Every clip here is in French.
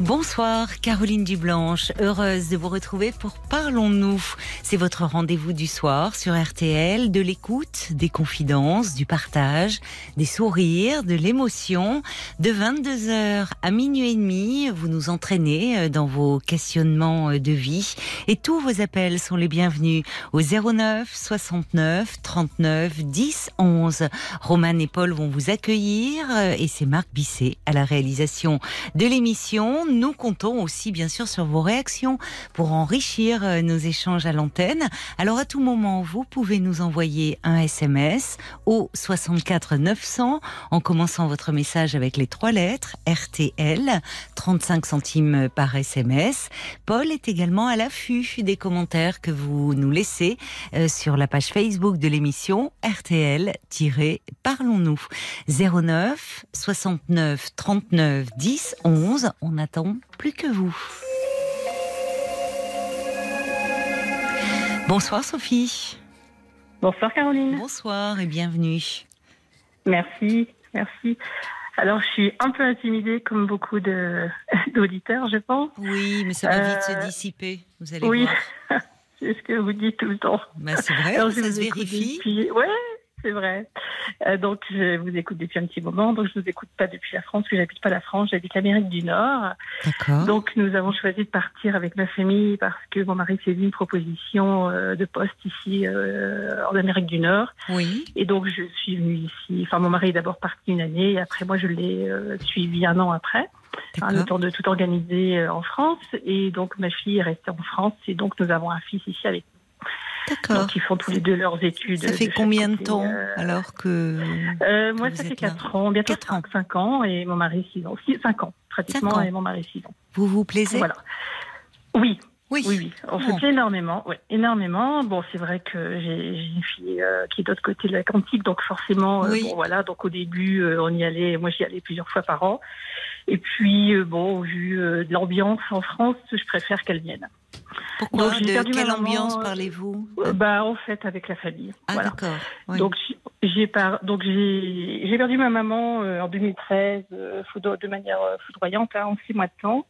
Bonsoir, Caroline Dublanche. Heureuse de vous retrouver pour Parlons-nous. C'est votre rendez-vous du soir sur RTL, de l'écoute, des confidences, du partage, des sourires, de l'émotion. De 22h à minuit et demi, vous nous entraînez euh, dans vos questionnements euh, de vie et tous vos appels sont les bienvenus au 09 69 39 10 11. Romane et Paul vont vous accueillir euh, et c'est Marc Bisset à la réalisation de l'émission. Nous comptons aussi bien sûr sur vos réactions pour enrichir euh, nos échanges à l'antenne. Alors à tout moment, vous pouvez nous envoyer un SMS au 64 900 en commençant votre message avec les trois lettres RTL, 35 centimes par SMS. Paul est également à l'affût des commentaires que vous nous laissez euh, sur la page Facebook de l'émission RTL-Parlons-nous. 09 69 39 10 11. On attend plus que vous. Bonsoir Sophie. Bonsoir Caroline. Bonsoir et bienvenue. Merci, merci. Alors je suis un peu intimidée comme beaucoup d'auditeurs, je pense. Oui, mais ça va vite se Euh, dissiper. Vous allez Oui, voir. c'est ce que vous dites tout le temps. Bah, c'est vrai, Alors, ça se vérifie. Ouais, c'est vrai. Euh, donc je vous écoute depuis un petit moment. Donc je vous écoute pas depuis la France, parce que j'habite pas la France, j'habite l'Amérique du Nord. D'accord. Donc nous avons choisi de partir avec ma famille parce que mon mari vu une proposition euh, de poste ici euh, en Amérique du Nord. Oui. Et donc, je suis venue ici. Enfin, mon mari est d'abord parti une année, et après, moi, je l'ai euh, suivi un an après, hein, le temps de tout organiser en France. Et donc, ma fille est restée en France, et donc, nous avons un fils ici avec nous. D'accord. Donc, ils font tous les deux leurs études. Ça fait combien de temps euh, alors que euh, Moi, ça fait êtes là 4 ans, bientôt Quatre ans. 5, ans, et mon mari 6 ans. 5 ans, pratiquement, ans. et mon mari 6 ans. vous vous plaisez Voilà. Oui, Oui. Oui, oui, on se plaît énormément, ouais, énormément. Bon, c'est vrai que j'ai une fille euh, qui est de l'autre côté de l'Atlantique, donc forcément, euh, Oui. bon, voilà, donc au début, euh, on y allait, moi j'y allais plusieurs fois par an. Et puis, bon, vu de l'ambiance en France, je préfère qu'elle vienne. Pourquoi Donc, De quelle ambiance euh, parlez-vous Euh, bah, en fait, avec la famille. Ah voilà. d'accord. Oui. Donc j'ai- j'ai par... donc j'ai j'ai perdu ma maman euh, en 2013 euh, foudro- de manière euh, foudroyante hein, en six mois de temps.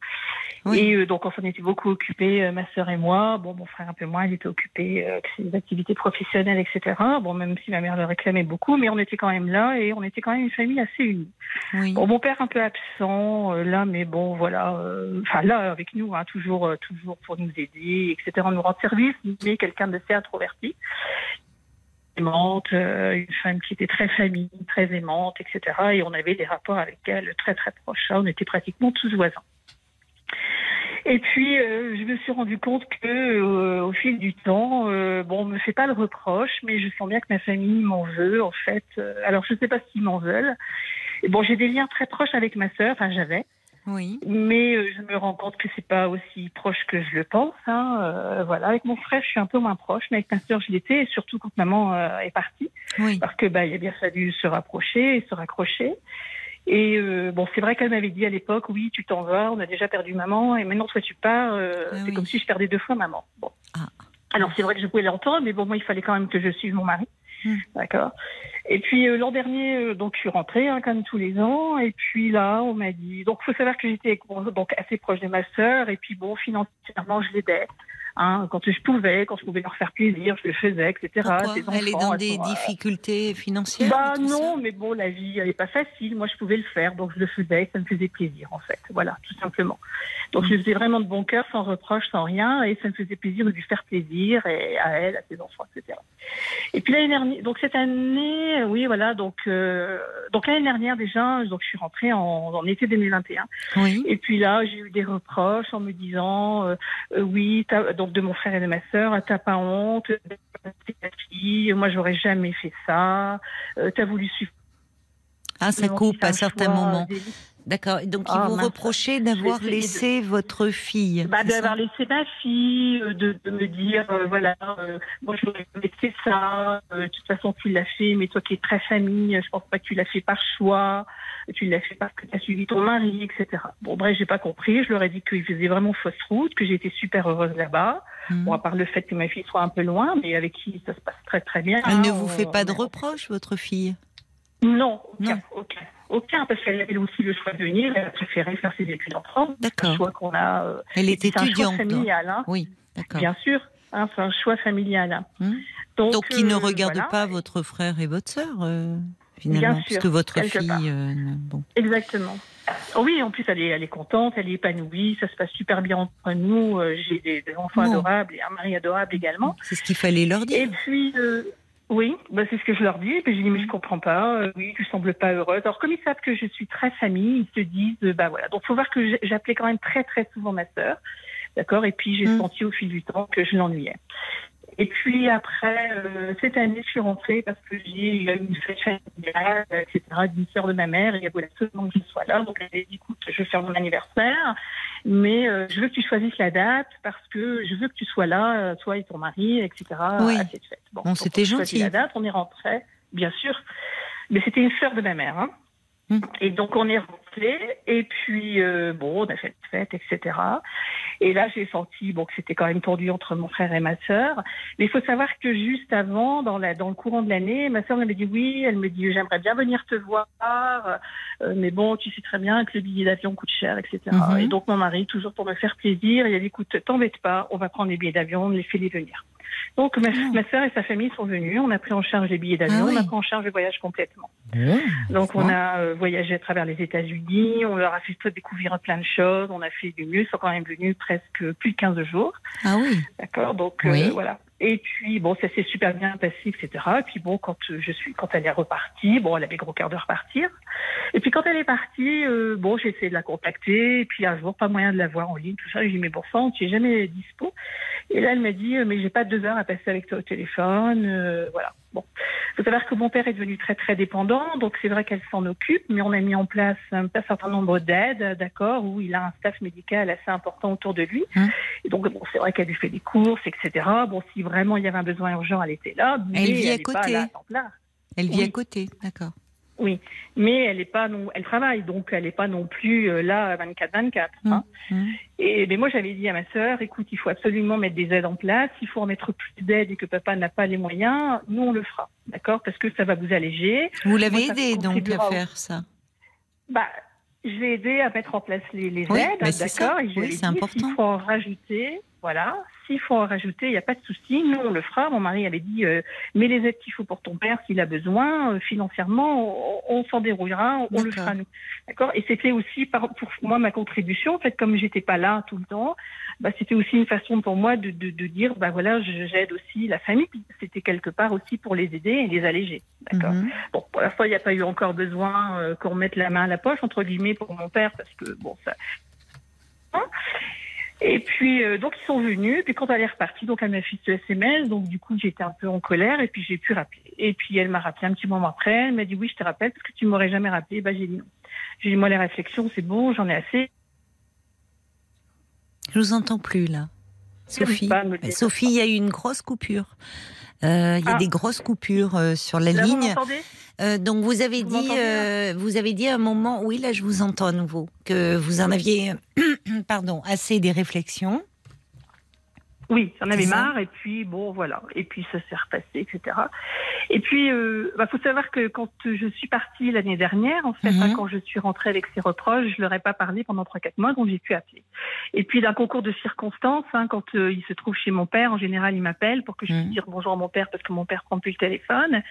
Oui. Et euh, donc on s'en était beaucoup occupés, euh, ma sœur et moi. Bon, mon frère un peu moins, il était occupé euh, avec ses activités professionnelles, etc. Bon, même si ma mère le réclamait beaucoup, mais on était quand même là et on était quand même une famille assez unie. oui. Bon, mon père un peu absent euh, là, mais bon, voilà, euh, enfin là avec nous, hein, toujours, euh, toujours pour nous aider, etc. Nous rendre service, mais quelqu'un d'assez introverti, aimante, euh, une femme qui était très famille, très aimante, etc. Et on avait des rapports avec elle très très proches. On était pratiquement tous voisins. Et puis, euh, je me suis rendu compte que, euh, au fil du temps, euh, bon, on me fait pas le reproche, mais je sens bien que ma famille m'en veut, en fait. Alors, je sais pas s'ils m'en veulent. Bon, j'ai des liens très proches avec ma sœur, enfin, j'avais, Oui. mais euh, je me rends compte que c'est pas aussi proche que je le pense. Hein. Euh, voilà, avec mon frère, je suis un peu moins proche, mais avec ma sœur, je l'étais, et surtout quand maman euh, est partie, Oui. parce que bah, il a bien fallu se rapprocher et se raccrocher. Et bon, c'est vrai qu'elle m'avait dit à l'époque, oui, tu t'en vas, on a déjà perdu maman, et maintenant toi tu pars, Ah c'est oui. comme si je perdais deux fois maman. Bon. Ah. Alors c'est vrai que je pouvais l'entendre, mais bon, moi il fallait quand même que je suive mon mari, Hmm. d'accord. Et puis euh, l'an dernier, euh, donc je suis rentrée hein, comme tous les ans, et puis là on m'a dit, donc faut savoir que j'étais donc assez proche de ma sœur, et puis bon financièrement je l'aidais. Hein, quand je pouvais, quand je pouvais leur faire plaisir, je le faisais, etc. Pourquoi Ses Elle est enfants, dans des sont, euh, difficultés financières bah non, mais bon, la vie, elle n'est pas facile. Moi, je pouvais le faire, donc je le faisais, ça me faisait plaisir, en fait. Voilà, tout simplement. Donc, je le faisais vraiment de bon cœur, sans reproche, sans rien, et ça me faisait plaisir de lui faire plaisir, et à elle, à ses enfants, etc. Et puis l'année dernière, donc cette année, oui, voilà, donc, euh, donc l'année dernière déjà, donc je suis rentrée en, en été 2021. Oui. Et puis là, j'ai eu des reproches en me disant, euh, euh, oui, t'as- donc de mon frère et de ma sœur, t'as pas honte, c'est ta fille, moi j'aurais jamais fait ça, euh, t'as voulu suivre. Ah, ça coupe à certains moments. des- D'accord. Donc il Ah, vous mince. reprochait d'avoir de- laissé votre fille. Bah, d'avoir laissé ma fille, euh, de, de me dire, euh, voilà, euh, moi pas laisser ça, de toute façon tu l'as fait, mais toi qui es très famille, je pense pas que tu l'as fait par choix, tu l'as fait parce que tu as suivi ton mari, etc. Bon, bref, j'ai pas compris, je leur ai dit qu'il faisait vraiment fausse route, que j'étais super heureuse là-bas, Mhm. bon, à part le fait que ma fille soit un peu loin, mais avec qui ça se passe très très bien. Elle ne hein, vous on- fait pas de reproches, votre fille? Non, aucun, Non. aucun. Aucun, parce qu'elle avait aussi le choix de venir, elle a préféré faire ses études en France. D'accord. choix qu'on a. euh, Elle est c'est un choix étudiante. donc. familial, hein. Oui, d'accord. Bien sûr, hein, c'est un choix familial. hein. Hmm. Donc, Donc, qui ne euh, regarde voilà. pas votre frère et votre sœur, euh, finalement, Bien sûr, parce que votre fille, euh, bon. Exactement. Oui, en plus, elle est, elle est contente, elle est épanouie, ça se passe super bien entre nous. euh, J'ai des, des enfants Bon. adorables et un mari adorable également. c'est ce qu'il fallait leur Et dire. puis, euh, oui, bah, c'est ce que je leur dis. Et puis, je dis, mais je comprends pas. euh, oui, tu sembles pas heureuse. Alors, comme ils savent que je suis très famille, ils se disent, euh, bah voilà. Donc, faut voir que j'appelais quand même très, très souvent ma sœur. D'accord Et puis, j'ai Mm. senti au fil du temps que je l'ennuyais. Et puis après, euh, cette année, je suis rentrée parce que j'ai eu une fête familiale, etc., d'une sœur de ma mère, et elle voulait absolument que je sois là. Donc elle m'a dit, écoute, je vais faire mon anniversaire, mais euh, je veux que tu choisisses la date parce que je veux que tu sois là, euh, toi et ton mari, etc., Oui. à cette fête. Bon, on a choisi gentil. la date, on est rentré, bien sûr. Mais c'était une sœur de ma mère. Hein. Mm. Et donc on est rentré, et puis euh, bon, on a fait la fête, etc. Et là, j'ai senti bon que c'était quand même tendu entre mon frère et ma sœur. Mais il faut savoir que juste avant, dans, la, dans le courant de l'année, ma sœur m'avait dit oui, elle me dit j'aimerais bien venir te voir, euh, mais bon, tu sais très bien que le billet d'avion coûte cher, etc. Mhm. Et donc mon mari, toujours pour me faire plaisir, il a dit écoute, t'embête pas, on va prendre les billets d'avion, on les fait les venir. Donc ma, Ah. ma sœur et sa famille sont venus, on a pris en charge les billets d'avion, Ah oui. on a pris en charge le voyage complètement. Donc on a euh, voyagé à travers les États-Unis, on leur a fait découvrir plein de choses, on a fait du mieux, ils sont quand même venus presque plus de 15 jours. Ah oui. D'accord, donc euh, voilà. Et puis bon, ça s'est super bien passé, etc. Et puis bon, quand euh, je suis, quand elle est repartie, bon, elle avait gros cœur de repartir. Et puis quand elle est partie, euh, bon, j'ai essayé de la contacter. Et puis un jour, pas moyen de la voir en ligne, tout ça. J'ai dit mais bon sang, tu es jamais dispo. Et là, elle m'a dit euh, mais j'ai pas deux heures à passer avec toi au téléphone. euh, voilà. Bon, faut savoir que mon père est devenu très très dépendant, donc c'est vrai qu'elle s'en occupe, mais on a mis en place un, un certain nombre d'aides, d'accord, où il a un staff médical assez important autour de lui. Hum. Et donc bon, c'est vrai qu'elle lui fait des courses, etc. Bon, si vraiment il y avait un besoin urgent, elle était là. Mais Elle vit à est pas côté. là à temps plein. Elle vit Oui. à côté, d'accord. Oui, mais elle est pas non, elle travaille, donc elle n'est pas non plus euh, là 24-24. hein. Hum. Et mais moi j'avais dit à ma sœur, écoute, il faut absolument mettre des aides en place. Il faut en mettre plus d'aides et que papa n'a pas les moyens, nous on le fera, d'accord, parce que ça va vous alléger. Vous l'avez aidé donc à faire ça. Bah, je l'ai aidé à mettre en place les, les Oui, aides, d'accord. Oui, c'est important. S'il faut en rajouter, voilà. S'il faut en rajouter, il n'y a pas de souci. Nous, on le fera. Mon mari avait dit, euh, mets les aides qu'il faut pour ton père s'il a besoin. Euh, financièrement, on, on s'en dérouillera. On, on le fera nous. D'accord? Et c'était aussi par, pour moi ma contribution. En fait, comme j'étais pas là tout le temps, bah, c'était aussi une façon pour moi de, de, de dire, bah voilà, j'aide aussi la famille. C'était quelque part aussi pour les aider et les alléger. D'accord? Mhm. Bon, pour l'instant, il n'y a pas eu encore besoin euh, qu'on mette la main à la poche, entre guillemets, pour mon père, parce que, bon, ça... Hein? Et puis, euh, donc, ils sont venus. Puis, quand elle est repartie, donc, elle m'a fait ce SMS. Donc, du coup, j'étais un peu en colère. Et puis, j'ai pu rappeler. Et puis, elle m'a rappelé un petit moment après. Elle m'a dit, oui, je te rappelle, parce que tu m'aurais jamais rappelé. Bah, j'ai dit non. J'ai dit, moi, les réflexions, c'est bon, j'en ai assez. Je vous entends plus là. Sophie. Sophie, il y a eu une grosse coupure. Euh, Il y a Ah. des grosses coupures euh, sur la Là, vous ligne. m'entendez? Euh, donc vous avez Vous dit, vous avez dit à un moment, oui là je vous entends à nouveau, que vous en aviez, pardon, assez des réflexions. Oui, j'en avais marre et puis bon voilà et puis ça s'est repassé etc. Et puis euh, bah, faut savoir que quand je suis partie l'année dernière en fait Mhm. hein, quand je suis rentrée avec ces reproches je leur ai pas parlé pendant trois quatre mois donc j'ai pu appeler. Et puis d'un concours de circonstances hein, quand euh, il se trouve chez mon père en général il m'appelle pour que je Mhm. puisse dire bonjour à mon père parce que mon père prend plus le téléphone.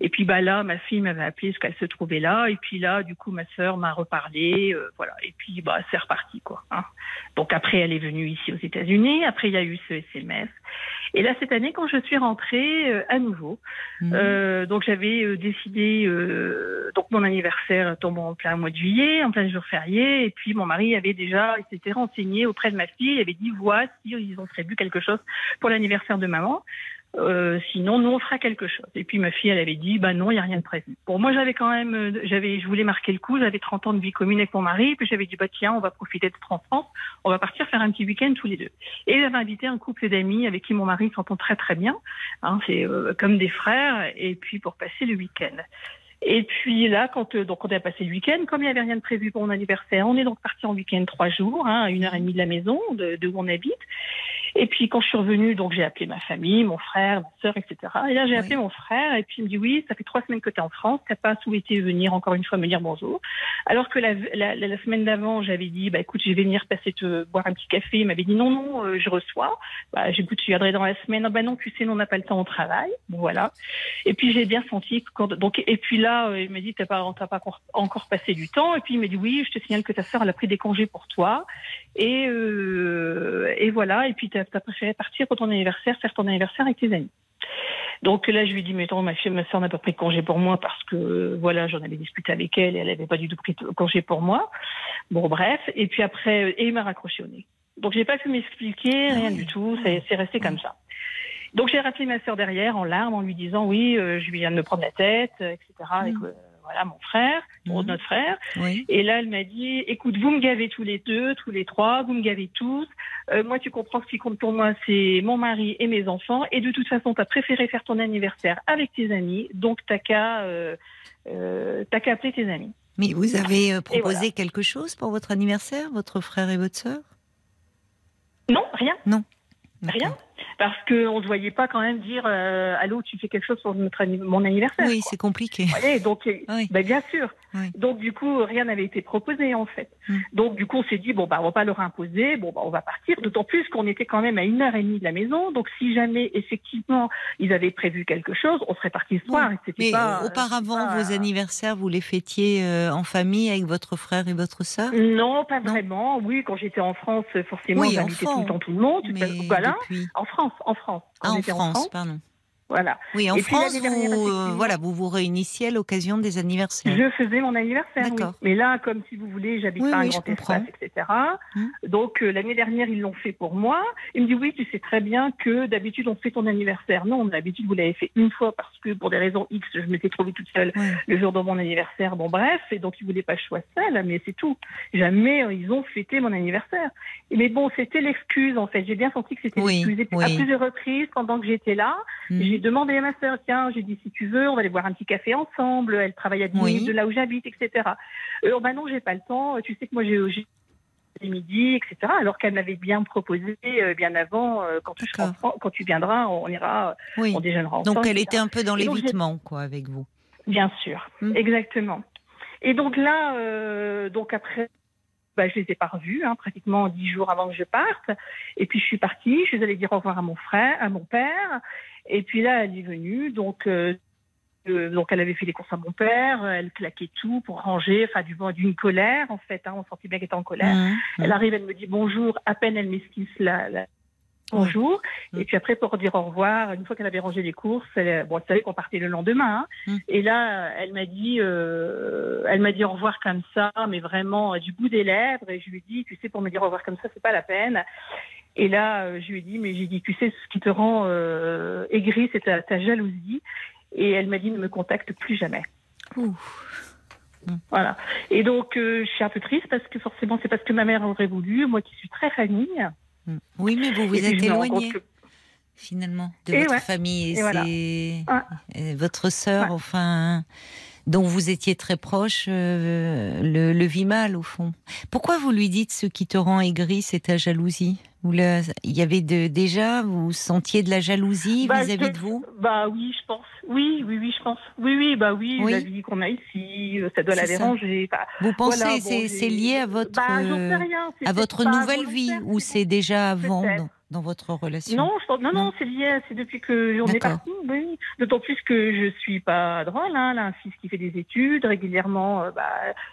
Et puis bah là ma fille m'avait appelé parce qu'elle se trouvait là et puis là du coup ma sœur m'a reparlé euh, voilà et puis bah c'est reparti quoi. hein. Donc après, elle est venue ici aux États-Unis. Après, il y a eu SMS. Et là, cette année, quand je suis rentrée euh, à nouveau, Mhm. euh, donc j'avais euh, décidé, euh, donc mon anniversaire tombe en plein mois de juillet, en plein jour férié, et puis mon mari avait déjà, il s'était renseigné auprès de ma fille, il avait dit, vois si ils ont prévu quelque chose pour l'anniversaire de maman. Euh, sinon, nous, on fera quelque chose. Et puis ma fille, elle avait dit, bah non, il n'y a rien de prévu. Bon, moi, j'avais quand même, euh, j'avais, je voulais marquer le coup. J'avais 30 ans de vie commune avec mon mari. Puis j'avais dit, bah tiens, on va profiter d'être en France. On va partir faire un petit week-end tous les deux. Et j'avais invité un couple d'amis avec qui mon mari s'entend très très bien. Hein, c'est euh, comme des frères. Et puis pour passer le week-end. Et puis là, quand euh, donc on a passé le week-end, comme il n'y avait rien de prévu pour mon anniversaire, on est donc parti en week-end trois jours, hein, à une heure et demie de la maison, de, de où on habite. Et puis quand je suis revenue, donc j'ai appelé ma famille, mon frère, ma sœur, etc. Et là j'ai Oui. appelé mon frère et puis il me dit oui, ça fait trois semaines que tu es en France, t'as pas souhaité venir encore une fois me dire bonjour. Alors que la, la, la- semaine d'avant, j'avais dit bah écoute, je vais venir passer te boire un petit café. Il m'avait dit non non, euh, je reçois. Bah j'écoute, tu viendrais dans la semaine. Ah, bah non, tu sais, on n'a pas le temps au travail. Bon voilà. Et puis j'ai bien senti que quand donc et puis là euh, il m'a dit t'as pas t'as pas encore- passé du temps et puis il m'a dit oui je te signale que ta sœur elle a pris des congés pour toi et euh, et voilà et puis t'as as préféré partir pour ton anniversaire faire ton anniversaire avec tes amis. Donc là je lui ai dit mais attends ma fille ma sœur n'a pas pris de congé pour moi parce que voilà j'en avais discuté avec elle et elle avait pas du tout pris de congé pour moi. Bon bref et puis après et il m'a raccroché au nez. Donc j'ai pas pu m'expliquer rien oui. du tout c'est c'est resté comme ça. Donc j'ai rappelé ma sœur derrière en larmes en lui disant oui, euh, je viens de me prendre la tête, euh, etc. Avec Mhm. euh, voilà mon frère, Mhm. notre frère. Oui. Et là elle m'a dit écoute vous me gavez tous les deux, tous les trois, vous me gavez tous. Euh, moi tu comprends ce qui compte pour moi c'est mon mari et mes enfants. Et de toute façon t'as préféré faire ton anniversaire avec tes amis, donc t'as qu'à t'as qu'à appeler tes amis. Mais vous avez proposé voilà. quelque chose pour votre anniversaire, votre frère et votre sœur? Non rien. D'accord. Rien. Parce qu'on ne se voyait pas quand même dire euh, Allô, tu fais quelque chose pour notre mon anniversaire. Oui, c'est compliqué. Vous voyez, donc, Oui. ben, bien sûr. Oui. Donc, du coup, rien n'avait été proposé, en fait. Mm. Donc, du coup, on s'est dit, bon, bah, on va pas leur imposer, bon, bah, on va partir. D'autant plus qu'on était quand même à une heure et demie de la maison. Donc, si jamais, effectivement, ils avaient prévu quelque chose, on serait parti ce soir. Mais pas, euh, auparavant, pas- vos anniversaires, vous les fêtiez euh, en famille avec votre frère et votre sœur? Non, pas Non. vraiment. Oui, quand j'étais en France, forcément, j'invitais tout le temps tout le monde. Mais Voilà. depuis En France, en France. Quand Ah, en j'étais France, pardon. Voilà. Oui, en Et puis France, dernière, vous, euh, voilà, vous vous réunissiez à l'occasion des anniversaires. Je faisais mon anniversaire, oui. Mais là, comme si vous voulez, j'habite Oui, pas un oui, grand je comprends. espace, etc. Hmm. Donc euh, l'année dernière, ils l'ont fait pour moi. Il me dit oui, tu sais très bien que d'habitude on fait ton anniversaire. Non, d'habitude vous l'avez fait une fois parce que pour des raisons X, je m'étais trouvée toute seule Ouais. le jour de mon anniversaire. Bon bref, et donc ils voulaient pas que je sois seule, mais c'est tout. Jamais euh, ils ont fêté mon anniversaire. Mais bon, c'était l'excuse en fait. J'ai bien senti que c'était l'excuse. Puis. À plusieurs reprises, pendant que j'étais là, j'ai demandé à ma sœur, tiens, j'ai dit si tu veux, on va aller boire un petit café ensemble. Elle travaille à 10 Oui. minutes de là où j'habite, etc. Euh, oh, bah non, j'ai pas le temps. Tu sais que moi j'ai les midi, etc. Alors qu'elle m'avait bien proposé euh, bien avant, euh, quand tu, seras quand viendras, on ira, Oui. on déjeunera ensemble. Donc elle etc. était un peu dans l'évitement, quoi, avec vous. Bien sûr, Hmm. exactement. Et donc là, euh, donc après, bah, je les ai pas revus, hein, pratiquement dix jours avant que je parte. Et puis je suis partie, je suis allée dire au revoir à mon frère, à mon père. Et puis là, elle est venue, donc. euh, euh, donc elle avait fait les courses à mon père, elle claquait tout pour ranger, enfin du d'une colère en fait, hein, on sentait bien qu'elle était en colère. Mhm. Elle arrive, elle me dit bonjour, à peine elle m'esquisse la, la- bonjour. Mm. Et puis après, pour dire au revoir, une fois qu'elle avait rangé les courses, elle, bon, elle savait qu'on partait le lendemain. hein. Mm. Et là, elle m'a dit, euh, elle m'a dit au revoir comme ça, mais vraiment euh, du bout des lèvres. Et je lui ai dit, tu sais, pour me dire au revoir comme ça, c'est pas la peine. Et là, euh, je lui ai dit, mais j'ai dit, tu sais, ce qui te rend euh, aigri, c'est ta, ta jalousie. Et elle m'a dit, ne me contacte plus jamais. Ouh. Voilà. Et donc, euh, je suis un peu triste parce que forcément, c'est parce que ma mère aurait voulu, moi qui suis très famille. Mm. Oui, mais vous vous Et êtes éloigné, que- finalement, de Et votre ouais. famille. Et, voilà. votre sœur, Ouais. enfin, dont vous étiez très proche, euh, le, le vit mal, au fond. Pourquoi vous lui dites ce qui te rend aigri, c'est ta jalousie? Vous la- Il y avait de, déjà, vous sentiez de la jalousie Bah, vis-à-vis de vous? Bah oui, je pense. Oui, oui, oui, je pense. Oui, oui, bah oui, Oui. la vie qu'on a ici, euh, ça doit la déranger. Vous pensez voilà, bon, c'est lié à votre, bah, euh, rien, à votre nouvelle vie ou c'est déjà avant dans, votre relation? Non, je pense- non, non, Non. c'est lié, c'est depuis que on est parti. Oui, d'autant plus que je suis pas drôle. Hein, là, un fils qui fait des études régulièrement, euh, bah,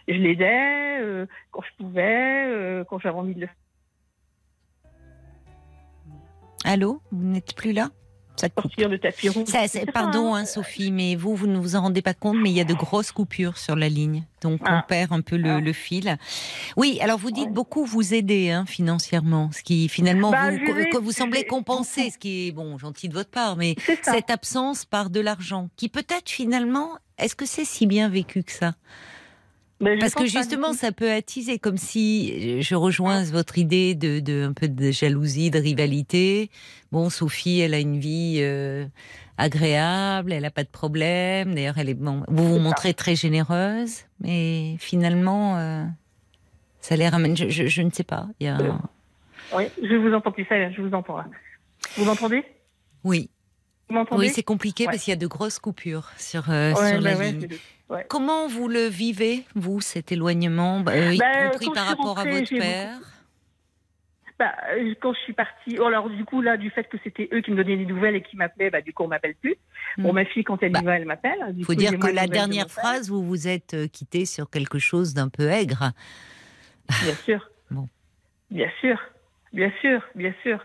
je l'aidais euh, quand je pouvais, euh, quand j'avais envie de le faire. Allô Vous n'êtes plus là? Ça sortir de tapis rouge. Ça, pardon, hein. Sophie, mais vous, vous ne vous en rendez pas compte, mais il y a de grosses coupures sur la ligne. Donc, on Ah. perd un peu le, Ah. le fil. Oui, alors vous dites beaucoup vous aider hein, financièrement, ce qui finalement Bah, vous, vais- que vous semblez compenser, ce qui est bon, gentil de votre part, mais cette absence par de l'argent, qui peut-être finalement, est-ce que c'est si bien vécu que ça? Mais Parce que justement, ça peut attiser, comme si je rejoins votre idée de, de un peu de jalousie, de rivalité. Bon, Sophie, elle a une vie euh, agréable, elle n'a pas de problème. D'ailleurs, elle est bon. Vous vous montrez très généreuse, mais finalement, euh, ça les ramène. Je, je- je ne sais pas. Il y a un- Oui, je vous entends plus ça, je vous entends là. Vous m'entendez? Oui, oui, c'est compliqué Ouais. parce qu'il y a de grosses coupures sur, euh, Ouais, sur bah la ouais, ligne. Comment vous le vivez, vous, cet éloignement, bah, euh, y Bah, compris quand par rapport à votre père? Bah, euh, quand je suis partie, oh, alors du coup là, du fait que c'était eux qui me donnaient des nouvelles et qui m'appelaient, bah du coup on m'appelle plus. Bon, Hmm. ma fille quand elle Bah, y va, elle m'appelle. Il faut coup, dire que la de dernière phrase, vous vous êtes euh, quitté sur quelque chose d'un peu aigre. Bien sûr. Bon. Bien sûr. Bien sûr. Bien sûr.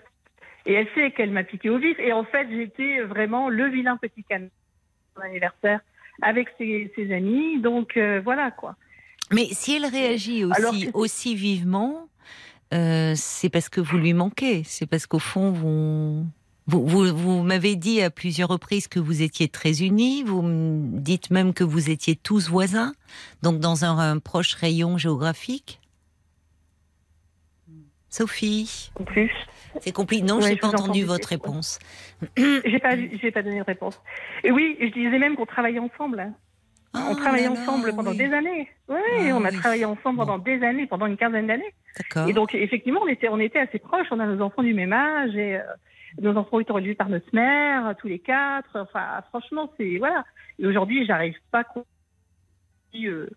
Et elle sait qu'elle m'a piqué au vif. Et en fait, j'étais vraiment le vilain petit canard pour anniversaire avec ses, ses amis. Donc euh, voilà quoi. Mais si elle réagit aussi, Alors aussi vivement, euh, c'est parce que vous lui manquez. C'est parce qu'au fond, vous, vous, vous, vous m'avez dit à plusieurs reprises que vous étiez très unis. Vous me dites même que vous étiez tous voisins, donc dans un, un proche rayon géographique. Sophie, plus, c'est compliqué. Non, Ouais, je n'ai pas entendu votre réponse. j'ai pas, j'ai pas donné de réponse. Et oui, je disais même qu'on travaillait ensemble. hein. on Ah, travaillait là là, ensemble pendant oui. des années. Oui, Ah, on a oui. travaillé ensemble Bon. pendant des années, pendant une quinzaine d'années. D'accord. Et donc, effectivement, on était, on était assez proches. On a nos enfants du même âge et euh, nos enfants ont été élevés par notre mère, tous les quatre. Enfin, franchement, c'est voilà. Et aujourd'hui, j'arrive pas à comprendre, euh,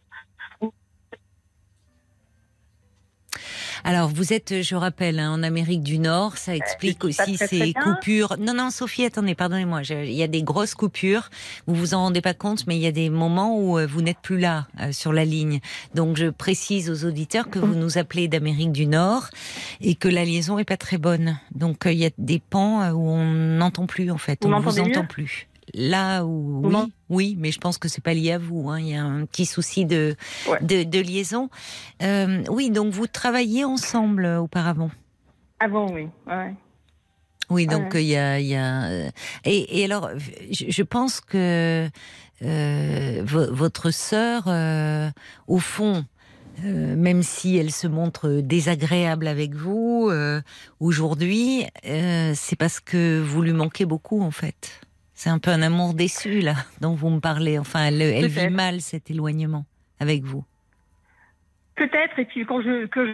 Alors, vous êtes, je rappelle, hein, en Amérique du Nord. Ça explique dis pas aussi très, ces coupures. Non, non, Sophie, attendez, pardonnez-moi. Il y a des grosses coupures. Vous vous en rendez pas compte, mais il y a des moments où euh, vous n'êtes plus là euh, sur la ligne. Donc, je précise aux auditeurs que vous nous appelez d'Amérique du Nord et que la liaison est pas très bonne. Donc, euh, il y a des pans euh, où on n'entend plus en fait. Vous on ne vous entend plus. Là où oui, oui, mais je pense que c'est pas lié à vous. hein. Il y a un petit souci de Ouais. de, de liaison. Euh, oui, donc vous travailliez ensemble euh, auparavant? avant, oui. Ouais. Oui, donc Ouais. il y a, il y a euh, et, et alors je, je pense que euh, vo- votre sœur, euh, au fond. euh, même si elle se montre désagréable avec vous aujourd'hui, c'est parce que vous lui manquez beaucoup en fait. C'est un peu un amour déçu là dont vous me parlez. Enfin, elle, elle vit mal cet éloignement avec vous. Peut-être. Et puis quand je que je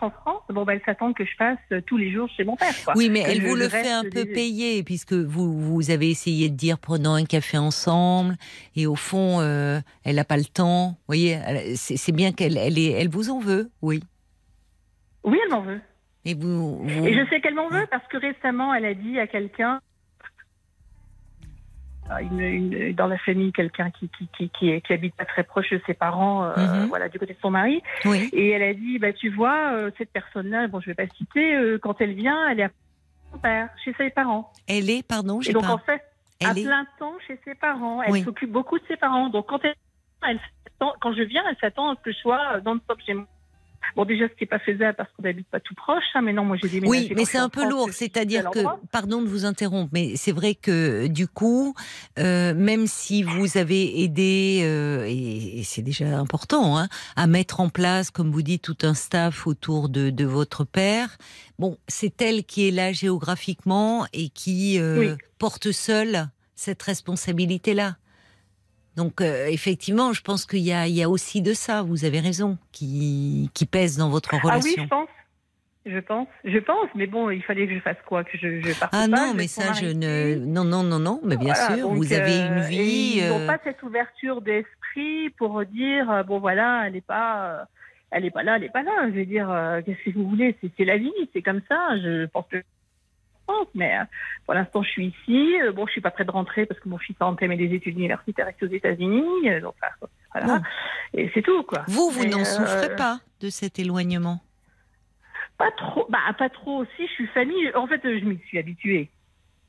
en France, bon, bah, elle s'attend que je passe tous les jours chez mon père. Quoi. Oui, mais Que elle vous le fait un peu des- payer, puisque vous, vous avez essayé de dire prenons un café ensemble, et au fond, euh, elle n'a pas le temps. Vous voyez, c'est bien qu'elle elle, vous en veut, oui. Oui, elle m'en veut. Et vous, vous- Et je sais qu'elle m'en veut parce que récemment, elle a dit à quelqu'un, une, une- dans la famille, quelqu'un qui, qui, qui, qui, qui habite pas très proche de ses parents, euh, Mhm. voilà, du côté de son mari. oui. Et elle a dit, bah, tu vois, euh, cette personne-là, bon, je vais pas citer, euh, quand elle vient, elle est à son père, chez ses parents. Elle est, pardon, Et j'ai donc, pas. en fait, à Elle est. plein temps chez ses parents. Elle Oui. s'occupe beaucoup de ses parents. Donc, quand elle, elle quand je viens, elle s'attend à ce que je sois non-stop chez moi. Bon, déjà, ce qui n'est pas faisable parce qu'on n'habite pas tout proche, hein, mais non, moi j'ai déménagé. Oui, mais c'est un peu France, lourd. C'est-à-dire que, pardon de vous interrompre, mais c'est vrai que du coup, euh, même si vous avez aidé, euh, et, et c'est déjà important, hein, à mettre en place, comme vous dites, tout un staff autour de, de votre père, bon, c'est elle qui est là géographiquement et qui euh, Oui. porte seule cette responsabilité-là. Donc euh, effectivement, je pense qu'il y a, il y a aussi de ça, vous avez raison, qui, qui pèse dans votre Ah oui, relation. je pense. Je pense, je pense, mais bon, il fallait que je fasse quoi? Que je, je parte Ah pas, non, mais ça, je ne. Non, non, non, non, mais bien Voilà, sûr, vous avez euh, une et vie. Ils n'ont euh, pas cette ouverture d'esprit pour dire euh, bon voilà, elle n'est pas, euh, elle est pas là, elle n'est pas là. Je veux dire, euh, qu'est-ce que vous voulez? C'est c'est la vie, c'est comme ça. Je pense que mais euh, pour l'instant, je suis ici. Euh, Bon, je suis pas prête de rentrer parce que mon fils a entamé des études universitaires ici aux États-Unis. Euh, Donc, voilà. Et c'est tout, quoi. Vous, vous n'en euh, souffrez pas de cet éloignement? Pas trop. Bah, pas trop aussi. Je suis famille. En fait, je m'y suis habituée.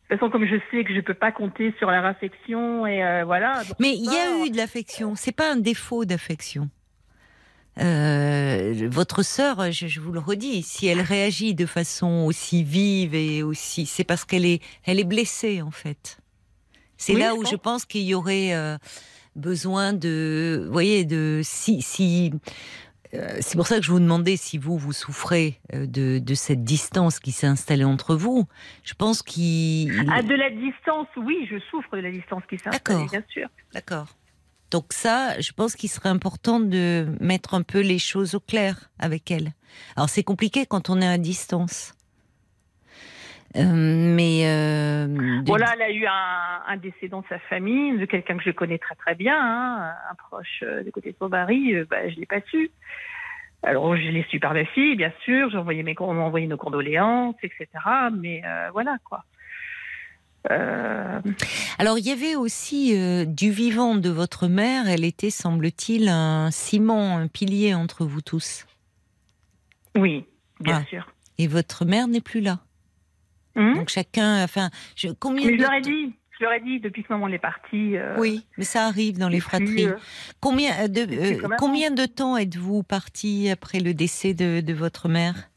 toute façon, comme je sais que je peux pas compter sur leur affection et euh, voilà. Mais il y a eu de l'affection. C'est pas un défaut d'affection. Euh, votre sœur, je, je vous le redis, si elle réagit de façon aussi vive et aussi, c'est parce qu'elle est, elle est blessée en fait. C'est Oui, là où je pense qu'il y aurait euh, besoin de, vous voyez, de si, si euh, c'est pour ça que je vous demandais si vous vous souffrez de, de cette distance qui s'est installée entre vous. Je pense qu'il À de la distance, oui, je souffre de la distance qui s'est D'accord. installée, bien sûr. D'accord. Donc ça, je pense qu'il serait important de mettre un peu les choses au clair avec elle. Alors c'est compliqué quand on est à distance. Euh, mais euh, Voilà, elle a eu un, un décès dans sa famille, de quelqu'un que je connais très très bien, hein, un proche euh, du côté de son mari, bah, je l'ai pas su. Alors je l'ai su par ma fille, bien sûr, j'ai envoyé mes, on m'a envoyé nos condoléances, etc. Mais voilà quoi. Euh, alors il y avait aussi euh, du vivant de votre mère. Elle était, semble-t-il, un ciment, un pilier entre vous tous. oui, bien Ah. sûr. Et votre mère n'est plus là. Hum Donc chacun, enfin, je, combien Mais je leur ai dit, je leur ai dit depuis ce moment elle est partie. euh, Oui, mais ça arrive dans les fratries. Combien euh, de combien de temps êtes-vous parti après le décès de, de votre mère?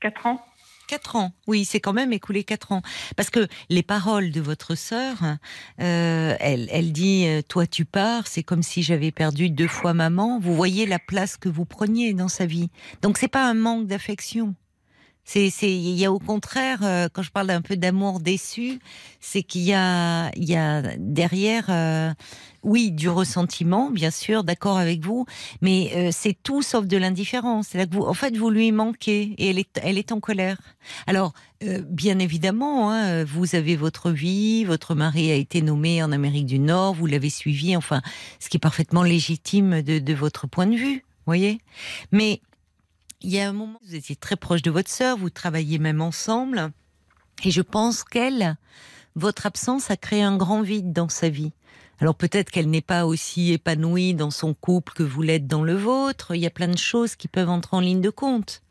Quatre ans. Quatre ans. Oui, c'est quand même écoulé quatre ans. Parce que les paroles de votre sœur, euh, elle, elle dit euh, toi tu pars, c'est comme si j'avais perdu deux fois maman. Vous voyez la place que vous preniez dans sa vie. Donc c'est pas un manque d'affection. C'est, c'est, il y a au contraire, euh, quand je parle d'un peu d'amour déçu, c'est qu'il y a, il y a derrière, euh, oui, du ressentiment, bien sûr, d'accord avec vous, mais euh, c'est tout sauf de l'indifférence. C'est là que vous, en fait, vous lui manquez et elle est, elle est en colère. Alors, bien évidemment, hein, vous avez votre vie, votre mari a été nommé en Amérique du Nord, vous l'avez suivi, enfin, ce qui est parfaitement légitime de, de votre point de vue, voyez. Mais il y a un moment, vous étiez très proche de votre sœur, vous travailliez même ensemble, et je pense qu'elle, votre absence a créé un grand vide dans sa vie. Alors peut-être qu'elle n'est pas aussi épanouie dans son couple que vous l'êtes dans le vôtre. Il y a plein de choses qui peuvent entrer en ligne de compte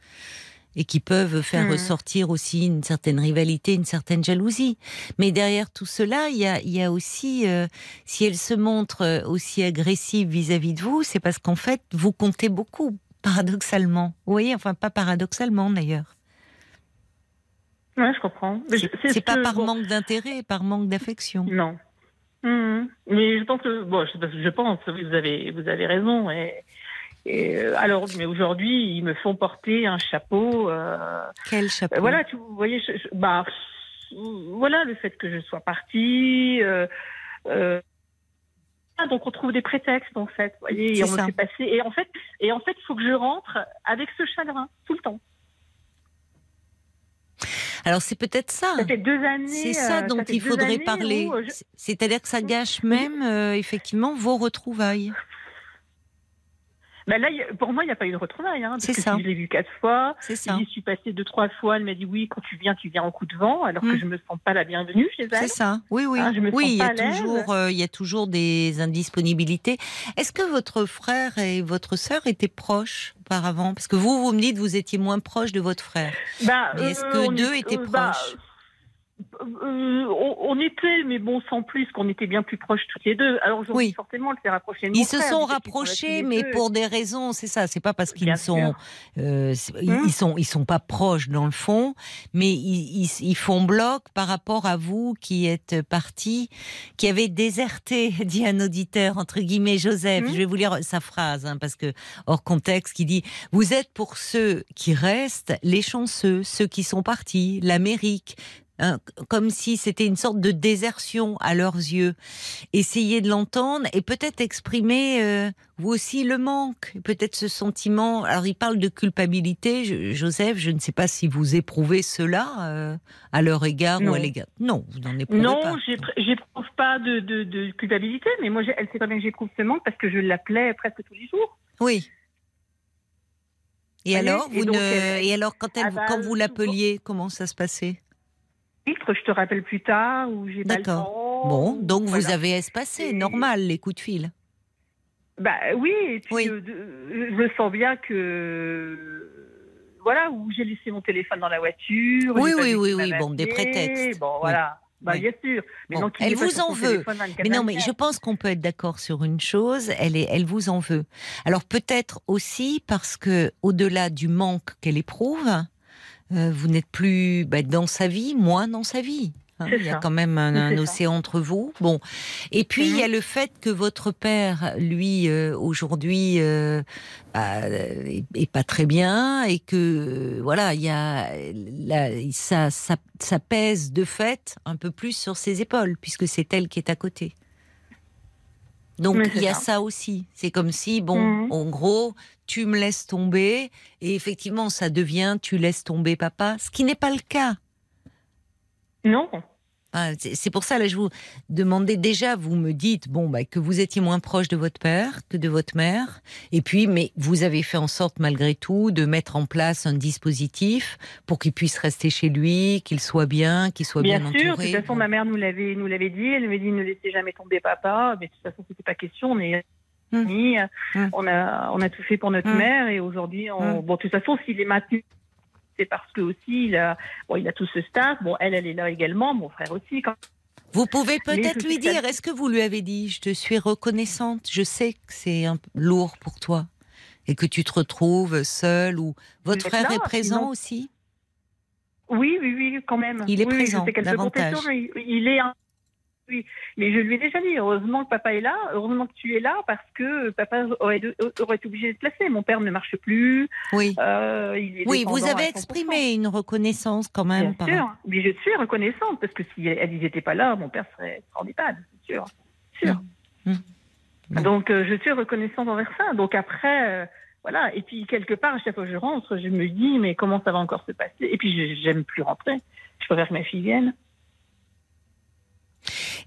et qui peuvent faire Mhm. ressortir aussi une certaine rivalité, une certaine jalousie. Mais derrière tout cela, il y a, il y a aussi, euh, si elle se montre euh, aussi agressive vis-à-vis de vous, c'est parce qu'en fait, vous comptez beaucoup, paradoxalement. Vous voyez, enfin pas paradoxalement d'ailleurs. Ouais, je comprends. C'est ce pas que- par bon, manque d'intérêt, par manque d'affection. Non. Mhm. Mais je pense que bon, je, je pense, vous avez vous avez raison. Et, et, euh, alors, mais aujourd'hui, ils me font porter un chapeau. euh, Quel chapeau? euh, voilà, tu, vous voyez, je, je- bah, voilà le fait que je sois partie. euh, euh, ah, donc on trouve des prétextes en fait, vous voyez, et on me ça. fait passer. Et en fait, et en fait, il faut que je rentre avec ce chagrin tout le temps. Alors c'est peut-être ça. Ça fait deux années. C'est ça euh, dont il faudrait parler. je- C'est-à-dire que ça gâche même euh, effectivement vos retrouvailles. Ben là, pour moi, il n'y a pas eu de retrouvailles. Hein, C'est ça. Je l'ai vu quatre fois. C'est ça. J'y suis passée deux, trois fois. Elle m'a dit oui, quand tu viens, tu viens en coup de vent, alors que je me sens pas la bienvenue chez C'est elle. ça. Oui, oui. Hein, je me oui, il y a toujours, euh, il y a toujours des indisponibilités. Est-ce que votre frère et votre sœur étaient proches auparavant? Parce que vous, vous me dites, vous étiez moins proche de votre frère. Bah, est-ce euh, que deux est- étaient euh, bah, proches? Euh, on, on était, mais bon, sans plus, qu'on était bien plus proches toutes les deux. Alors aujourd'hui, Oui. forcément, elle s'est rapprochée de mon Ils se sont rapprochés, mais deux. pour des raisons, c'est ça. C'est pas parce qu'ils sont, euh, c'est- ils- Hum. ils sont, ils sont pas proches dans le fond, mais ils, ils, ils font bloc par rapport à vous qui êtes parti, qui avez déserté, dit un auditeur entre guillemets Joseph. Hum. Je vais vous lire sa phrase hein, parce que hors contexte, qui dit vous êtes pour ceux qui restent les chanceux, ceux qui sont partis, l'Amérique. Hein, comme si c'était une sorte de désertion à leurs yeux. Essayez de l'entendre et peut-être exprimer euh, vous aussi le manque, peut-être ce sentiment. Alors il parle de culpabilité, je- Joseph. Je ne sais pas si vous éprouvez cela euh, à leur égard ou Non. à l'égard. Non, vous n'en éprouvez Non, pas. j'épr- j'éprouve pas de, de, de culpabilité, mais moi, elle sait très bien que j'éprouve ce manque parce que je l'appelais presque tous les jours. Oui. Et alors, vous ne... elle- et alors quand elle, Ah bah, quand vous l'appeliez, comment ça se passait? Je te rappelle plus tard, ou j'ai D'accord. Bon, donc vous avez espacé, normal, les coups de fil. Bah oui, et puis Oui. euh, de- je sens bien que voilà, où j'ai laissé mon téléphone dans la voiture. Oui, oui, oui, oui, bon, des prétextes. Bon, Oui. voilà. Bah, Oui. bien sûr. Mais Bon, donc, elle vous en veut. téléphone 24 Mais non, mais 24. je pense qu'on peut être d'accord sur une chose. Elle est, elle vous en veut. Alors peut-être aussi parce que, au-delà du manque qu'elle éprouve, euh, vous n'êtes plus bah, dans sa vie, moins dans sa vie. Hein, il y a ça. quand même un, un ça. océan entre vous. Bon, et puis il y a le fait que votre père, lui, euh, aujourd'hui, euh, bah, est, est pas très bien et que euh, voilà, il y a la- ça, ça, ça pèse de fait un peu plus sur ses épaules puisque c'est elle qui est à côté. Donc il y a ça. ça aussi. C'est comme si, bon, Mhm. en gros, tu me laisses tomber et effectivement, ça devient tu laisses tomber papa, ce qui n'est pas le cas. Non. Ah, c'est pour ça, là, je vous demandais déjà, vous me dites, bon, bah, que vous étiez moins proche de votre père que de votre mère. Et puis, mais vous avez fait en sorte, malgré tout, de mettre en place un dispositif pour qu'il puisse rester chez lui, qu'il soit bien, qu'il soit bien, Bien sûr, de entouré. toute façon, ma mère nous l'avait, nous l'avait dit. Elle m'avait dit ne laissez jamais tomber papa. Mais de toute façon, c'était pas question. On est. Hum. On a, on a tout fait pour notre Hum. mère. Et aujourd'hui, on... Bon, de toute façon, s'il est maintenu, c'est parce que aussi, il a, bon, il a tout ce staff. Bon, elle, elle est là également. Mon frère aussi. Quand... Vous pouvez peut-être lui dire, est-ce que vous lui avez dit, je te suis reconnaissante, je sais que c'est lourd pour toi et que tu te retrouves seule ou votre frère là, est présent sinon- aussi? Oui, oui, oui, quand même. Il est Oui, présent, davantage. il il est un... Oui, mais je lui ai déjà dit, heureusement que papa est là, heureusement que tu es là, parce que papa aurait, de- aurait été obligé de te placer. Mon père ne marche plus. Oui. euh, il est Oui, vous avez 100%. exprimé une reconnaissance quand même. Bien par- sûr, mais je suis reconnaissante, parce que si elles n'étaient pas là, mon père serait en EHPAD, c'est sûr. sûr. Mmh. Bon. Donc, euh, je suis reconnaissante envers ça. Donc après, euh, voilà. Et puis, quelque part, à chaque fois que je rentre, je me dis, mais comment ça va encore se passer? Et puis, j'aime plus rentrer. Je préfère que ma fille vienne.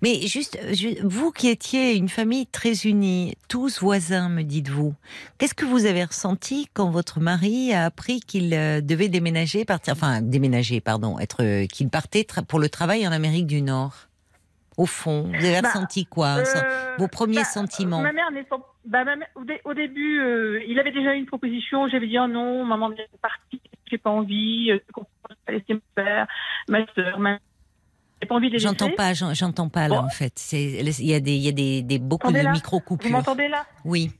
Mais juste, je- vous qui étiez une famille très unie, tous voisins, me dites-vous, qu'est-ce que vous avez ressenti quand votre mari a appris qu'il euh, devait déménager, partir, enfin déménager, pardon, être, euh, qu'il partait pour le travail en Amérique du Nord? Au fond, vous avez Bah, ressenti quoi Euh, Vos premiers bah, sentiments? Ma mère n'est pas- bah, ma mère- au, dé- au début, euh, il avait déjà eu une proposition. J'avais dit oh non, maman est partie, j'ai pas envie. euh, Je comprends pas laisser mon père, ma soeur, ma. J'ai pas envie de les J'entends pas, j'en- j'entends pas là Bon. en fait. Il y a des, il y a des, des beaucoup de micro Vous coupures. m'entendez là Oui.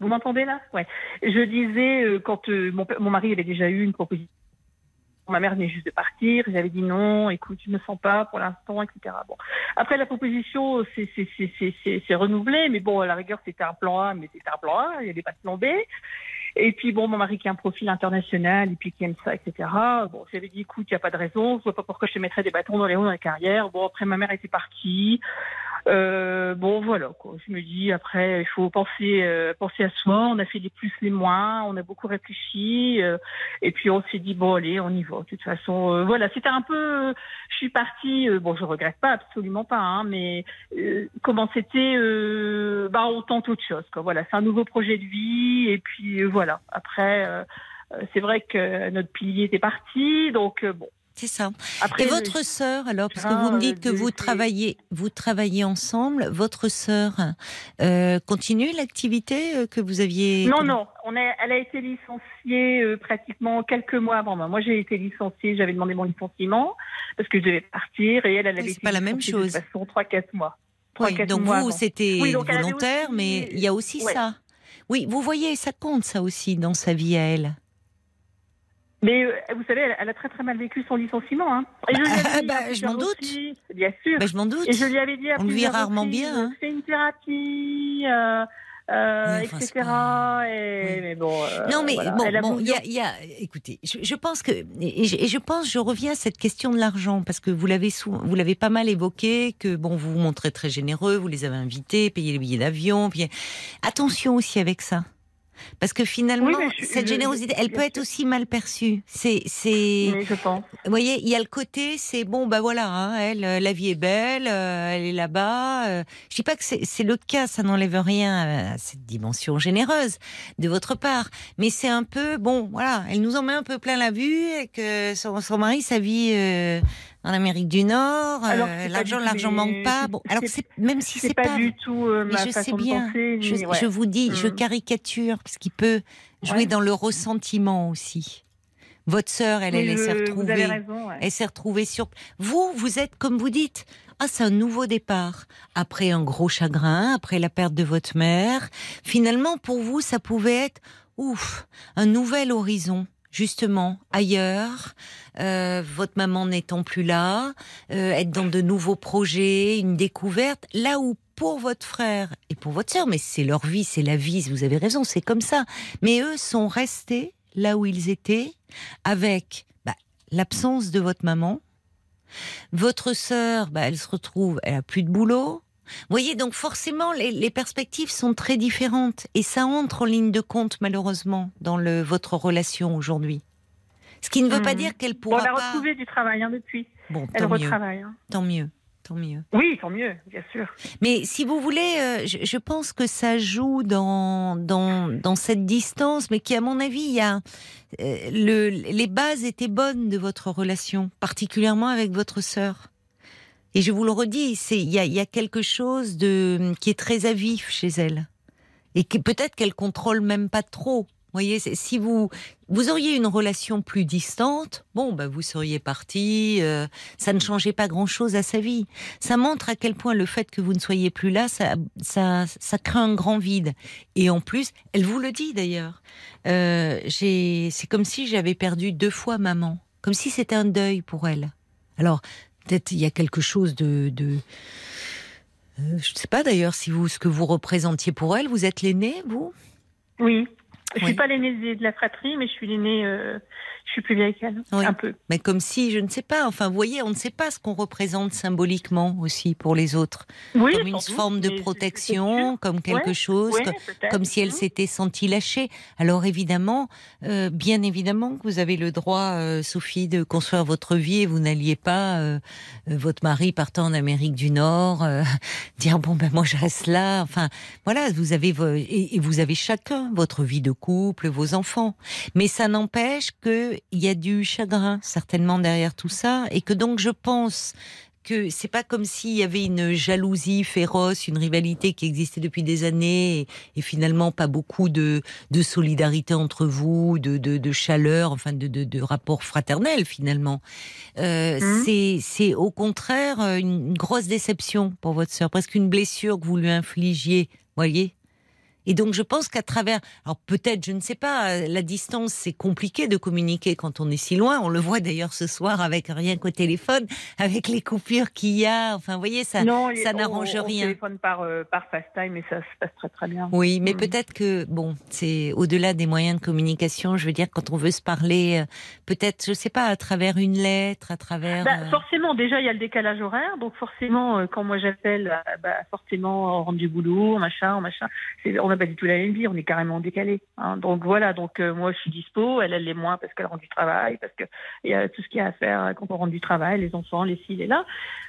Vous m'entendez là Ouais. Je disais euh, quand euh, mon, mon mari avait déjà eu une proposition. Ma mère venait juste de partir. J'avais dit non. Écoute, je me sens pas pour l'instant, etc. Bon. Après la proposition, c'est renouvelé, mais bon, à la rigueur, c'était un plan A, mais c'était un plan A. Il n'y avait pas de plan B. Et puis bon, mon mari qui a un profil international et puis qui aime ça, etc. Bon, j'avais dit écoute, il n'y a pas de raison. Je vois pas pourquoi je te mettrais des bâtons dans les roues dans la carrière. Bon, après ma mère était partie. Euh, bon, voilà. Quoi. Je me dis, après, il faut penser, euh, penser à soi. On a fait les plus, les moins. On a beaucoup réfléchi. euh, et puis, on s'est dit, bon, allez, on y va. De toute façon, euh, voilà. C'était un peu... Je suis partie... euh, bon, je regrette pas, absolument pas. Hein, mais euh, comment c'était... Bah, on autre chose. Quoi. Voilà, c'est un nouveau projet de vie. Et puis, voilà. Après... c'est vrai que notre pilier était parti, donc bon. C'est ça. Après, Et votre sœur, alors, parce que Ah, vous me dites que vous travaillez, vous travaillez ensemble. Votre sœur euh, continue l'activité euh, que vous aviez. Non, non, on a, elle a été licenciée euh, pratiquement quelques mois avant moi. Moi, j'ai été licenciée, j'avais demandé mon licenciement parce que je devais partir et elle, elle avait Oui, été pas la même chose. De toute façon, 3-4 mois. Oui, donc mois vous, c'était Oui, volontaire, aussi- mais il y a aussi Ouais. ça. Oui, vous voyez, ça compte ça aussi dans sa vie à elle. Mais euh, vous savez, elle, elle a très très mal vécu son licenciement. Hein. Et je lui dit bah, je m'en doute. Bien sûr. Ben, je m'en doute. Et je lui avais dit à On vit plusieurs rarement bien, hein. Fais une thérapie, euh, euh, Oui, c'est etc. pas- Et, Oui. mais bon. euh, Non, mais voilà. bon, il y a, y a- écoutez, je, je pense que, et je, et je pense, je reviens à cette question de l'argent parce que vous l'avez vous l'avez pas mal évoqué, que bon, vous vous montrez très généreux, vous les avez invités, payez les billets d'avion, puis attention aussi avec ça. Parce que finalement, Oui, je- cette générosité, elle peut être aussi mal perçue. C'est, c'est, Mais je pense. vous voyez, il y a le côté, c'est bon, bah voilà, hein, elle, euh, la vie est belle, euh, elle est là-bas. euh, je dis pas que c'est c'est le cas, ça n'enlève rien à cette dimension généreuse de votre part, mais c'est un peu, bon, voilà, elle nous en met un peu plein la vue et que son, son mari, sa vie euh, en Amérique du Nord, euh, l'argent, l'argent manque pas. Bon, alors c'est- même si C'est pas, pas, du tout euh, ma je sais bien, de penser. je, ni- ouais. je vous dis, je Mm. caricature parce qu'il peut jouer Ouais. dans le ressentiment aussi. Votre sœur, elle, elle, s'est retrouvée. raison. ouais. Elle s'est retrouvée sur. Vous, vous êtes comme vous dites. Ah, c'est un nouveau départ. Après un gros chagrin, après la perte de votre mère, finalement, pour vous, ça pouvait être, ouf, un nouvel horizon. Justement, ailleurs, euh, votre maman n'étant plus là, euh, être dans de nouveaux projets, une découverte, là où pour votre frère et pour votre sœur, mais c'est leur vie, c'est la vie, vous avez raison, c'est comme ça. Mais eux sont restés là où ils étaient, avec bah, l'absence de votre maman. Votre sœur, bah, elle se retrouve, elle a plus de boulot. Vous voyez, donc forcément, les, les perspectives sont très différentes. Et ça entre en ligne de compte, malheureusement, dans le, votre relation aujourd'hui. Ce qui ne veut pas Mhm. dire qu'elle Bon, pourra elle a pas... retrouvé du travail hein, depuis. Bon, Elle tant mieux, retravaille. hein. tant mieux, tant mieux. Oui, tant mieux, bien sûr. Mais si vous voulez, euh, je, je pense que ça joue dans, dans, dans cette distance, mais qui, à mon avis, il y a, euh, le, les bases étaient bonnes de votre relation, particulièrement avec votre sœur. Et je vous le redis, il y a, quelque chose de qui est très à vif chez elle, et peut-être qu'elle contrôle même pas trop. Vous voyez, si vous vous auriez une relation plus distante, bon, bah vous seriez parti, euh, ça ne changeait pas grand-chose à sa vie. Ça montre à quel point le fait que vous ne soyez plus là, ça, ça, ça crée un grand vide. Et en plus, elle vous le dit d'ailleurs. Euh, c'est comme si j'avais perdu deux fois maman, comme si c'était un deuil pour elle. Alors peut-être il y a quelque chose de, de euh, je ne sais pas d'ailleurs si vous ce que vous représentiez pour elle. Vous êtes l'aîné, vous? Oui. Je Oui. suis pas l'aînée de la fratrie, mais je suis l'aînée. euh, je suis plus vieille qu'elle, Oui. un peu. Mais comme si, je ne sais pas. Enfin, vous voyez, on ne sait pas ce qu'on représente symboliquement aussi pour les autres. Oui, comme une forme de protection, comme quelque Ouais, chose. Ouais, comme si elle peut-être. s'était sentie lâchée. Alors évidemment, euh, bien évidemment que vous avez le droit, euh, Sophie, de construire votre vie et vous n'alliez pas, euh, euh, votre mari partant en Amérique du Nord, euh, dire bon ben moi je reste là. Enfin voilà, vous avez et, et vous avez chacun votre vie de couple, vos enfants. Mais ça n'empêche que il y a du chagrin certainement derrière tout ça et que donc je pense que c'est pas comme s'il y avait une jalousie féroce, une rivalité qui existait depuis des années et, et finalement pas beaucoup de, de solidarité entre vous, de, de, de chaleur, enfin de, de, de rapport fraternel finalement. Euh, c'est, c'est au contraire euh, une, une grosse déception pour votre sœur, presque une blessure que vous lui infligiez, voyez? Et donc je pense qu'à travers, alors peut-être, je ne sais pas, euh, la distance, c'est compliqué de communiquer quand on est si loin. On le voit d'ailleurs ce soir avec rien qu'au téléphone, avec les coupures qu'il y a. Enfin, vous voyez, ça, non, ça on- n'arrange on rien. téléphone par, euh, par FaceTime et ça se passe très très bien. Oui, mais Mm. peut-être que bon, c'est au-delà des moyens de communication. Je veux dire, quand on veut se parler, euh, peut-être, je sais pas, à travers une lettre, à travers. Bah, euh, forcément, déjà il y a le décalage horaire, donc forcément quand moi j'appelle, bah, forcément on rentre du boulot, machin, machin. C'est- On n'a pas du tout la même vie, on est carrément décalé. hein. Donc voilà, donc euh, moi je suis dispo, elle elle l'est moins parce qu'elle rentre du travail, parce que il y a tout ce qu'il y a à faire quand on rentre du travail, les enfants, les filles, et là.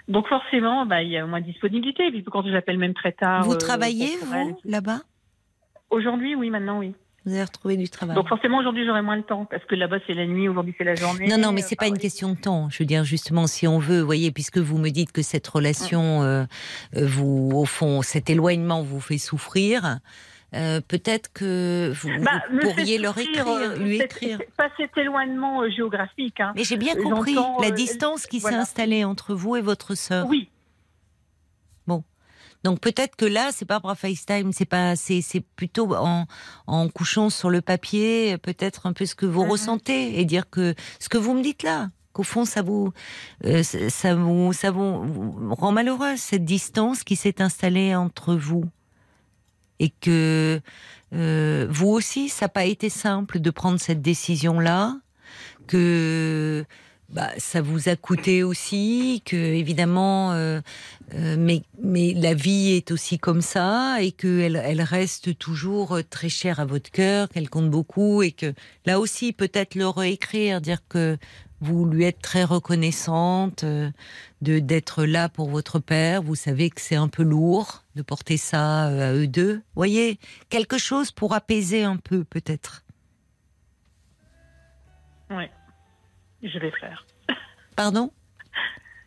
Donc forcément, bah, il y a moins de disponibilité. Et puis quand j'appelle même très tard. vous euh, travaillez vous là-bas? Aujourd'hui, oui, maintenant oui. Vous avez retrouvé du travail. Donc forcément aujourd'hui j'aurai moins le temps parce que là-bas c'est la nuit, aujourd'hui c'est la journée. Non, non, mais Euh, c'est pas enfin, une question de temps. Je veux dire, justement, si on veut, voyez, puisque vous me dites que cette relation, euh, euh, vous, au fond, cet éloignement vous fait souffrir, euh, peut-être que vous, Bah, pourriez leur écrire, euh, lui écrire. c'est Pas cet éloignement euh, géographique. Hein. Mais j'ai bien compris la distance qui s'est installée entre vous et votre sœur. Oui, Donc peut-être que là, c'est pas par FaceTime, c'est pas, c'est, c'est plutôt en, en couchant sur le papier, peut-être un peu ce que vous Mhm. ressentez et dire que ce que vous me dites là, qu'au fond ça vous, euh, ça vous, ça vous rend malheureuse cette distance qui s'est installée entre vous et que euh, vous aussi, ça n'a pas été simple de prendre cette décision là, que bah, ça vous a coûté aussi, que évidemment, euh, euh, mais, mais la vie est aussi comme ça et qu'elle elle reste toujours très chère à votre cœur, qu'elle compte beaucoup et que là aussi peut-être le réécrire, dire que vous lui êtes très reconnaissante euh, de d'être là pour votre père. Vous savez que c'est un peu lourd de porter ça euh, à eux deux. Voyez, quelque chose pour apaiser un peu peut-être. oui. Je vais faire. Pardon?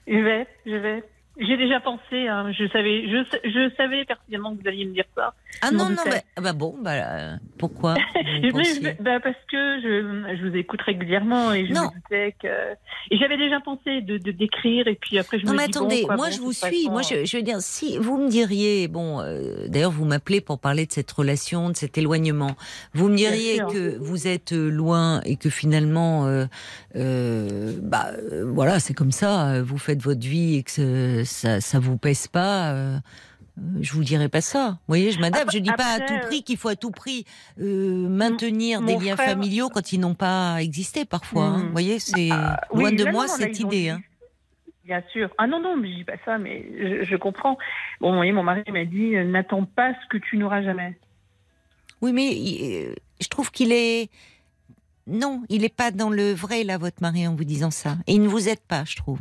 Je vais, je vais. J'ai déjà pensé, hein, je savais, je, je, savais personnellement que vous alliez me dire ça. Ah non, non, bah, bah, bon, bah, pourquoi bah, Parce que je, je, vous écoute régulièrement et je me disais que. Et j'avais déjà pensé de, de décrire et puis après je non, me mais attendez, moi je vous suis. Moi je, je, veux dire, si vous me diriez, bon, euh, d'ailleurs vous m'appelez pour parler de cette relation, de cet éloignement, vous me diriez que vous êtes euh, loin et que finalement, euh, euh bah, voilà, c'est comme ça, vous faites votre vie et que ça, ça vous pèse pas. Euh, je vous dirais pas ça. Vous voyez, je m'adapte. Je dis pas à tout prix qu'il faut à tout prix euh, maintenir des liens familiaux quand ils n'ont pas existé parfois. Hein. Hmm. Vous voyez, c'est ah, loin de moi cette idée. Hein. Bien sûr. Ah non, non, mais je dis pas ça, mais je, comprends. Bon, vous voyez, mon mari m'a dit euh, n'attends pas ce que tu n'auras jamais. Oui, mais je trouve qu'il est. Non, il n'est pas dans le vrai, là, votre mari, en vous disant ça. Et il ne vous aide pas, je trouve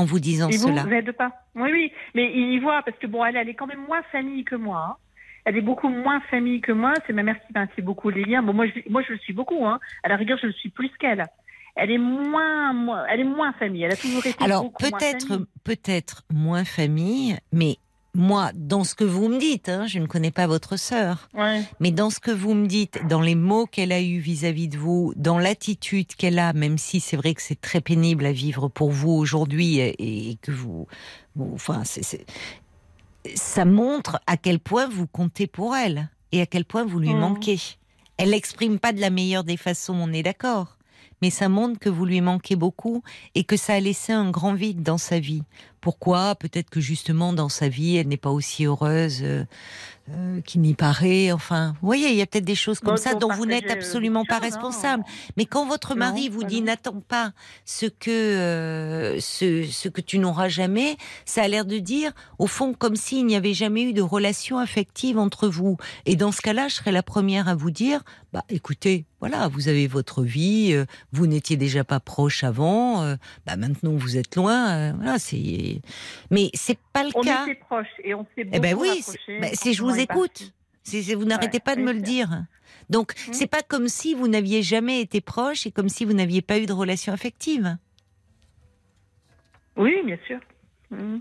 en vous disant Et vous, cela. Vous n'êtes pas. Oui, oui, mais il y voit parce que bon, elle, elle est quand même moins famille que moi. Hein. Elle est beaucoup moins famille que moi. C'est ma mère qui maintient beaucoup les liens. Bon, moi, je, moi, je le suis beaucoup. Hein. À la rigueur, je le suis plus qu'elle. Elle est moins, elle est moins famille. Elle a toujours été. Alors peut-être, peut-être moins famille, mais moi, dans ce que vous me dites, hein, je ne connais pas votre sœur, mais dans ce que vous me dites, dans les mots qu'elle a eus vis-à-vis de vous, dans l'attitude qu'elle a, même si c'est vrai que c'est très pénible à vivre pour vous aujourd'hui et, que vous, enfin, ça montre à quel point vous comptez pour elle et à quel point vous lui mmh. manquez. Elle l'exprime pas de la meilleure des façons, on est d'accord mais ça montre que vous lui manquez beaucoup et que ça a laissé un grand vide dans sa vie. Pourquoi Peut-être que justement dans sa vie, elle n'est pas aussi heureuse euh, euh, qu'il n'y paraît. Enfin, vous voyez, il y a peut-être des choses comme ça dont vous n'êtes absolument pas responsable. Mais quand votre mari vous dit n'attends pas ce que euh, ce, ce, que tu n'auras jamais, ça a l'air de dire au fond comme s'il n'y avait jamais eu de relation affective entre vous. Et dans ce cas-là, je serais la première à vous dire bah écoutez, voilà, vous avez votre vie, vous n'étiez déjà pas proche avant, bah maintenant vous êtes loin. voilà, c'est mais c'est pas le cas. On était proches et on s'est eh ben oui, ben, si je vous écoute, si, vous n'arrêtez pas de me le dire. Donc mmh. c'est pas comme si vous n'aviez jamais été proche et comme si vous n'aviez pas eu de relation affective. Oui, bien sûr. Mmh.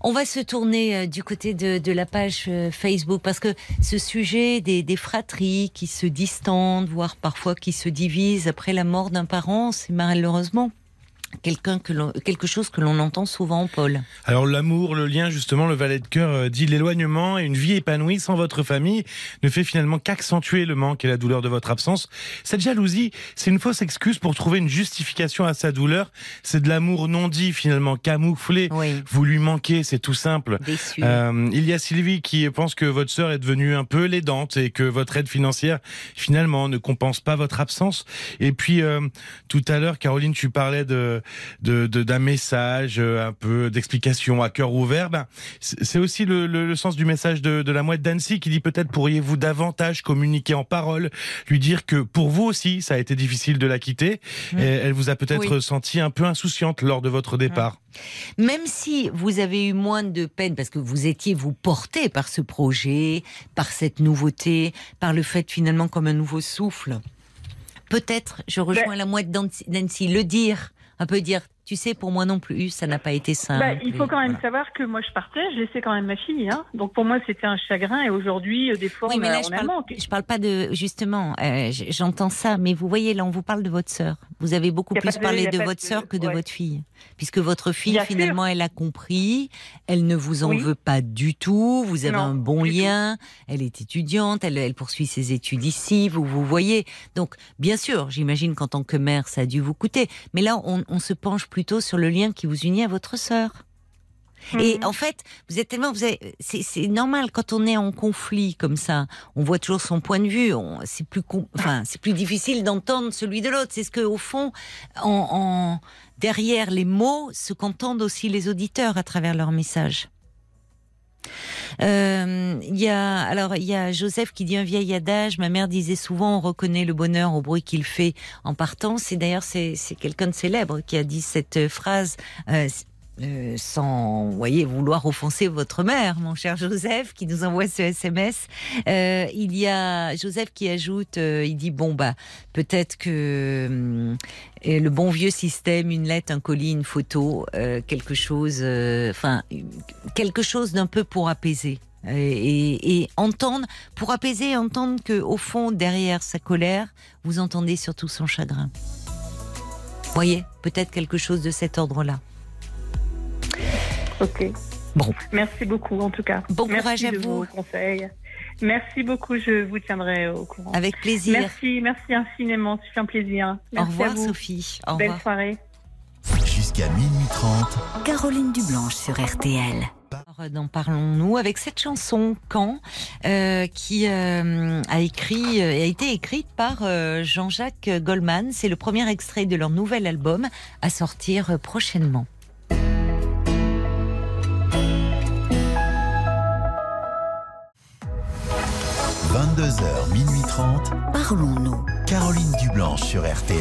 On va se tourner euh, du côté de, la page euh, Facebook parce que ce sujet des, des, fratries qui se distendent, voire parfois qui se divisent après la mort d'un parent, c'est malheureusement quelqu'un que quelque chose que l'on entend souvent, Paul. Alors l'amour, le lien, justement, le valet de cœur euh, dit l'éloignement et une vie épanouie sans votre famille ne fait finalement qu'accentuer le manque et la douleur de votre absence. Cette jalousie, c'est une fausse excuse pour trouver une justification à sa douleur. C'est de l'amour non dit, finalement camouflé. Vous lui manquez, c'est tout simple. Euh, il y a Sylvie qui pense que votre sœur est devenue un peu l'aidante et que votre aide financière, finalement, ne compense pas votre absence. Et puis, euh, tout à l'heure, Caroline, tu parlais de d'un de, message, euh, un peu d'explication à cœur ouvert. Ben, c'est aussi le, sens du message de, la mouette d'Annecy qui dit peut-être pourriez-vous davantage communiquer en parole, lui dire que pour vous aussi, ça a été difficile de la quitter. Et elle vous a peut-être senti un peu insouciante lors de votre départ. Même si vous avez eu moins de peine parce que vous étiez vous porté par ce projet, par cette nouveauté, par le fait finalement comme un nouveau souffle. Peut-être, je rejoins ben la mouette d'Annecy, le dire un peu dire tu sais, pour moi non plus, ça n'a pas été simple. Bah, il faut quand même savoir que moi je partais, je laissais quand même ma fille. Hein. Donc pour moi c'était un chagrin et aujourd'hui, euh, des fois, oui, mais là, je, parle, je parle pas de. Justement, euh, j'entends ça, mais vous voyez, là on vous parle de votre sœur. Vous avez beaucoup plus parlé de, votre sœur que de votre fille. Puisque votre fille, finalement, elle a compris, elle ne vous en veut pas du tout, vous avez un bon lien, elle est étudiante, elle, elle poursuit ses études ici, vous vous voyez. Donc, bien sûr, j'imagine qu'en tant que mère, ça a dû vous coûter. Mais là, on, on se penche plus plutôt sur le lien qui vous unit à votre sœur. Et mhm. en fait, vous êtes tellement, vous c'est normal quand on est en conflit comme ça, on voit toujours son point de vue. C'est plus, enfin, c'est plus difficile d'entendre celui de l'autre. C'est ce que, au fond, en, derrière les mots, ce qu'entendent aussi les auditeurs à travers leurs messages. Euh, il y a alors il y a Joseph qui dit un vieil adage. Ma mère disait souvent on reconnaît le bonheur au bruit qu'il fait en partant. C'est d'ailleurs c'est quelqu'un de célèbre qui a dit cette phrase. Euh, euh, sans, voyez, vouloir offenser votre mère, mon cher Joseph, qui nous envoie ce SMS. Euh, il y a Joseph qui ajoute, euh, il dit bon bah peut-être que le bon vieux système, une lettre, un colis, une photo, quelque chose, enfin quelque chose d'un peu pour apaiser. Et, et, entendre, pour apaiser, entendre que au fond, derrière sa colère, vous entendez surtout son chagrin. Voyez, peut-être quelque chose de cet ordre-là. Ok. Bon. Merci beaucoup en tout cas. Bon Merci courage à de vous. Vos conseils. Merci beaucoup, je vous tiendrai au courant. Avec plaisir. Merci, merci infiniment, c'est un plaisir. Merci au revoir à vous. Sophie. Au Belle revoir. soirée. Jusqu'à minuit 30. Caroline Dublanche sur RTL. D'en parlons-nous avec cette chanson Quand euh, qui euh, a écrit euh, a été écrite par euh, Jean-Jacques Goldman. C'est le premier extrait de leur nouvel album à sortir prochainement. 22h, minuit 30. Parlons-nous. Caroline Dublanche sur RTL.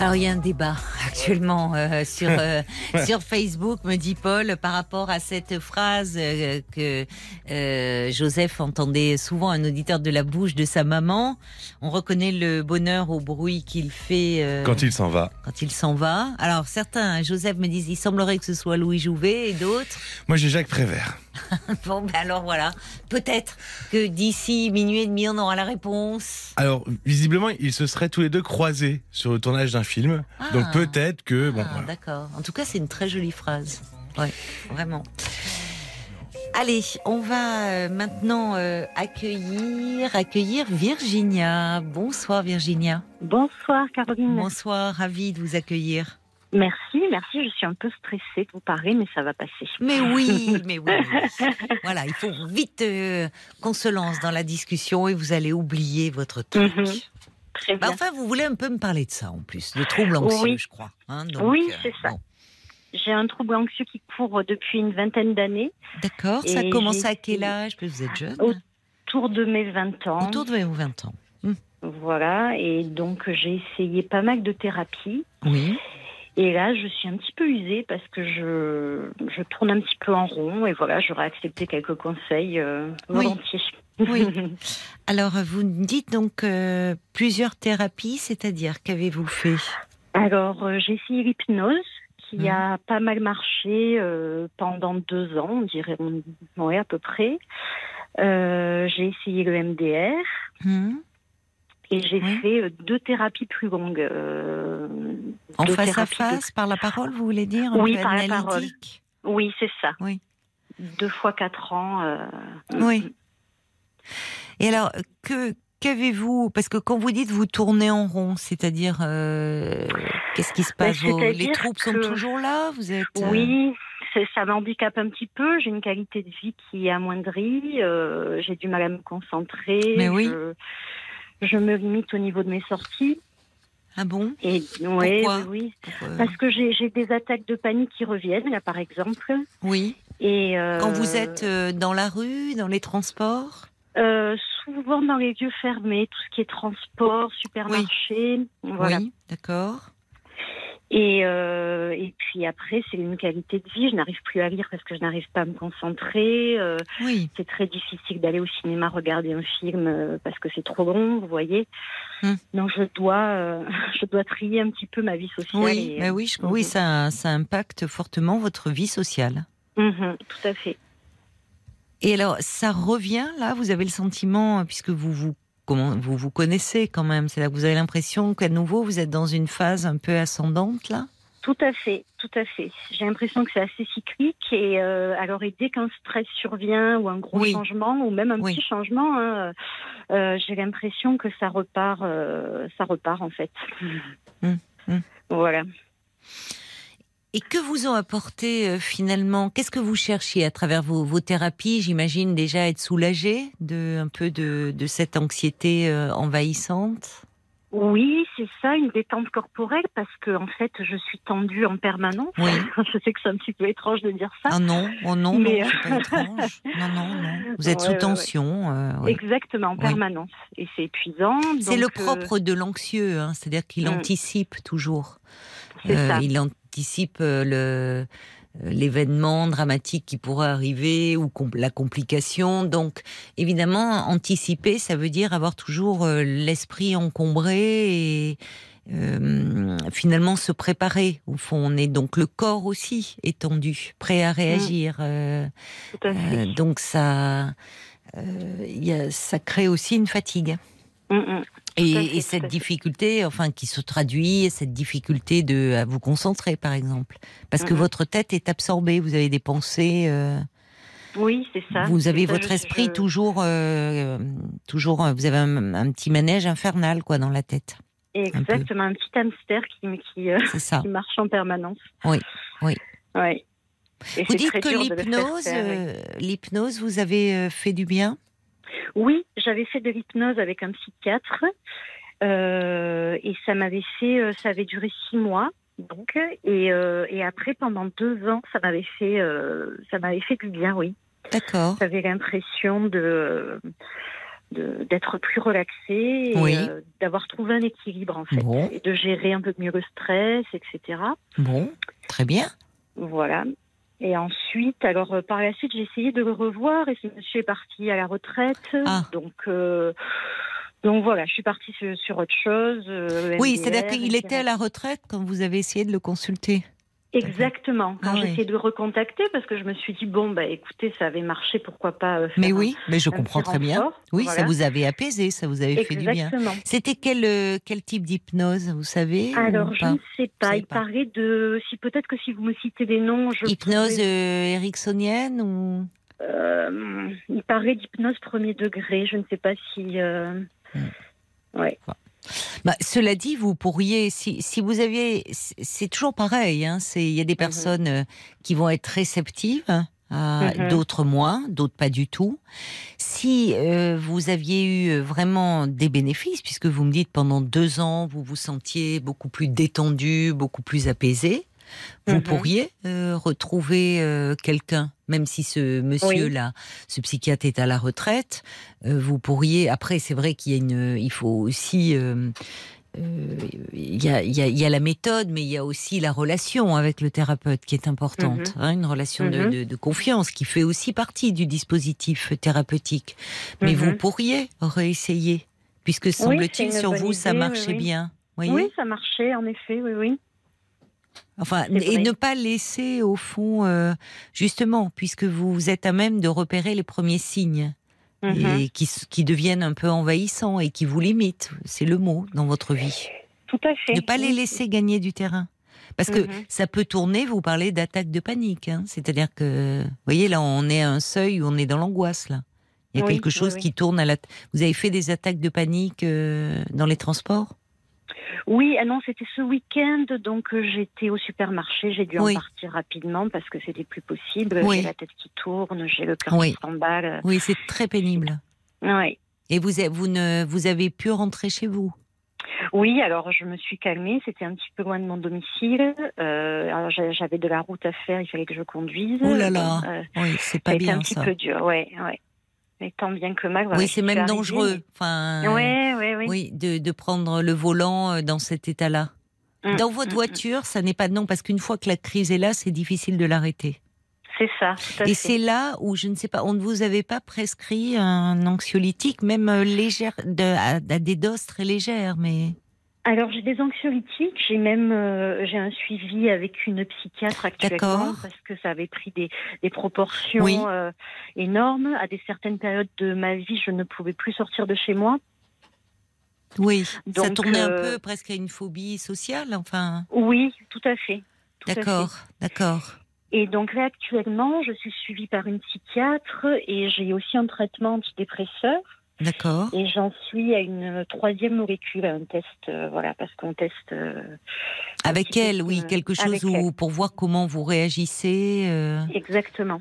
Alors il y a un débat actuellement euh, sur euh, sur Facebook, me dit Paul, par rapport à cette phrase euh, que euh, Joseph entendait souvent un auditeur de la bouche de sa maman. On reconnaît le bonheur au bruit qu'il fait euh, Quand il s'en va. quand il s'en va. Alors certains, Joseph me disent, il semblerait que ce soit Louis Jouvet et d'autres. Moi, j'ai Jacques Prévert. Bon, ben alors voilà, peut-être que d'ici minuit et demi, on aura la réponse. Alors, visiblement, ils se seraient tous les deux croisés sur le tournage d'un film. Ah. Donc peut-être que... Bon, Ah, voilà. D'accord. En tout cas, c'est une très jolie phrase. Ouais, vraiment. Allez, on va euh, maintenant euh, accueillir, accueillir Virginia. Bonsoir Virginia. Bonsoir Caroline. Bonsoir, ravie de vous accueillir. Merci, merci. Je suis un peu stressée de vous parler, mais ça va passer. Mais oui, mais oui. Voilà, il faut vite euh, qu'on se lance dans la discussion et vous allez oublier votre truc. Mhm. Très Bah, bien. enfin, vous voulez un peu me parler de ça en plus, de troubles anxieux, Oui. je crois. hein, donc, Oui, euh, c'est ça. bon. J'ai un trouble anxieux qui court depuis une vingtaine d'années, D'accord, ça j'ai à quel âge? Vous êtes jeune Au- autour de mes 20 ans. Autour de vos 20 ans. Voilà, et donc j'ai essayé pas mal de thérapies. Oui. Et là, je suis un petit peu usée parce que je, je tourne un petit peu en rond. Et voilà, j'aurais accepté quelques conseils euh, volontiers. Oui. Alors, vous me dites donc euh, plusieurs thérapies, c'est-à-dire qu'avez-vous fait? Alors, euh, j'ai essayé l'hypnose, qui Mhm. a pas mal marché pendant deux ans, on dirait, on- ouais, à peu près. J'ai essayé le MDR Hmm et j'ai fait deux thérapies plus longues. euh, En face à face, par la parole, vous voulez dire Oui, peu par la parole. Oui, c'est ça. Oui. Deux fois quatre ans. euh, Oui. Et alors, que qu'avez-vous Parce que quand vous dites vous tournez en rond, c'est-à-dire euh, qu'est-ce qui se Ben, passe? Vos- Les troubles sont toujours là? Vous êtes euh, Oui, ça m'handicape un petit peu. J'ai une qualité de vie qui est amoindrie. euh, j'ai du mal à me concentrer. Mais oui. Je, je me limite au niveau de mes sorties. Ah bon? Et ouais, Pourquoi? oui. Pourquoi? Parce que j'ai des attaques de panique qui reviennent, là, par exemple. Oui. Et euh, Quand vous êtes euh, dans la rue, dans les transports? Euh, souvent dans les lieux fermés, tout ce qui est transport, supermarché, voilà. Oui, d'accord. Et, euh, et puis après, c'est une qualité de vie. Je n'arrive plus à lire parce que je n'arrive pas à me concentrer. euh, Oui. c'est très difficile d'aller au cinéma regarder un film euh, parce que c'est trop long, vous voyez. Hmm. Donc je dois, euh, je dois trier un petit peu ma vie sociale. Oui, et, mais oui, je- oui, mhm. ça, ça impacte fortement votre vie sociale. mhm, tout à fait. Et alors, ça revient là Vous avez le sentiment, puisque vous vous comment vous vous connaissez quand même, c'est là que vous avez l'impression qu'à nouveau vous êtes dans une phase un peu ascendante là? Tout à fait, tout à fait. J'ai l'impression que c'est assez cyclique et euh, alors et dès qu'un stress survient ou un gros Oui. changement ou même un Oui. petit changement, hein, euh, j'ai l'impression que ça repart, euh, ça repart en fait. Mm, mm. Voilà. Et que vous ont apporté euh, finalement? Qu'est-ce que vous cherchiez à travers vos, vos thérapies? J'imagine déjà être soulagé de un peu de, de cette anxiété euh, envahissante. Oui, c'est ça, une détente corporelle, parce que en fait, je suis tendue en permanence. Oui. je sais que c'est un petit peu étrange de dire ça. Ah non, oh non, Mais, non, c'est pas étrange. Non, non, non. Vous êtes Ouais, sous ouais, tension. euh. Exactement, en permanence. Et c'est épuisant. C'est le euh, propre de l'anxieux, hein, c'est-à-dire qu'il Mm. anticipe toujours. Euh, ça. il anticipe euh, le euh, l'événement dramatique qui pourrait arriver ou la complication. Donc, évidemment, anticiper, ça veut dire avoir toujours euh, l'esprit encombré et euh, finalement se préparer. Au fond, on est donc le corps aussi est tendu, prêt à réagir. euh, Tout à fait. euh, donc ça, il y a- ça crée aussi une fatigue. Mm, mm. Et, fait, cette difficulté, enfin, qui se traduit, cette difficulté de à vous concentrer, par exemple, parce que votre tête est absorbée, vous avez des pensées, euh, Oui, c'est ça. vous avez ça, votre esprit je- toujours, euh, toujours, euh, vous avez un, un petit manège infernal, quoi, dans la tête. Exactement, un, petit hamster qui, euh, marche en permanence. Oui, oui. Ouais. Et Vous dites que l'hypnose, l'hypnose, vous avez fait du bien? Oui, j'avais fait de l'hypnose avec un psychiatre euh, et ça m'avait fait, euh, ça avait duré six mois. Donc et, euh, et après pendant deux ans, ça m'avait fait, euh, ça m'avait fait du bien, oui. D'accord. J'avais l'impression de d'être plus relaxée et Oui. euh, d'avoir trouvé un équilibre en fait Bon. et de gérer un peu mieux le stress, etc. Bon, très bien. Voilà. Et ensuite, alors euh, par la suite, j'ai essayé de le revoir et ce monsieur est parti à la retraite. Ah. Donc, euh, donc voilà, je suis partie sur, sur autre chose. euh, Oui, c'est-à-dire qu'il était à la retraite quand vous avez essayé de le consulter? Exactement. Quand Ah j'ai oui. essayé de le recontacter, parce que je me suis dit, bon, bah écoutez, ça avait marché, pourquoi pas euh, faire Mais oui, mais je comprends très bien. Oui, ça vous avait apaisé, ça vous avait fait du bien. Exactement. C'était quel, euh, quel type d'hypnose, vous savez Alors, je ne sais pas. Il pas. parlait de. Si peut-être que si vous me citez des noms, je. Hypnose pourrais- euh, ericksonienne ou Euh, il parlait d'hypnose premier degré. Je ne sais pas si. Ouais. Bah, cela dit, vous pourriez, si, si vous aviez, c'est toujours pareil. Hein, il y a des personnes euh, qui vont être réceptives, à Mhm. d'autres moins, d'autres pas du tout. Si euh, vous aviez eu vraiment des bénéfices, puisque vous me dites pendant deux ans, vous vous sentiez beaucoup plus détendu, beaucoup plus apaisé, vous Mhm. pourriez euh, retrouver euh, quelqu'un, même si ce monsieur-là, ce psychiatre est à la retraite, euh, vous pourriez. Après, c'est vrai qu'il y a une, il faut aussi. il y, a, il y a- il y a la méthode, mais il y a aussi la relation avec le thérapeute qui est importante, hein, une relation de, Mhm. de- de confiance qui fait aussi partie du dispositif thérapeutique. Mais Mhm. vous pourriez réessayer, puisque semble-t-il sur vous ça idée, marchait oui. bien. Voyez Oui, ça marchait, en effet, oui, oui. Enfin, et ne pas laisser au fond, euh, justement, puisque vous êtes à même de repérer les premiers signes Mhm. et qui, deviennent un peu envahissants et qui vous limitent, c'est le mot dans votre vie. Tout à fait. Ne pas les laisser gagner du terrain. Parce que Mhm. ça peut tourner, vous parlez d'attaque de panique. hein. C'est-à-dire que, vous voyez, là, on est à un seuil où on est dans l'angoisse, là. Il y a Oui, quelque chose oui, oui. qui tourne à la... Vous avez fait des attaques de panique euh, dans les transports? Oui, ah non, c'était ce week-end, donc euh, j'étais au supermarché, j'ai dû Oui. en partir rapidement parce que c'était plus possible. Oui. J'ai la tête qui tourne, j'ai le cœur Oui. qui s'emballe. Oui, c'est très pénible. Ouais. Et vous, vous, ne, vous avez pu rentrer chez vous? Oui, alors je me suis calmée, c'était un petit peu loin de mon domicile. Euh, j'avais de la route à faire, il fallait que je conduise. Oh là là, euh, Oui, c'est ça pas a été bien un petit ça. peu dur, ouais, ouais. Mais tant bien que mal. voilà, oui, c'est même dangereux. mais- Enfin, Ouais, ouais, ouais. oui, de, de prendre le volant euh, dans cet état-là. Mm, Dans votre mm, voiture, ça n'est pas non, parce qu'une fois que la crise est là, c'est difficile de l'arrêter. C'est ça, tout à Et c'est là où, je ne sais pas, on ne vous avait pas prescrit un anxiolytique, même euh, légère, de, à, à des doses très légères, mais. Alors j'ai des anxiolytiques, j'ai même euh, j'ai un suivi avec une psychiatre actuellement parce que ça avait pris des, des proportions Oui. euh, énormes. À des certaines périodes de ma vie, je ne pouvais plus sortir de chez moi. Oui, ça tournait un euh, peu presque à une phobie sociale, enfin. Oui, tout à fait. tout à fait. D'accord, d'accord. Et donc là actuellement, je suis suivie par une psychiatre et j'ai aussi un traitement antidépresseur D'accord. et j'en suis à une troisième molécule, à un test, euh, voilà, parce qu'on teste. euh, Avec elle, oui, quelque chose avec où, elle. pour voir comment vous réagissez. euh, Exactement.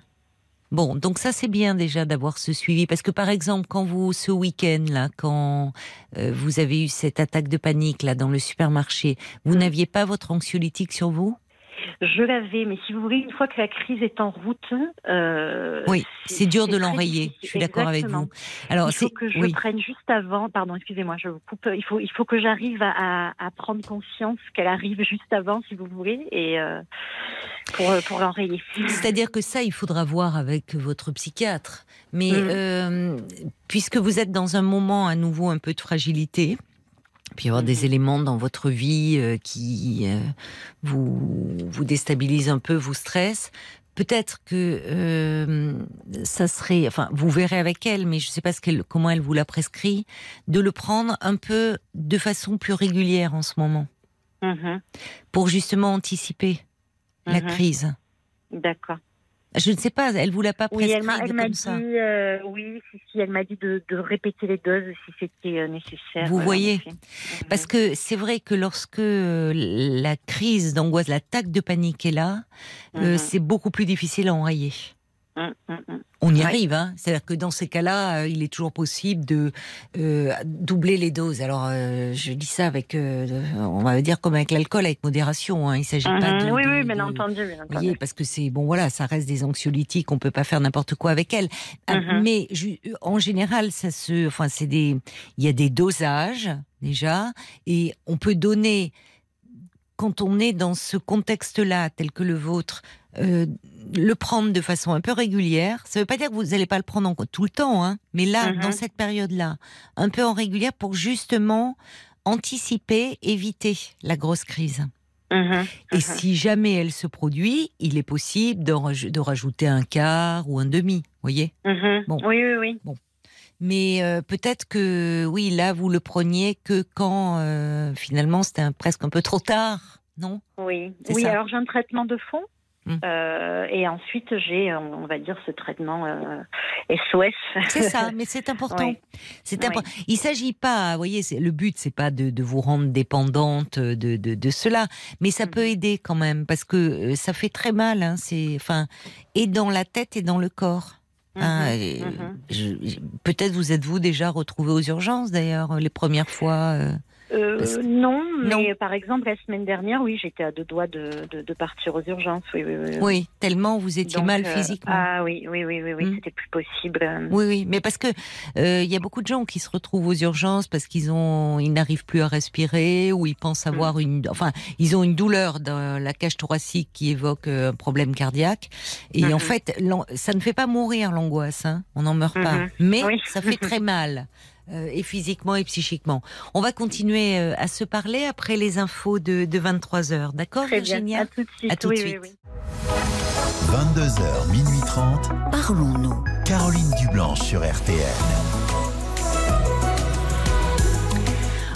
Bon, donc ça c'est bien déjà d'avoir ce suivi parce que par exemple quand vous ce week-end là, quand vous avez eu cette attaque de panique là dans le supermarché, vous Mm. n'aviez pas votre anxiolytique sur vous? Je l'avais, mais si vous voulez, une fois que la crise est en route, euh, Oui, c'est dur de l'enrayer. Je suis d'accord avec vous. Alors il faut que je oui. prenne juste avant, pardon, excusez-moi, je vous coupe. Il faut, il faut que j'arrive à, à- à prendre conscience qu'elle arrive juste avant, si vous voulez, et euh, pour, pour l'enrayer. C'est-à-dire que ça, il faudra voir avec votre psychiatre. Mais Mm. euh, puisque vous êtes dans un moment à nouveau un peu de fragilité, puis avoir des Mhm. éléments dans votre vie euh, qui euh, vous, vous déstabilisent un peu, vous stressent, peut-être que euh, ça serait, enfin, vous verrez avec elle, mais je ne sais pas ce qu'elle, comment elle vous l'a prescrit, de le prendre un peu de façon plus régulière en ce moment, Mhm, pour justement anticiper la mhm. crise. D'accord. Je ne sais pas, elle vous l'a pas Oui, prescrit elle m'a, elle comme dit, ça. euh, oui, si, si, elle m'a dit de, de répéter les doses si c'était euh, nécessaire. Vous euh, voyez. Parce que c'est vrai que lorsque euh, la crise d'angoisse, l'attaque de panique est là, euh, Mhm. c'est beaucoup plus difficile à enrayer. On y Ouais. arrive, hein. c'est-à-dire que dans ces cas-là, euh, il est toujours possible de euh, doubler les doses. Alors, euh, je dis ça avec, euh, on va dire comme avec l'alcool, avec modération. Hein. Il s'agit pas Mhm. de, oui, de- oui, bien de- entendu, bien Vous entendu. voyez, parce que c'est bon, voilà, ça reste des anxiolytiques, on peut pas faire n'importe quoi avec elles. Ah, Mhm. Mais en général, ça se, enfin, c'est des, il y a des dosages déjà, et on peut donner quand on est dans ce contexte-là, tel que le vôtre. euh, le prendre de façon un peu régulière. Ça ne veut pas dire que vous n'allez pas le prendre en- tout le temps, hein, mais là, Mhm. dans cette période-là, un peu en régulière pour justement anticiper, éviter la grosse crise. Mhm, Et mhm. si jamais elle se produit, il est possible de, raj- de rajouter un quart ou un demi, voyez. Bon. Oui, oui, oui. Mais euh, peut-être que oui, là vous le preniez que quand euh, finalement c'était presque un peu trop tard, non? Oui, oui ça. alors j'ai un traitement de fond. Hmm. euh, et ensuite, j'ai, euh, on va dire, ce traitement euh, SOS. C'est ça, mais c'est important. Oui. C'est Oui. important. Il s'agit pas, vous voyez, le but c'est pas de, de vous rendre dépendante de, de, de cela, mais ça peut Mhm. aider quand même parce que euh, ça fait très mal. Hein, c'est, enfin, et dans la tête et dans le corps. Hein, Mhm, mhm. je- je- Peut-être vous êtes-vous déjà retrouvé aux urgences d'ailleurs les premières fois. Euh. Non, Non. mais par exemple, la semaine dernière, oui, j'étais à deux doigts de, de, de partir aux urgences. Oui, oui, oui. Oui, tellement vous étiez Donc, mal euh, physiquement. Ah oui, oui, oui, oui, oui, Hmm. c'était plus possible. Oui, oui, mais parce que euh, il y a beaucoup de gens qui se retrouvent aux urgences parce qu'ils ont, ils n'arrivent plus à respirer ou ils pensent avoir une, enfin, ils ont une douleur dans la cage thoracique qui évoque euh, un problème cardiaque. Et en fait, l'an- ça ne fait pas mourir l'angoisse, hein, on n'en meurt pas, mais ça fait très mal. Euh, et physiquement et psychiquement. On va continuer euh, à se parler après les infos de, de 23 heures, d'accord, Très bien. Virginia À tout de suite. À tout de oui, suite. oui, oui. 22h, minuit 30. Parlons-nous. Caroline Dublanche sur RTL.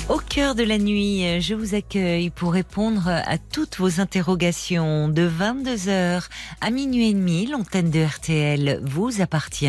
Au cœur de la nuit, je vous accueille pour répondre à toutes vos interrogations de 22h à minuit et demi. L'antenne de RTL vous appartient.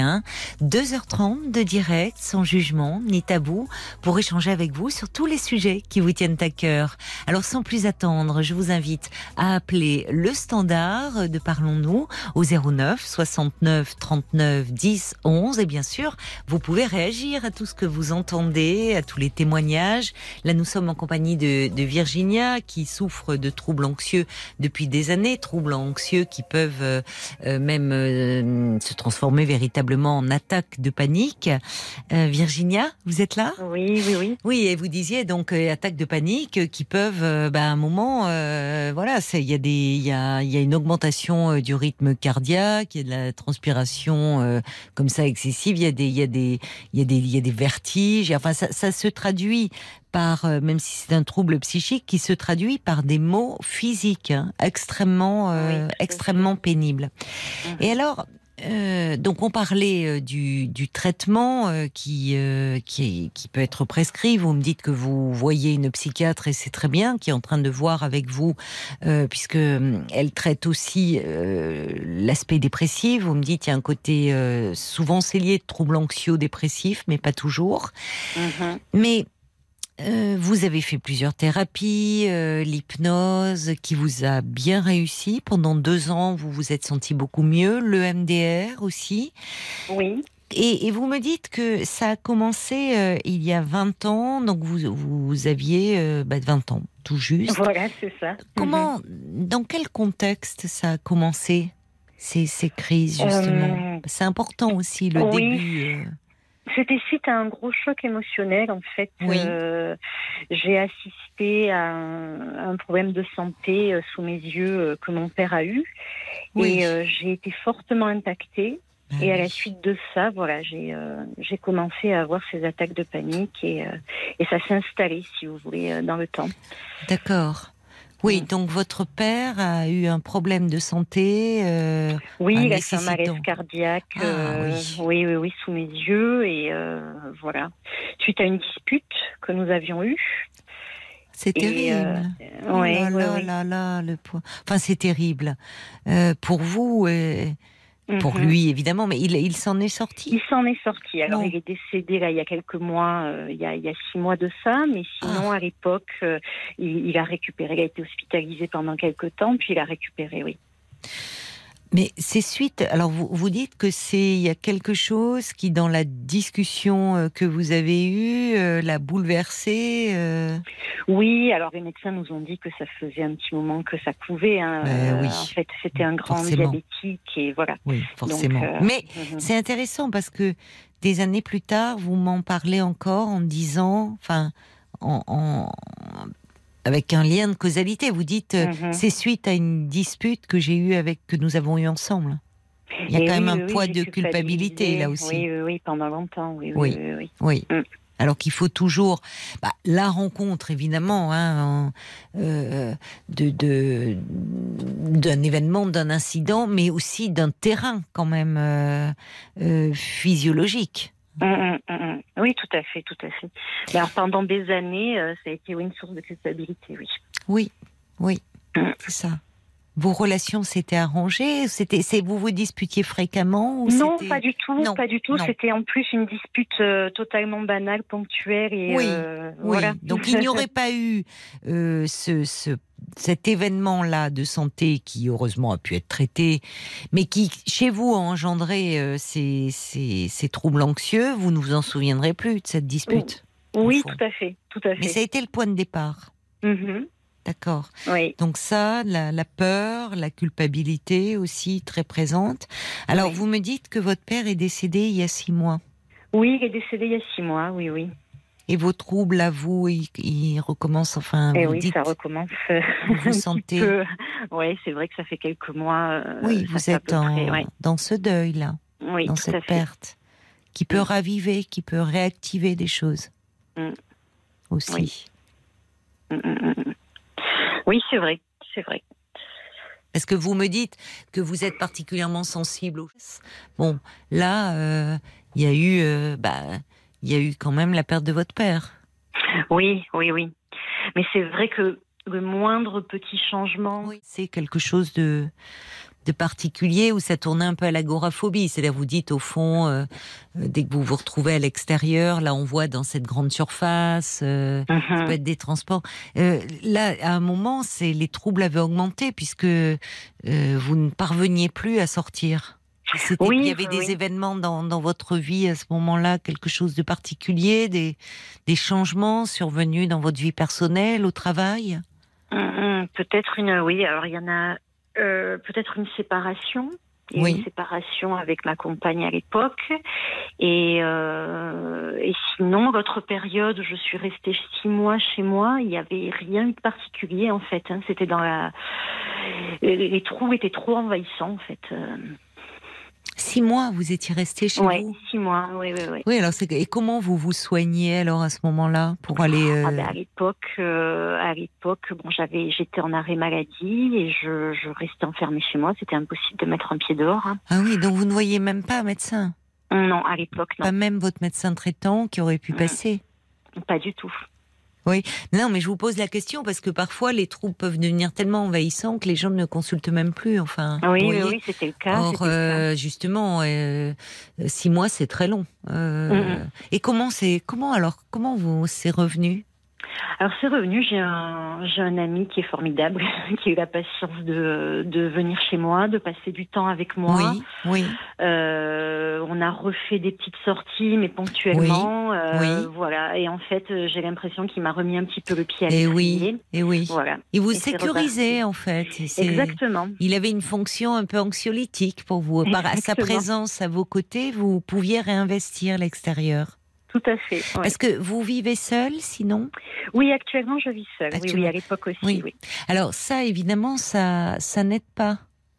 2h30 de direct, sans jugement ni tabou, pour échanger avec vous sur tous les sujets qui vous tiennent à cœur. Alors sans plus attendre, je vous invite à appeler le standard de Parlons-nous au 09 69 39 10 11 et bien sûr, vous pouvez réagir à tout ce que vous entendez, à tous les témoignages. Là, nous sommes en compagnie de, de Virginia qui souffre de troubles anxieux depuis des années, troubles anxieux qui peuvent euh, euh, même euh, se transformer véritablement en attaque de panique. Euh, Virginia, vous êtes là? Oui, oui, oui. oui, et vous disiez donc euh, attaques de panique euh, qui peuvent, bah, à un moment, euh, voilà, c'est- il y a des, il y a, il y a une augmentation du rythme cardiaque, il y a de la transpiration euh, comme ça excessive, il y a des, il y a des, il y a des, il y a des vertiges. Enfin, ça, ça se traduit par, euh, même si c'est un trouble psychique, qui se traduit par des maux physiques hein, extrêmement, euh, Oui, extrêmement pénibles. Mhm. Et alors, euh, donc on parlait du, du traitement euh, qui, euh, qui, est- qui peut être prescrit. Vous me dites que vous voyez une psychiatre et c'est très bien, qui est en train de voir avec vous, puisque elle traite aussi l'aspect dépressif. Vous me dites il y a un côté souvent c'est lié de troubles anxio-dépressifs, mais pas toujours. Mhm. Mais euh, vous avez fait plusieurs thérapies, euh, l'hypnose qui vous a bien réussi. Pendant deux ans, vous vous êtes senti beaucoup mieux, le MDR aussi. Oui. Et, et vous me dites que ça a commencé euh, il y a 20 ans, donc vous, vous aviez euh, bah, 20 ans, tout juste. Voilà, c'est ça. Comment, dans quel contexte ça a commencé, ces, ces crises, justement? Euh, C'est important aussi, le oui. début. C'était suite à un gros choc émotionnel. En fait, Oui. Euh, j'ai assisté à un, un problème de santé euh, sous mes yeux euh, que mon père a eu. Oui. Et euh, j'ai été fortement impactée. Ben Et à la suite de ça, voilà, j'ai euh, j'ai commencé à avoir ces attaques de panique et, euh, et ça s'est installé, si vous voulez, dans le temps. D'accord. Oui, Mm. donc votre père a eu un problème de santé. euh, Oui, il a fait un malaise cardiaque. Ah, euh, oui. oui. oui, oui, sous mes yeux. Et euh, voilà. Suite à une dispute que nous avions eue. c'est terrible. Oh ouais, là ouais, là ouais. là là, le poids. Enfin, c'est terrible. Pour vous, pour Mhm. lui évidemment, mais il, il s'en est sorti. Il s'en est sorti. Alors, il est décédé là il y a quelques mois, euh, il, y a, il y a six mois de ça, mais sinon Ah. à l'époque, euh, il, il a récupéré. Il a été hospitalisé pendant quelques temps, puis il a récupéré, oui. Mais c'est suite. Alors vous, vous dites que c'est il y a quelque chose qui dans la discussion euh, que vous avez eue euh, l'a bouleversé. euh, Oui, alors les médecins nous ont dit que ça faisait un petit moment que ça pouvait. hein. Ben oui. En fait, c'était un grand Forcément. diabétique et voilà. Oui, forcément. Mais Mhm. c'est intéressant parce que des années plus tard, vous m'en parlez encore en disant, enfin, en, en- avec un lien de causalité. Vous dites, euh, Mhm. c'est suite à une dispute que j'ai eue avec, que nous avons eue ensemble. Il y a Et quand oui, même un oui, poids de culpabilité là aussi. Oui, oui, oui, pendant longtemps. Oui, Oui. oui, oui. oui. Oui. Mm. Alors qu'il faut toujours bah, la rencontre, évidemment, hein, en- euh, de de- d'un événement, d'un incident, mais aussi d'un terrain quand même euh, euh, physiologique. Hum, hum, hum. Oui, tout à fait, tout à fait. Mais alors, pendant des années, euh, ça a été une source de culpabilité, oui. Oui, oui, Mm. c'est ça. Vos relations s'étaient arrangées C'était, vous vous disputiez fréquemment ou Non, pas du tout, Non, pas du tout. C'était en plus une dispute euh, totalement banale, ponctuelle et Oui, euh, Oui. voilà. Donc il n'y aurait pas eu euh, ce, ce- cet événement-là de santé qui heureusement a pu être traité, mais qui chez vous a engendré ces, ces- ces troubles anxieux. Vous ne vous en souviendrez plus de cette dispute. oui, tout à fait, tout à Mais fait. ça a été le point de départ. Mhm. D'accord. Oui. Donc ça, la, la peur, la culpabilité aussi très présente. Alors Oui. vous me dites que votre père est décédé il y a six mois. Oui, il est décédé il y a six mois, oui, oui. Et vos troubles à vous, ils, ils recommencent, enfin, Et vous oui, dites, ça recommence. euh, vous sentez... Ouais, c'est vrai que ça fait quelques mois. euh, Oui, vous êtes peu en- près, ouais. dans ce deuil-là, Oui, dans cette perte, qui peut raviver, qui peut réactiver des choses Mm. aussi. Oui. Mm, mm, mm. Oui, c'est vrai, c'est vrai. Parce que vous me dites que vous êtes particulièrement sensible aux. Bon, là, euh, il y a eu, euh, bah, il y a eu quand même la perte de votre père. Oui, oui, oui. Mais c'est vrai que le moindre petit changement. Oui, c'est quelque chose de de particulier où ça tourne un peu à l'agoraphobie. C'est-à-dire, vous dites au fond, euh, euh, dès que vous vous retrouvez à l'extérieur, là, on voit dans cette grande surface. euh, Ça Mhm. peut être des transports. Euh, là, à un moment, c'est les troubles avaient augmenté puisque vous ne parveniez plus à sortir. Oui, il y avait oui, des oui. événements dans, dans votre vie à ce moment-là, quelque chose de particulier, des, des changements survenus dans votre vie personnelle, au travail? Peut-être une, oui. Alors il y en a euh, peut-être une séparation. Il y a Oui. Une séparation avec ma compagne à l'époque. Et, euh, et sinon, votre période, je suis restée six mois chez moi. Il n'y avait rien de particulier en fait. hein. C'était dans la. Les, les trous étaient trop envahissants en fait. Euh, Six mois, vous étiez resté chez ouais, vous. six mois. Oui, oui, oui. Oui, alors et comment vous vous soignez alors à ce moment-là pour aller euh, Ah ben, à l'époque, euh, à l'époque, bon, j'avais, j'étais en arrêt maladie et je, je restais enfermée chez moi. C'était impossible de mettre un pied dehors. hein. Ah oui, donc vous ne voyez même pas un médecin, Non, à l'époque, non, pas même votre médecin traitant qui aurait pu Mm. passer? pas du tout. Non, mais je vous pose la question parce que parfois les troubles peuvent devenir tellement envahissants que les gens ne consultent même plus. Enfin, Oui, vous oui, oui, c'était le cas. Or, c'était le cas. euh, justement, euh, six mois, c'est très long. Euh, Mhm. Et comment c'est, comment alors, comment vous c'est revenu? Alors c'est revenu, j'ai un, j'ai un ami qui est formidable, qui a eu la patience de, de venir chez moi, de passer du temps avec moi. Oui, oui. Euh, on a refait des petites sorties, mais ponctuellement. euh, oui. Voilà. Et en fait, euh, j'ai l'impression qu'il m'a remis un petit peu le pied à Et l'étrier. oui, et oui. Voilà. Il vous Et sécurisait en fait. C'est- Exactement. Il avait une fonction un peu anxiolytique pour vous. Par à sa présence à vos côtés, vous pouviez réinvestir l'extérieur. Tout à fait. ouais. Est-ce que vous vivez seul sinon? Oui, actuellement, je vis seule. Oui, oui, à l'époque aussi. Oui. Oui. Alors ça, évidemment, ça, ça n'aide pas.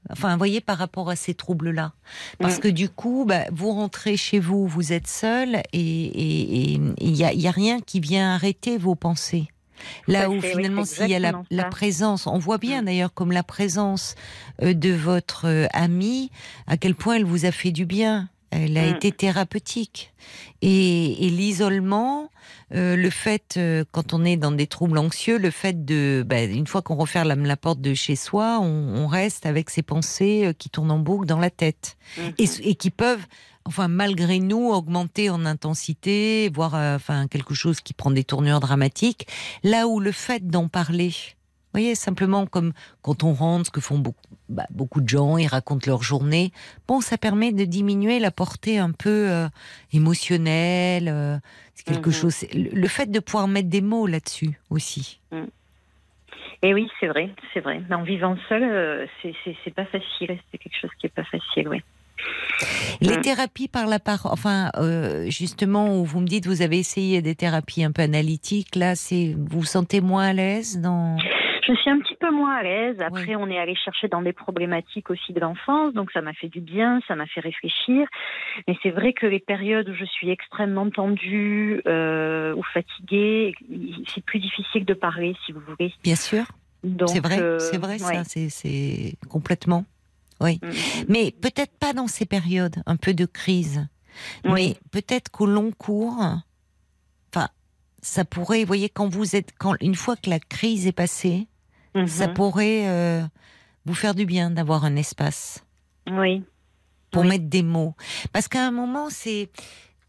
Enfin, vous voyez, par rapport à ces troubles-là. Parce que du coup, bah, vous rentrez chez vous, vous êtes seul, et il n'y a, il y a rien qui vient arrêter vos pensées. Là où fait, oui, finalement, c'est s'il y a la, la présence, on voit bien Mm. d'ailleurs comme la présence euh, de votre euh, amie, à quel point elle vous a fait du bien. Elle a Mm. été thérapeutique. Et, et l'isolement, euh, le fait, euh, quand on est dans des troubles anxieux, le fait de, bah, une fois qu'on referme la, la porte de chez soi, on, on reste avec ces pensées euh, qui tournent en boucle dans la tête Mhm. et, et qui peuvent, enfin malgré nous, augmenter en intensité, voire euh, enfin quelque chose qui prend des tournures dramatiques. Là où le fait d'en parler, voyez, simplement comme quand on rentre, ce que font beaucoup, bah, beaucoup de gens, ils racontent leur journée. Bon, ça permet de diminuer la portée un peu euh, émotionnelle. euh, c'est quelque Mhm. chose. Le, fait de pouvoir mettre des mots là-dessus aussi. Et oui, c'est vrai, c'est vrai. Mais en vivant seul, euh, c'est, pas facile. C'est quelque chose qui est pas facile, oui. Les Mm. thérapies par la part, enfin, euh, justement, où vous me dites vous avez essayé des thérapies un peu analytiques, là, c'est vous vous sentez moins à l'aise dans. Je suis un petit peu moins à l'aise. Après, on est allé chercher dans des problématiques aussi de l'enfance, donc ça m'a fait du bien, ça m'a fait réfléchir. Mais c'est vrai que les périodes où je suis extrêmement tendue euh, ou fatiguée, c'est plus difficile de parler, si vous voulez. Bien sûr, Donc, c'est vrai, euh, c'est vrai, ouais. ça, c'est- complètement. Oui, Mm, mm. mais peut-être pas dans ces périodes un peu de crise, Oui. mais peut-être qu'au long cours, enfin, ça pourrait, vous voyez, quand vous êtes, quand une fois que la crise est passée, Mhm. ça pourrait euh, vous faire du bien d'avoir un espace. Oui. pour Oui. mettre des mots. Parce qu'à un moment, c'est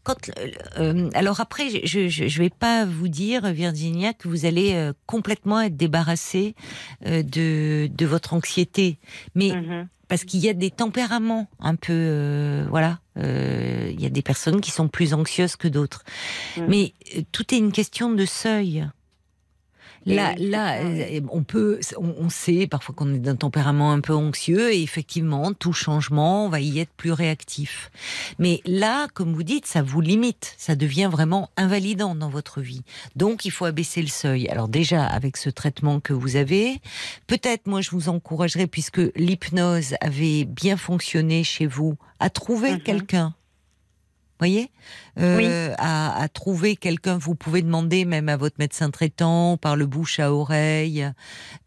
quand. euh, euh, alors après, je je je vais pas vous dire Virginia que vous allez euh, complètement être débarrassée euh, de de votre anxiété, mais Mhm. parce qu'il y a des tempéraments un peu, euh, voilà. euh, Il y a des personnes qui sont plus anxieuses que d'autres, Mhm. mais tout est une question de seuil. Là, là, ça, euh, on peut, on, on sait parfois qu'on est d'un tempérament un peu anxieux et effectivement, tout changement, on va y être plus réactif. Mais là, comme vous dites, ça vous limite, ça devient vraiment invalidant dans votre vie. Donc, il faut abaisser le seuil. Alors déjà, avec ce traitement que vous avez, peut-être, moi, je vous encouragerais, puisque l'hypnose avait bien fonctionné chez vous, à trouver Mhm. quelqu'un. Voyez, euh, à, à trouver quelqu'un. Vous pouvez demander même à votre médecin traitant par le bouche à oreille.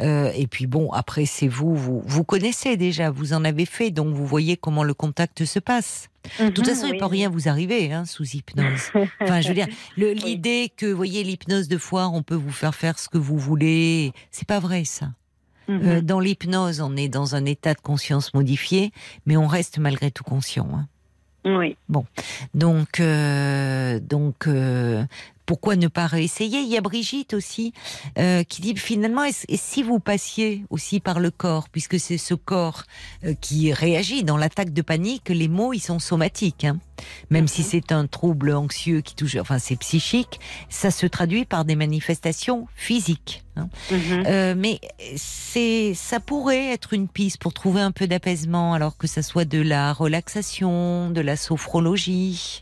Euh, et puis bon, après c'est vous, vous, vous connaissez déjà, vous en avez fait, donc vous voyez comment le contact se passe. De toute façon, il Mhm, peut rien vous arriver hein, sous hypnose. Enfin, je veux dire, l'idée que, vous voyez, l'hypnose de foire, on peut vous faire faire ce que vous voulez, c'est pas vrai ça. Mhm. Euh, dans l'hypnose, on est dans un état de conscience modifié, mais on reste malgré tout conscient. hein. Oui. Donc, euh, donc euh, pourquoi ne pas réessayer? Il y a Brigitte aussi euh, qui dit finalement, et si vous passiez aussi par le corps, puisque c'est ce corps euh, qui réagit dans l'attaque de panique, les mots ils sont somatiques, hein. même si c'est un trouble anxieux qui touche, enfin c'est psychique, ça se traduit par des manifestations physiques. hein. Mhm. Euh, mais c'est, ça pourrait être une piste pour trouver un peu d'apaisement, alors que ça soit de la relaxation, de la sophrologie,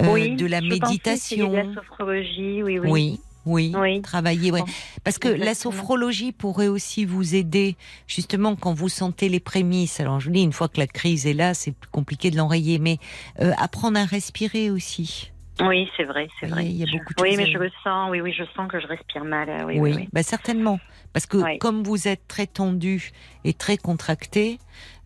euh, oui. de la je méditation. essayer de la sophrologie, oui, oui. Oui, oui, Oui. travailler. Ouais. Parce que la sophrologie pourrait aussi vous aider, justement, quand vous sentez les prémices. Alors, je vous dis, une fois que la crise est là, c'est plus compliqué de l'enrayer, mais euh, apprendre à respirer aussi. Oui, c'est vrai, c'est vrai. il y a beaucoup de oui, choses mais à- je le sens. Oui, oui, je sens que je respire mal. euh, Oui, Oui, oui. oui. Bah, certainement. Parce que Oui. comme vous êtes très tendu et très contracté,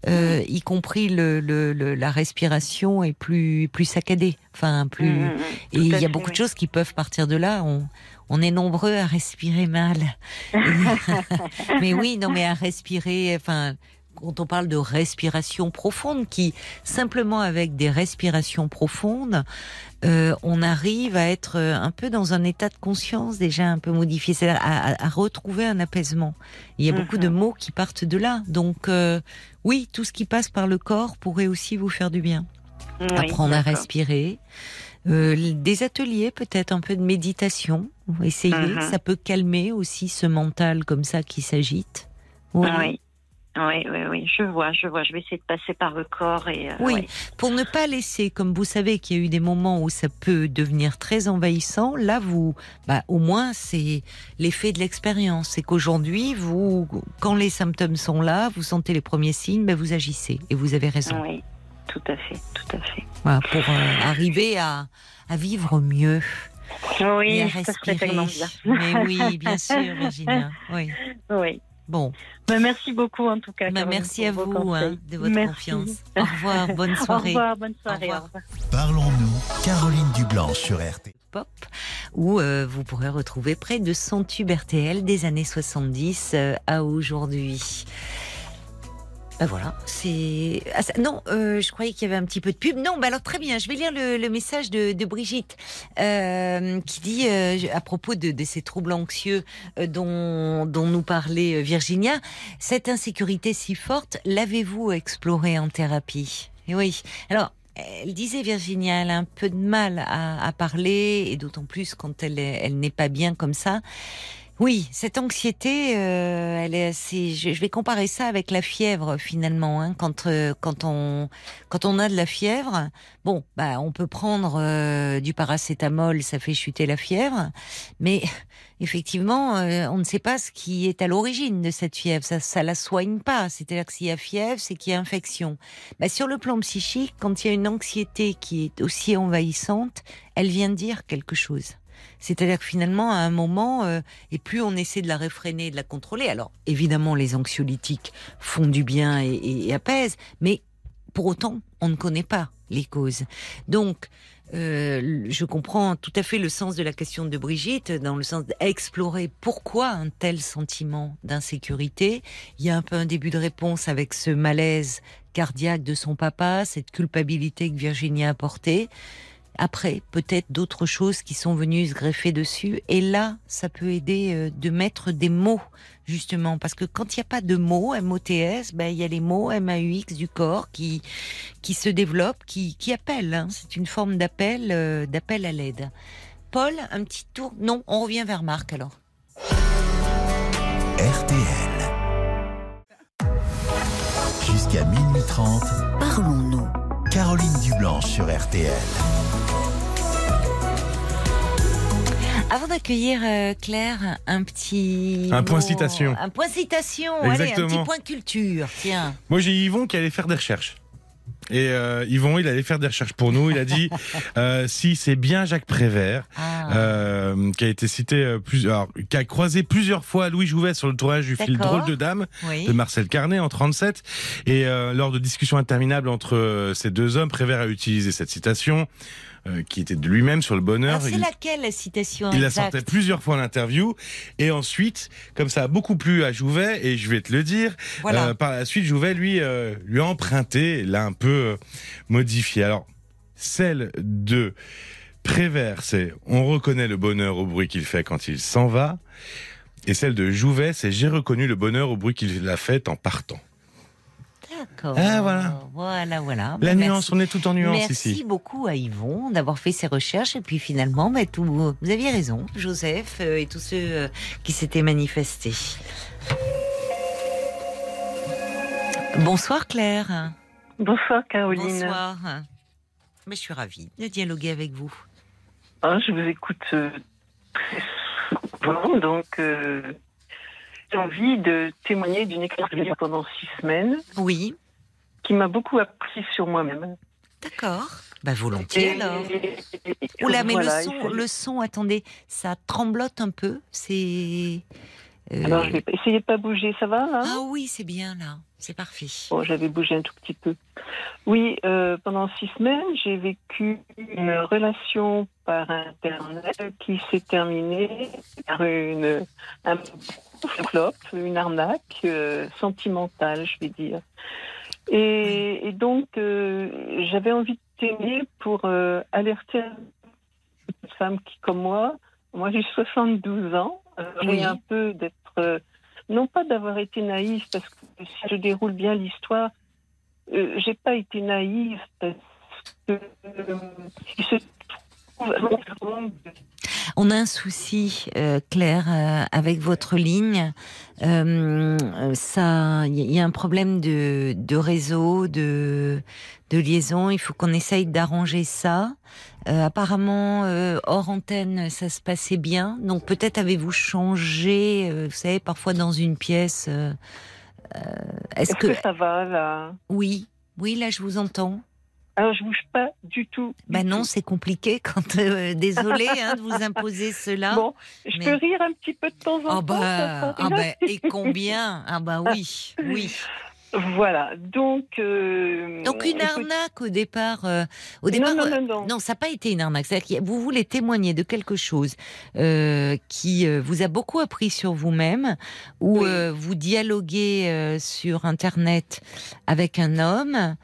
euh, y compris le, le- le- la respiration est plus, plus saccadée. Enfin, plus. Mm, mm, mm. Et il y a fait, beaucoup de choses qui peuvent partir de là. On, on est nombreux à respirer mal. mais oui, non, mais à respirer, enfin, quand on parle de respiration profonde, qui simplement avec des respirations profondes, euh, on arrive à être euh, un peu dans un état de conscience déjà un peu modifié, à, à- à retrouver un apaisement. Il y a beaucoup de mots qui partent de là. Donc euh, oui, tout ce qui passe par le corps pourrait aussi vous faire du bien. Oui, Apprendre à respirer. Euh, des ateliers, peut-être un peu de méditation. Essayez, Mhm. ça peut calmer aussi ce mental comme ça qui s'agite. Oui. Oui, oui, oui, je vois, je vois. Je vais essayer de passer par le corps et. euh, Oui, ouais. pour ne pas laisser, comme vous savez qu'il y a eu des moments où ça peut devenir très envahissant, là vous, bah, au moins c'est l'effet de l'expérience, c'est qu'aujourd'hui vous, quand les symptômes sont là, vous sentez les premiers signes, bah, vous agissez et vous avez raison. Oui, tout à fait, tout à fait. Voilà, pour euh, arriver à, à vivre mieux et Oui, à ça serait respirer. tellement bien. Mais oui, bien sûr, Virginia. Oui. Oui. Bon, Ben, merci beaucoup en tout cas. bah, Caroline, merci à vous hein, de votre Merci. confiance. Au revoir, bonne Au soirée. revoir, bonne soirée. au. Parlons-nous, Caroline Dublanche sur RTL. Pop, où euh, vous pourrez retrouver près de 100 tubes RTL des années 70 euh, à aujourd'hui. Ben voilà, c'est... ah, ça- non, euh, je croyais qu'il y avait un petit peu de pub. Non, bah alors très bien, je vais lire le, le message de, de Brigitte euh, qui dit euh, à propos de, de ces troubles anxieux dont, dont nous parlait Virginia, cette insécurité si forte, l'avez-vous explorée en thérapie? Et Oui, alors elle disait Virginia, elle a un peu de mal à, à parler, et d'autant plus quand elle, est- elle n'est pas bien comme ça. Oui, cette anxiété, euh, elle est assez. Je, vais comparer ça avec la fièvre finalement. Hein, quand euh, quand on quand on a de la fièvre, bon, bah on peut prendre euh, du paracétamol, ça fait chuter la fièvre, mais effectivement, euh, on ne sait pas ce qui est à l'origine de cette fièvre. Ça, ça la soigne pas. C'est-à-dire que s'il y a fièvre, c'est qu'il y a infection. Bah, sur le plan psychique, quand il y a une anxiété qui est aussi envahissante, elle vient dire quelque chose. C'est-à-dire que finalement, à un moment, euh, et plus on essaie de la réfréner, de la contrôler, alors évidemment, les anxiolytiques font du bien et, apaisent, mais pour autant, on ne connaît pas les causes. Donc, euh, je comprends tout à fait le sens de la question de Brigitte, dans le sens d'explorer pourquoi un tel sentiment d'insécurité. Il y a un peu un début de réponse avec ce malaise cardiaque de son papa, cette culpabilité que Virginie a apportée. Après, peut-être d'autres choses qui sont venues se greffer dessus. Et là, ça peut aider euh, de mettre des mots, justement. Parce que quand il n'y a pas de mots, M-O-T-S, ben, il y a les mots M-A-U-X du corps qui, qui se développent, qui, qui appellent. hein. C'est une forme d'appel, euh, d'appel à l'aide. Paul, un petit tour. Non, on revient vers Marc alors. RTL. Jusqu'à minuit 30, Parlons-nous. Caroline Dublanche sur RTL. Avant d'accueillir euh, Claire, un petit Un point citation. Un point citation. Allez, un petit point culture. Tiens. Moi, j'ai Yvon qui allait faire des recherches. Et euh, Yvon, il allait faire des recherches pour nous. Il a dit euh, si c'est bien Jacques Prévert, Ah. euh, qui a été cité plusieurs, qui a croisé plusieurs fois Louis Jouvet sur le tournage du film. Drôle de Dame oui. de Marcel Carnet en 37. Et lors de discussions interminables entre ces deux hommes, Prévert a utilisé cette citation euh, qui était de lui-même sur le bonheur. Alors, c'est laquelle la citation il la sortait plusieurs fois en interview et ensuite, comme ça a beaucoup plu à Jouvet et je vais te le dire, Voilà. euh, par la suite Jouvet lui euh, lui a emprunté, l'a un peu modifié. Alors celle de Prévert, c'est on reconnaît le bonheur au bruit qu'il fait quand il s'en va, et celle de Jouvet, c'est j'ai reconnu le bonheur au bruit qu'il a fait en partant. D'accord. Ah, voilà. Voilà, voilà. La Ben, nuance, merci. on est tout en nuance Merci ici. beaucoup à Yvon d'avoir fait ses recherches et puis finalement, ben, tout, vous aviez raison, Joseph euh, et tous ceux euh, qui s'étaient manifestés. Bonsoir Claire. Bonsoir Caroline. Bonsoir. Mais je suis ravie de dialoguer avec vous. Ah, je vous écoute euh, très souvent, donc euh, envie de témoigner d'une expérience que j'ai pendant six semaines Oui, qui m'a beaucoup appris sur moi-même. d'accord. Bah volontiers Et- alors. et- et- Oula, mais voilà, le son, s'agit- le son, attendez, ça tremblote un peu. C'est. euh, Alors, essayer de pas bouger, ça va là? Ah oui, c'est bien là. C'est parfait. Bon, j'avais bougé un tout petit peu. Oui, euh, pendant six semaines, j'ai vécu une relation par Internet qui s'est terminée par une, un flop, une arnaque euh, sentimentale, je vais dire. Et, et donc, euh, j'avais envie de t'aimer pour alerter une femme qui, comme moi, moi j'ai 72 ans, euh, Oui. j'ai un peu d'être, non pas d'avoir été naïve, parce que si je déroule bien l'histoire, euh, j'ai pas été naïve parce que euh, On a un souci, euh, Claire, euh, avec votre ligne. Euh, ça, il y a un problème de, de réseau, de, de liaison. Il faut qu'on essaye d'arranger ça. Apparemment, hors antenne, ça se passait bien. Donc peut-être avez-vous changé, vous savez, parfois dans une pièce. Est-ce Est-ce que que ça va là? Oui, oui, là je vous entends. Alors je bouge pas du tout. du Ben non, c'est compliqué quand. euh, désolé hein, de vous imposer cela. Bon, je mais- peux rire un petit peu de temps en Ah temps. bah, ah bah, et combien? Ah bah oui, oui. Voilà, donc. euh, Donc une écoute- arnaque au départ. euh, au départ, non, euh, non, non, non. non, ça n'a pas été une arnaque. C'est-à-dire que vous voulez témoigner de quelque chose euh, qui euh, vous a beaucoup appris sur vous-même, ou Oui. euh, vous dialoguez euh, sur Internet avec un homme.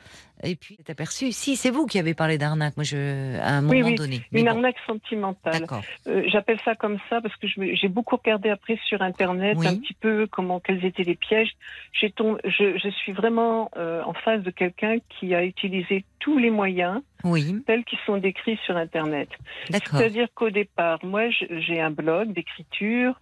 Et puis, êtes aperçu, si, c'est vous qui avez parlé d'arnaque, moi, je, à un moment Oui, oui, donné. Mais Une bon, arnaque sentimentale. D'accord. Euh, J'appelle ça comme ça parce que j'ai beaucoup regardé après sur Internet Oui. un petit peu comment quels étaient les pièges. Tombé- je, je suis vraiment euh, en face de quelqu'un qui a utilisé tous les moyens tels qu'ils sont décrits sur Internet. d'accord. C'est-à-dire qu'au départ, moi, j'ai un blog d'écriture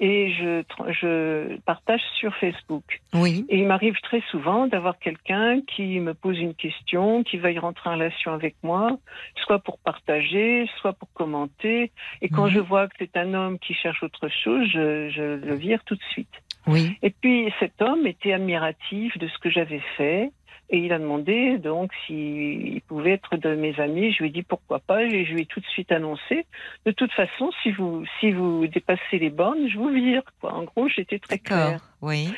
et je, je partage sur Facebook. Oui, Et il m'arrive très souvent d'avoir quelqu'un qui me pose une question, qui veuille rentrer en relation avec moi, soit pour partager, soit pour commenter. Et quand Mhm. je vois que c'est un homme qui cherche autre chose, je, je le vire tout de suite. oui. Et puis cet homme était admiratif de ce que j'avais fait. Et il a demandé donc s'il pouvait être de mes amis. Je lui ai dit pourquoi pas. Et je lui ai tout de suite annoncé. De toute façon, si vous si vous dépassez les bornes, je vous vire. Quoi. En gros, j'étais très claire. Oui.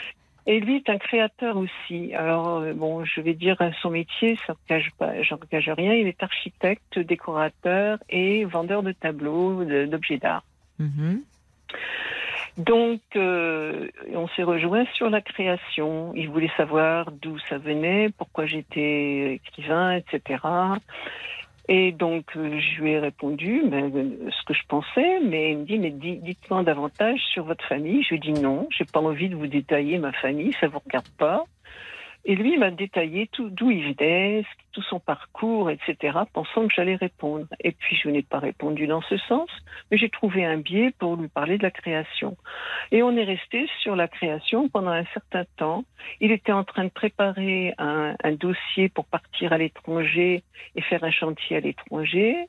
Et lui est un créateur aussi. Alors, euh, bon, je vais dire son métier, ça n'engage pas, j'engage rien. Il est architecte, décorateur et vendeur de tableaux, d'objets d'art. Mhm. Donc, euh, on s'est rejoint sur la création. Il voulait savoir d'où ça venait, pourquoi j'étais écrivain, etc. Et donc, euh, je lui ai répondu ben, euh, ce que je pensais, mais il me dit, mais di- dites-moi davantage sur votre famille. Je lui ai dit non, j'ai pas envie de vous détailler ma famille, ça vous regarde pas. Et lui, m'a détaillé d'où il venait, tout son parcours, etc., pensant que j'allais répondre. Et puis, je n'ai pas répondu dans ce sens, mais j'ai trouvé un biais pour lui parler de la création. Et on est resté sur la création pendant un certain temps. Il était en train de préparer un, un dossier pour partir à l'étranger et faire un chantier à l'étranger.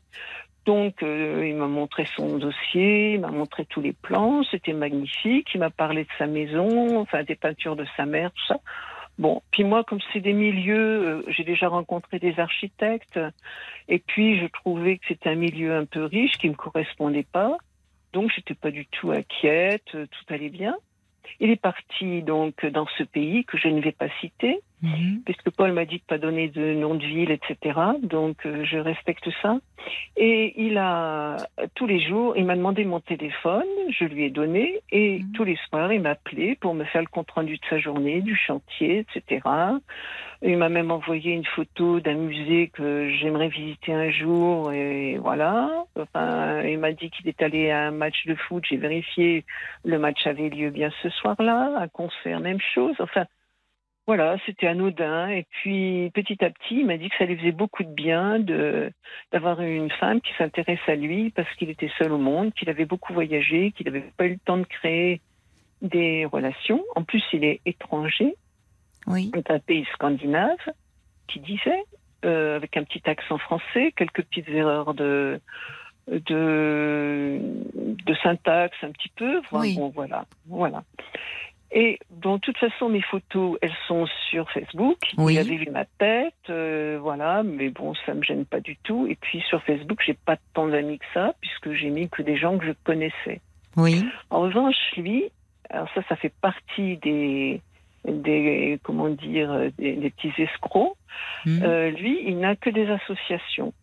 Donc, euh, il m'a montré son dossier, il m'a montré tous les plans, c'était magnifique. Il m'a parlé de sa maison, enfin des peintures de sa mère, tout ça. Bon, puis moi, comme c'est des milieux, euh, j'ai déjà rencontré des architectes, et puis je trouvais que c'était un milieu un peu riche qui me correspondait pas, donc j'étais pas du tout inquiète, euh, tout allait bien. Il est parti donc dans ce pays que je ne vais pas citer, Mhm. puisque Paul m'a dit de pas donner de nom de ville, etc. Donc euh, je respecte ça. Et il a tous les jours, il m'a demandé mon téléphone, je lui ai donné, et Mhm. tous les soirs il m'appelait pour me faire le compte rendu de sa journée, du chantier, etc. Il m'a même envoyé une photo d'un musée que j'aimerais visiter un jour, et voilà. Enfin, il m'a dit qu'il est allé à un match de foot. J'ai vérifié, le match avait lieu bien ce soir-là, un concert, même chose. Enfin. Voilà, c'était anodin. Et puis, petit à petit, il m'a dit que ça lui faisait beaucoup de bien de d'avoir une femme qui s'intéresse à lui parce qu'il était seul au monde, qu'il avait beaucoup voyagé, qu'il n'avait pas eu le temps de créer des relations. En plus, il est étranger, Oui. c'est un pays scandinave, qui disait, euh, avec un petit accent français, quelques petites erreurs de de, de syntaxe un petit peu. Oui. bon, voilà, voilà. Et bon, de toute façon, mes photos, elles sont sur Facebook. Oui. Il avait vu ma tête, euh, voilà, mais bon, ça me gêne pas du tout. Et puis sur Facebook, j'ai pas tant d'amis que ça, puisque j'ai mis que des gens que je connaissais. Oui. En revanche, lui, alors ça, ça fait partie des, des comment dire, des, des petits escrocs. Hmm. Euh, lui, il n'a que des associations.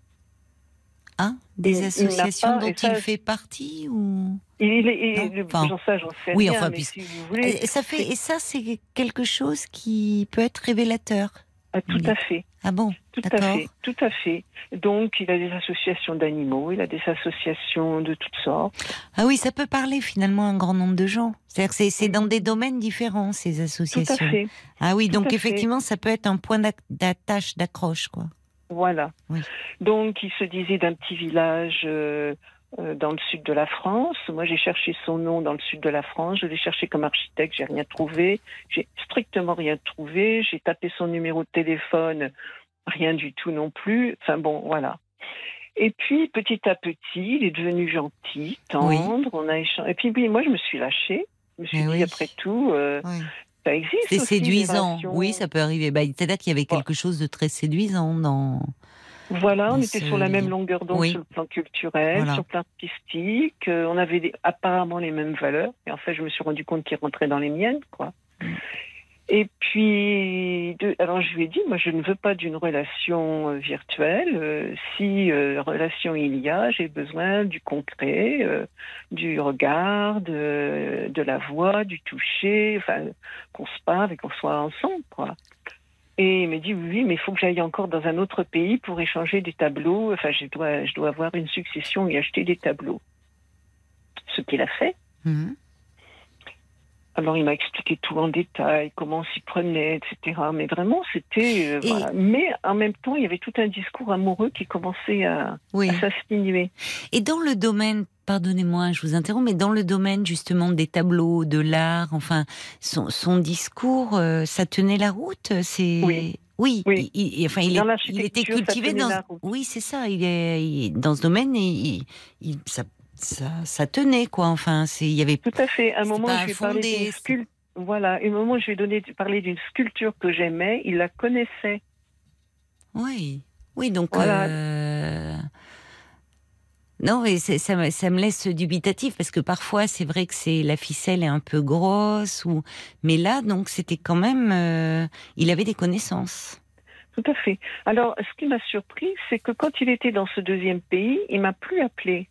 Ah, des il associations dont il fait partie ou Il est, il- enfin, j'en sais oui, rien, enfin, mais puis- si vous voulez, et ça fait et ça c'est quelque chose qui peut être révélateur. ah, tout à fait. Ah bon Tout à fait, tout à fait. Donc, il a des associations d'animaux, il a des associations de toutes sortes. Ah oui, ça peut parler finalement à un grand nombre de gens. C'est-à-dire que c'est- dans des domaines différents ces Tout à associations. fait. Ah oui, Tout donc fait. effectivement, ça peut être un point d'attache, d'accroche, quoi. Voilà. Oui. Donc, il se disait d'un petit village euh, dans le sud de la France. Moi, j'ai cherché son nom dans le sud de la France. Je l'ai cherché comme architecte, j'ai rien trouvé. J'ai strictement rien trouvé. J'ai tapé son numéro de téléphone, rien du tout non plus. Enfin bon, voilà. Et puis, petit à petit, il est devenu gentil, tendre. On a échangé. Et puis, oui, moi, je me suis lâchée. Je me suis Eh dit, oui. après tout, euh, ça existe. C'est séduisant. Oui, ça peut arriver. Bah, C'est-à-dire qu'il y avait quelque chose de très séduisant dans. Voilà, on était sur la même longueur d'onde Oui. sur le plan culturel, Voilà. sur le plan artistique. euh, on avait des- apparemment les mêmes valeurs. Et en fait, je me suis rendu compte qu'il rentrait dans les miennes, quoi. Mm. Et puis, de- alors je lui ai dit, moi, je ne veux pas d'une relation euh, virtuelle. euh, si euh, relation il y a, j'ai besoin du concret, euh, du regard, de, de la voix, du toucher, enfin, qu'on se parle et qu'on soit ensemble, quoi. Et il m'a dit oui, mais il faut que j'aille encore dans un autre pays pour échanger des tableaux. Enfin, je dois, je dois avoir une succession et acheter des tableaux. Ce qu'il a fait. Mhm. Alors, il m'a expliqué tout en détail, comment on s'y prenait, etc. Mais vraiment, c'était. euh, Et- voilà. Mais en même temps, il y avait tout un discours amoureux qui commençait à, Oui. à s'insinuer. Et dans le domaine, pardonnez-moi, je vous interromps, mais dans le domaine justement des tableaux, de l'art, enfin, son, son discours, euh, ça tenait la route. C'est Oui. Oui, Oui. il- il- enfin, il, Dans est- il était cultivé dans. Oui, c'est ça. Il est dans ce domaine, il, il- ça, ça, ça tenait quoi. Enfin, c'est il y avait. Tout à fait. À un moment, je lui d'une sculpture. Voilà, un moment, je lui ai donné, parlé d'une sculpture que j'aimais. Il la connaissait. Oui, oui, donc. Voilà. euh, Non, mais c'est- ça, me- ça me laisse dubitatif parce que parfois c'est vrai que c'est la ficelle est un peu grosse ou mais là donc c'était quand même euh, il avait des connaissances. Tout à fait. Alors, ce qui m'a surpris, c'est que quand il était dans ce deuxième pays, il m'a plus appelé.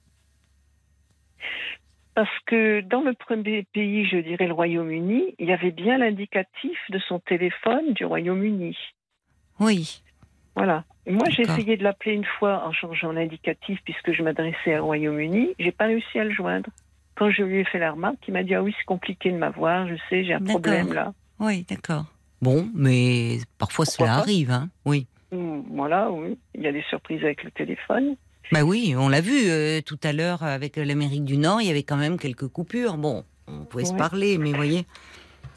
Parce que dans le premier pays, je dirais le Royaume-Uni, il y avait bien l'indicatif de son téléphone du Royaume-Uni. Oui, Voilà. Moi, j'ai essayé de l'appeler une fois en changeant l'indicatif puisque je m'adressais au Royaume-Uni. J'ai pas réussi à le joindre. Quand je lui ai fait la remarque, il m'a dit Ah oui, c'est compliqué de m'avoir, je sais, j'ai un problème là. oui, d'accord. Bon, mais parfois Pourquoi cela pas? arrive, hein. Oui. Hum, Voilà, oui. Il y a des surprises avec le téléphone. Bah oui, on l'a vu euh, tout à l'heure avec l'Amérique du Nord, il y avait quand même quelques coupures. Bon, on pouvait se parler, mais voyez.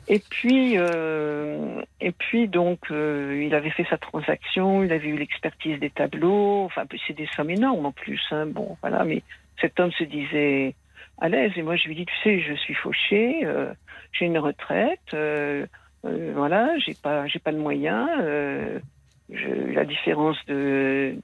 Et puis, euh, et puis donc, euh, il avait fait sa transaction, il avait eu l'expertise des tableaux. Enfin, c'est des sommes énormes en plus. hein. Bon, voilà. Mais cet homme se disait à l'aise. Et moi, je lui dis, tu sais, je suis fauché, euh, j'ai une retraite, euh, euh, voilà, j'ai pas, j'ai pas de moyens. euh, je- la différence de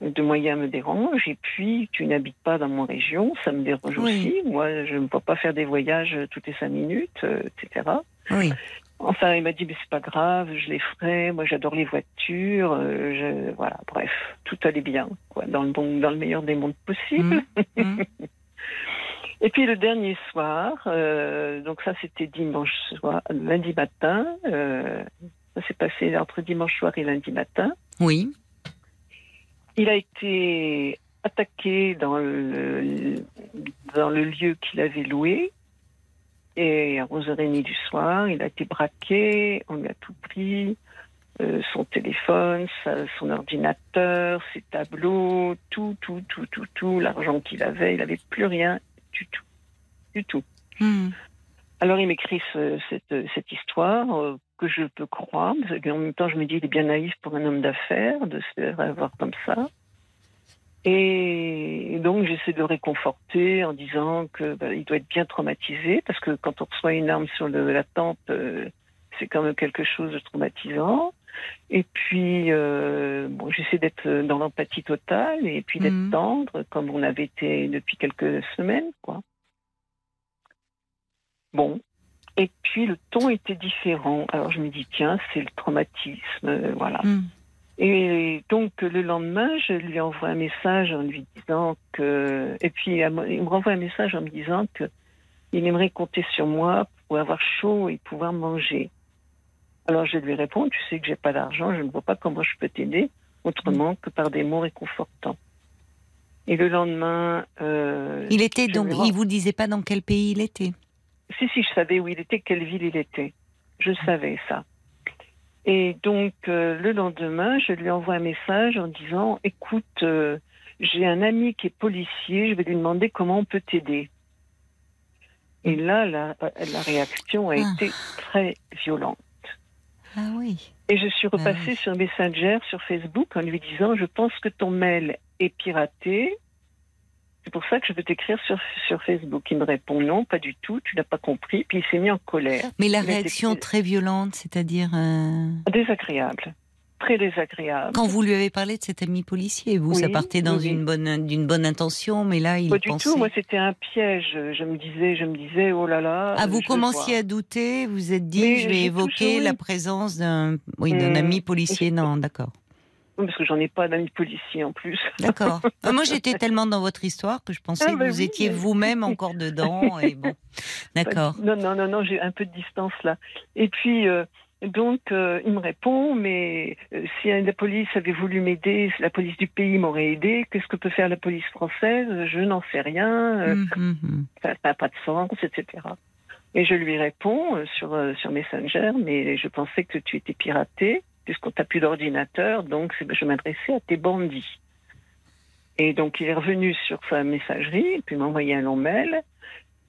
de moyens me dérange et puis tu n'habites pas dans mon région, ça me dérange Oui. aussi. Moi, je ne peux pas faire des voyages toutes les cinq minutes, euh, etc. Oui. Enfin, il m'a dit, mais c'est pas grave, je les ferai. Moi, j'adore les voitures. euh, je... Voilà, bref, tout allait bien, quoi, dans le bon, dans le meilleur des mondes possibles. Mmh, mmh. Et puis le dernier soir, euh, donc ça c'était dimanche soir, lundi matin. euh, ça s'est passé entre dimanche soir et lundi matin. Oui. Il a été attaqué dans le, dans le lieu qu'il avait loué. Et à 11h30 du soir, il a été braqué, on lui a tout pris, euh, son téléphone, sa- son ordinateur, ses tableaux, tout, tout, tout, tout, tout, l'argent qu'il avait, il n'avait plus rien du tout, du tout. Mmh. Alors il m'écrit ce- cette, cette histoire euh, que je peux croire, parce qu'en même temps je me dis il est bien naïf pour un homme d'affaires de se faire avoir comme ça. Et donc j'essaie de le réconforter en disant que bah, il doit être bien traumatisé parce que quand on reçoit une arme sur le- la tempe, euh, c'est quand même quelque chose de traumatisant. Et puis euh, bon, j'essaie d'être dans l'empathie totale et puis d'être Mhm. tendre comme on avait été depuis quelques semaines, quoi. Bon, Et puis le ton était différent. Alors je me dis tiens, c'est le traumatisme, euh, voilà. Hmm. Et donc le lendemain, je lui envoie un message en lui disant que, et puis il me renvoie un message en me disant que il aimerait compter sur moi pour avoir chaud et pouvoir manger. Alors je lui réponds, tu sais que j'ai pas d'argent, je ne vois pas comment je peux t'aider autrement que par des mots réconfortants. Et le lendemain, euh, Il était donc, il vous disait pas dans quel pays il était? si, si, je savais où il était, quelle ville il était. Je savais ça. Et donc, euh, le lendemain, je lui envoie un message en disant Écoute, euh, j'ai un ami qui est policier, je vais lui demander comment on peut t'aider. Et là, la, la réaction a Ah. été très violente. Ah oui. Et je suis repassée oui. sur Messenger, sur Facebook, en lui disant Je pense que ton mail est piraté. C'est pour ça que je veux t'écrire sur, sur Facebook. Il me répond Non, pas du tout, tu n'as pas compris. Puis il s'est mis en colère. Mais la réaction très violente, c'est-à-dire euh, Désagréable. Très désagréable. quand vous lui avez parlé de cet ami policier, vous, ça Oui, partait dans oui, une bonne d'une bonne intention, mais là il Pas du pensait. tout. Moi, c'était un piège. Je me disais, je me disais, oh là là. Ah, vous commenciez à douter, vous êtes dit, Mais je vais j'ai évoquer toujours la présence d'un oui, d'un Hmm. ami policier. Non, d'accord. Oui, Parce que j'en ai pas d'amis policiers en plus. D'accord. Ah, Moi, j'étais tellement dans votre histoire que je pensais Ah, que bah vous oui, étiez mais- vous-même encore dedans. Et bon, d'accord. Non, non, non, non, j'ai un peu de distance là. Et puis, euh, donc, euh, il me répond, mais euh, si la police avait voulu m'aider, la police du pays m'aurait aidé, qu'est-ce que peut faire la police française? Je n'en sais rien. Hum, hum, hum. ça n'a pas de sens, etc. Et je lui réponds sur, sur Messenger, mais je pensais que tu étais piraté, puisqu'on t'a plus d'ordinateur, donc je m'adressais à tes bandits. Et donc il est revenu sur sa messagerie, puis m'a envoyé un long mail,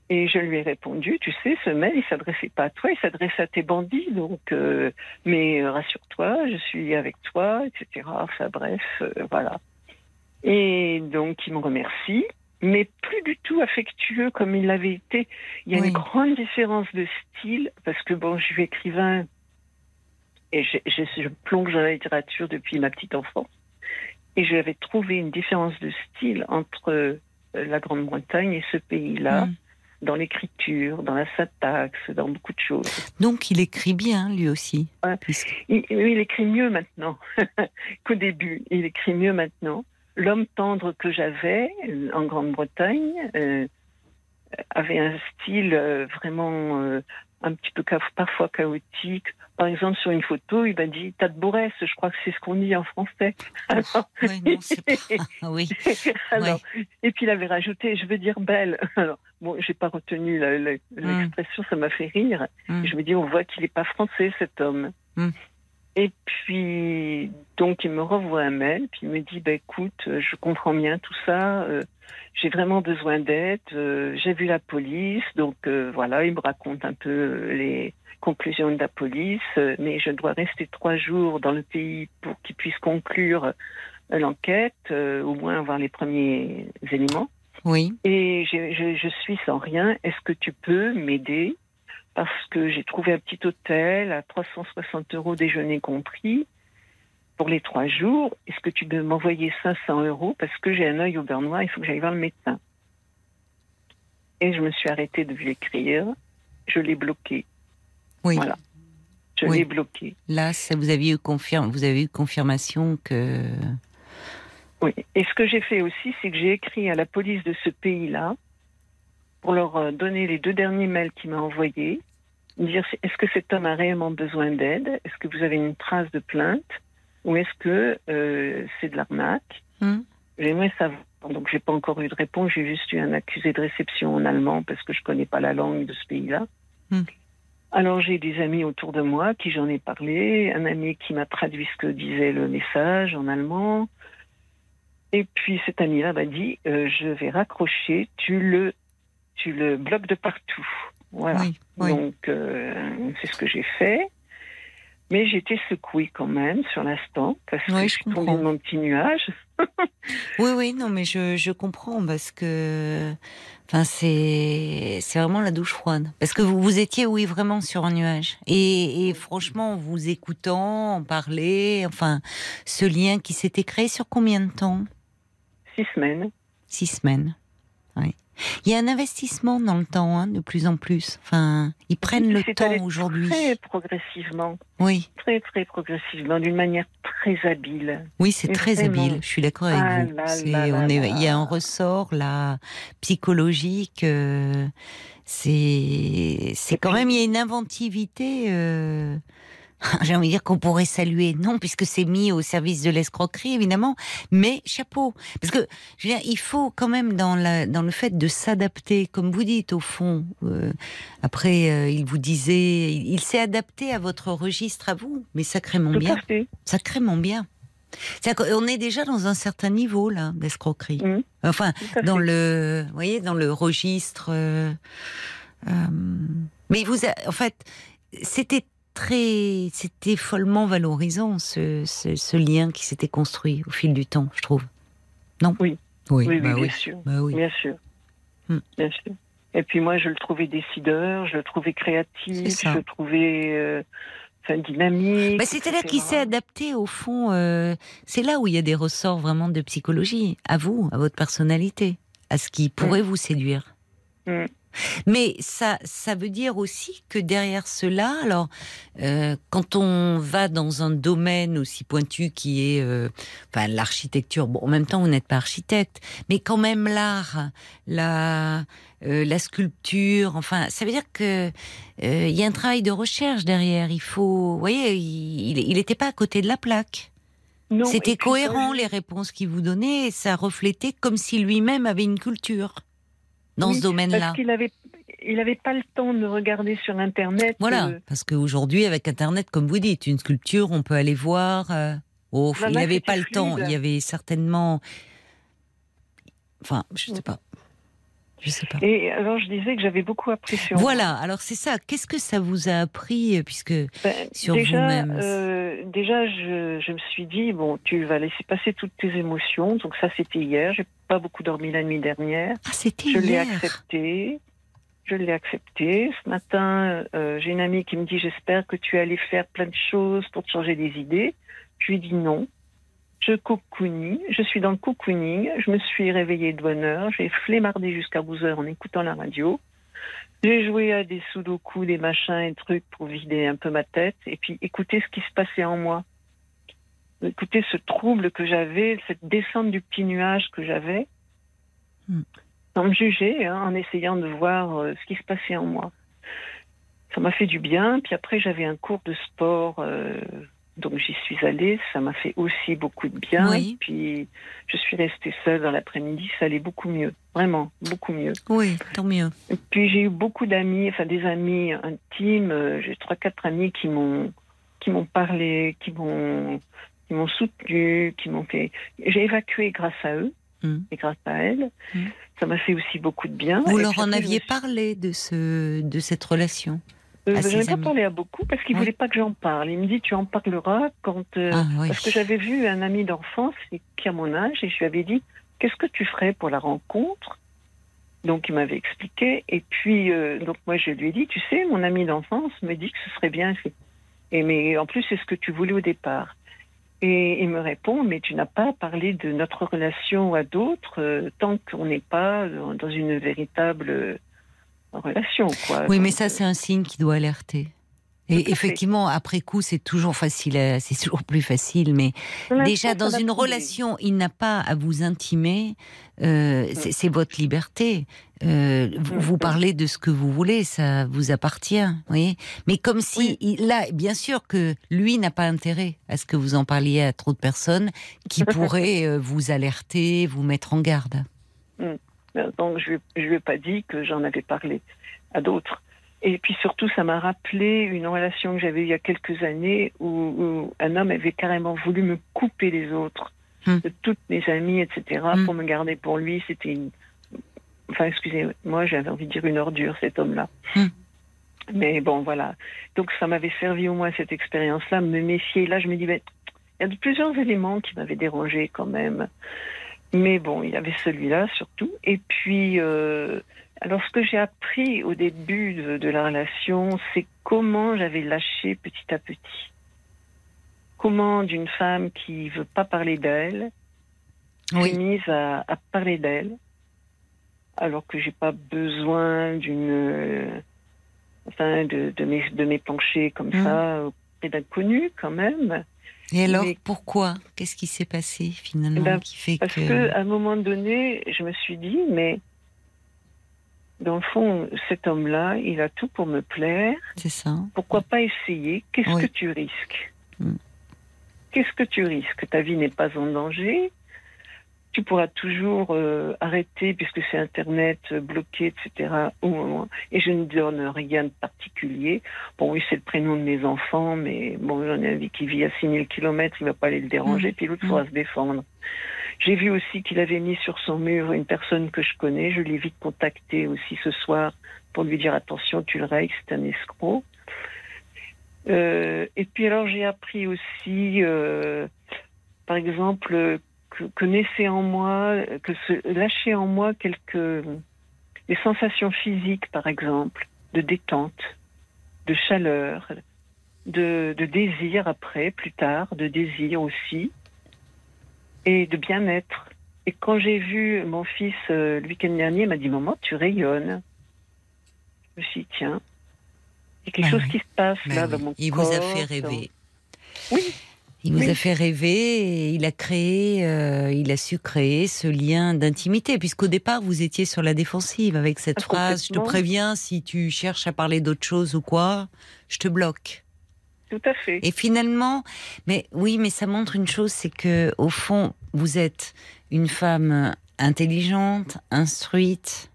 et je lui ai répondu, tu sais, ce mail, il s'adressait pas à toi, il s'adressait à tes bandits, donc, euh, mais euh, rassure-toi, je suis avec toi, etc. Enfin bref, euh, voilà. Et donc il me remercie, mais plus du tout affectueux comme il l'avait été. Il y a Oui. une grande différence de style, parce que bon, je suis écrivain et je, je, je plonge dans la littérature depuis ma petite enfance. Et j'avais trouvé une différence de style entre euh, la Grande-Bretagne et ce pays-là, Hum. dans l'écriture, dans la syntaxe, dans beaucoup de choses. Donc, il écrit bien, lui aussi. Ouais. puisque- Il, il écrit mieux maintenant qu'au début. Il écrit mieux maintenant. L'homme tendre que j'avais euh, en Grande-Bretagne euh, avait un style vraiment euh, un petit peu parfois chaotique. Par exemple, sur une photo, il m'a dit "T'as de beaux restes." Je crois que c'est ce qu'on dit en français. Alors, Ouais, non, c'est pas- oui. alors, Et puis il avait rajouté "Je veux dire belle." Alors, bon, j'ai pas retenu Hmm. l'expression, ça m'a fait rire. Hum. Je me dis, on voit qu'il n'est pas français, cet homme. Hmm. Et puis, donc, il me renvoie un mail, puis il me dit, bah, écoute, euh, je comprends bien tout ça, euh, j'ai vraiment besoin d'aide, euh, j'ai vu la police, donc euh, voilà, il me raconte un peu les conclusions de la police, mais je dois rester trois jours dans le pays pour qu'il puisse conclure l'enquête, au moins avoir les premiers éléments. Oui. Et je, je, je suis sans rien. Est-ce que tu peux m'aider? Parce que j'ai trouvé un petit hôtel à 360 euros déjeuner compris pour les trois jours. Est-ce que tu peux m'envoyer 500 euros Parce que j'ai un œil au beurre noir, il faut que j'aille voir le médecin. Et je me suis arrêtée de lui écrire. Je l'ai bloqué. Oui. Voilà. Je Oui. l'ai bloqué. Là, ça, vous avez eu confirme, vous avez eu confirmation que. Oui. Et ce que j'ai fait aussi, c'est que j'ai écrit à la police de ce pays-là pour leur euh, donner les deux derniers mails qu'il m'a envoyés, dire si- est-ce que cet homme a réellement besoin d'aide, est-ce que vous avez une trace de plainte, ou est-ce que euh, c'est de l'arnaque? Hum. J'aimerais savoir. Donc j'ai pas encore eu de réponse, j'ai juste eu un accusé de réception en allemand parce que je connais pas la langue de ce pays-là. Hmm. Alors j'ai des amis autour de moi qui j'en ai parlé, un ami qui m'a traduit ce que disait le message en allemand. Et puis cet ami-là m'a dit euh, je vais raccrocher, tu le tu le bloques de partout. Voilà. Oui. Oui. Donc euh, c'est ce que j'ai fait. Mais été secouée quand même sur l'instant parce Oui, que je je suis tombée de mon petit nuage. Oui, oui, non, mais je, je comprends parce que, enfin, c'est, c'est vraiment la douche froide. Parce que vous, vous étiez, oui, vraiment sur un nuage. Et, et franchement, en vous écoutant, en parler, enfin, ce lien qui s'était créé sur combien de temps? Six semaines. Six semaines. Oui. Il y a un investissement dans le temps, hein, de plus en plus. Enfin, ils prennent le temps aujourd'hui. Très progressivement, Oui, très très progressivement, d'une manière très habile. oui, c'est très vraiment. habile. Je suis d'accord avec Ah vous. là C'est- là on là est, là. il y a un ressort là psychologique. euh, c'est, c'est quand puis- même il y a une inventivité. euh, J'ai envie de dire qu'on pourrait saluer, non, puisque c'est mis au service de l'escroquerie, évidemment, mais chapeau. Parce que, je veux dire, il faut quand même, dans, la, dans le fait de s'adapter, comme vous dites, au fond, euh, après, euh, il vous disait, il, il s'est adapté à votre registre, à vous, mais sacrément Tout bien, à fait. sacrément bien. C'est-à-dire qu'on est déjà dans un certain niveau, là, d'escroquerie. Enfin, dans le, vous voyez, dans le registre. euh, euh, mais il vous a, en fait, c'était très, c'était follement valorisant ce, ce, ce lien qui s'était construit au fil du temps, je trouve. Non? Oui. Oui, Oui, oui, bah bien oui. sûr. Bah oui. Bien sûr. Hmm. Bien sûr. Et puis moi, je le trouvais décideur, je le trouvais créatif, je le trouvais euh, enfin, dynamique. Bah, C'est-à-dire qu'il etc. s'est adapté au fond. euh, c'est là où il y a des ressorts vraiment de psychologie, à vous, à votre personnalité, à ce qui pourrait vous séduire. Mm. Mais ça, ça veut dire aussi que derrière cela, alors, euh, quand on va dans un domaine aussi pointu qui est, euh, enfin, l'architecture. Bon, en même temps, vous n'êtes pas architecte, mais quand même l'art, la, euh, la sculpture. Enfin, ça veut dire que il y a un travail de recherche derrière. Il faut, vous voyez, il n'était pas à côté de la plaque. C'était cohérent les réponses qu'il vous donnait. Et ça reflétait comme si lui-même avait une culture dans Oui, ce domaine-là. Parce qu'il avait, il avait pas le temps de regarder sur Internet. Voilà, euh, parce qu'aujourd'hui, avec Internet, comme vous dites, une sculpture, on peut aller voir. euh, oh, Voilà, il n'avait pas le temps. Il y avait certainement. Enfin, je sais pas. Je sais pas. Et alors, je disais que j'avais beaucoup appris sur Voilà, alors c'est ça. Qu'est-ce que ça vous a appris euh, Puisque. Ben, sur déjà, vous-même. euh, déjà, je, je me suis dit bon, tu vas laisser passer toutes tes émotions. Donc ça, c'était hier. J'ai pas beaucoup dormi la nuit dernière. Ah, c'était Je l'ai hier. accepté. Je l'ai accepté. Ce matin, euh, j'ai une amie qui me dit j'espère que tu allais faire plein de choses pour te changer des idées. Je lui dis non. Je cocooning, je suis dans le cocooning, je me suis réveillée de bonne heure, j'ai flémardé jusqu'à 12 heures en écoutant la radio. J'ai joué à des sudoku, des machins et trucs pour vider un peu ma tête et puis écouter ce qui se passait en moi. Écouter ce trouble que j'avais, cette descente du petit nuage que j'avais, Hmm. sans me juger, hein, en essayant de voir euh, ce qui se passait en moi. Ça m'a fait du bien. Puis après, j'avais un cours de sport, euh, donc j'y suis allée. Ça m'a fait aussi beaucoup de bien. Oui. Puis je suis restée seule dans l'après-midi. Ça allait beaucoup mieux, vraiment beaucoup mieux. Oui, tant mieux. Et puis j'ai eu beaucoup d'amis, enfin des amis intimes. euh, J'ai trois, quatre amis qui m'ont qui m'ont parlé, qui m'ont qui m'ont soutenu, qui m'ont fait. J'ai évacué grâce à eux Mm. et grâce à elles. Mm. Ça m'a fait aussi beaucoup de bien. Vous Et leur en aviez suis- parlé de, ce, de cette relation? Euh, à J'en ai ses pas parlé à beaucoup parce qu'ils Oui. voulaient pas que j'en parle. Il me dit tu en parleras quand euh, Ah oui. parce que j'avais vu un ami d'enfance qui a mon âge et je lui avais dit qu'est-ce que tu ferais pour la rencontre? Donc il m'avait expliqué et puis euh, donc moi je lui ai dit tu sais mon ami d'enfance me dit que ce serait bien. Et mais en plus c'est ce que tu voulais au départ. Et il me répond mais tu n'as pas parlé de notre relation à d'autres tant qu'on n'est pas dans une véritable relation quoi. Oui, mais ça, euh, c'est un signe qui doit alerter. Et effectivement, après coup, c'est toujours facile, à- c'est toujours plus facile, mais déjà dans une relation, il n'a pas à vous intimer. euh, c'est c'est votre liberté. Euh, vous, Mm. vous parlez de ce que vous voulez, ça vous appartient, vous voyez. Mais comme si Oui. il- là, bien sûr que lui n'a pas intérêt à ce que vous en parliez à trop de personnes qui pourraient euh, vous alerter, vous mettre en garde. Donc, je ne lui ai pas dit que j'en avais parlé à d'autres. Et puis surtout, ça m'a rappelé une relation que j'avais eue il y a quelques années où, où un homme avait carrément voulu me couper les autres, Hmm. de toutes mes amies, etc., Hmm. pour me garder pour lui. C'était une. Enfin, excusez-moi, j'avais envie de dire une ordure, cet homme-là. Hmm. Mais bon, voilà. Donc, ça m'avait servi au moins cette expérience-là, me méfier. Là, je me dis, ben, il y a de plusieurs éléments qui m'avaient dérangé quand même. Mais bon, il y avait celui-là surtout. Et puis, euh, alors ce que j'ai appris au début de, de la relation, c'est comment j'avais lâché petit à petit. Comment d'une femme qui veut pas parler d'elle, Oui. s'est mise à, à parler d'elle, alors que j'ai pas besoin d'une, euh, enfin, de, de m'épancher comme Mhm. ça auprès d'inconnus quand même. Et alors, Mais- pourquoi? Qu'est-ce qui s'est passé finalement Eh ben, qui fait Parce que... que à un moment donné, je me suis dit, mais dans le fond, cet homme-là, il a tout pour me plaire. C'est ça. Pourquoi pas essayer? Qu'est-ce Oui. que tu risques? Mm. Qu'est-ce que tu risques? Ta vie n'est pas en danger. Tu pourras toujours euh, arrêter, puisque c'est Internet, euh, bloqué, etc. au moment. Et je ne donne rien de particulier. Bon, oui, c'est le prénom de mes enfants, mais bon, j'en ai un qui vit à 6000 km, il va pas aller le déranger, puis l'autre Mm. faudra se défendre. J'ai vu aussi qu'il avait mis sur son mur une personne que je connais. Je l'ai vite contacté aussi ce soir pour lui dire attention, tu le règles, c'est un escroc. Euh, et puis alors j'ai appris aussi, par exemple, que, que naissait en moi, que se lâchait en moi quelques des sensations physiques, par exemple, de détente, de chaleur, de, de désir après, plus tard, de désir aussi, et de bien-être. Et quand j'ai vu mon fils euh, le week-end dernier, il m'a dit Maman, tu rayonnes. Je me suis dit Tiens, il y a quelque Bah chose oui. qui se passe Bah là oui, dans mon il corps. vous a fait dans- rêver. Oui. Il vous Oui. a fait rêver et il a créé, euh, il a su créer ce lien d'intimité, puisqu'au départ vous étiez sur la défensive avec cette Ah, phrase Je te préviens, si tu cherches à parler d'autre chose ou quoi, je te bloque. Tout à fait. Et finalement, mais oui, mais ça montre une chose, c'est que au fond, vous êtes une femme intelligente, instruite,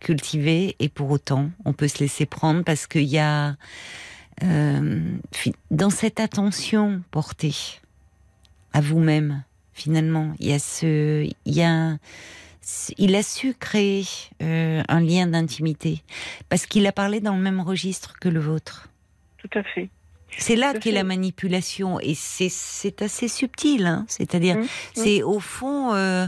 cultivée, et pour autant, on peut se laisser prendre parce qu'il y a dans cette attention portée à vous-même, finalement, il a ce, il a su créer euh, un lien d'intimité parce qu'il a parlé dans le même registre que le vôtre. Tout à fait. C'est là qu'est la manipulation et c'est assez subtil. Hein C'est-à-dire, Mmh, c'est au fond, euh,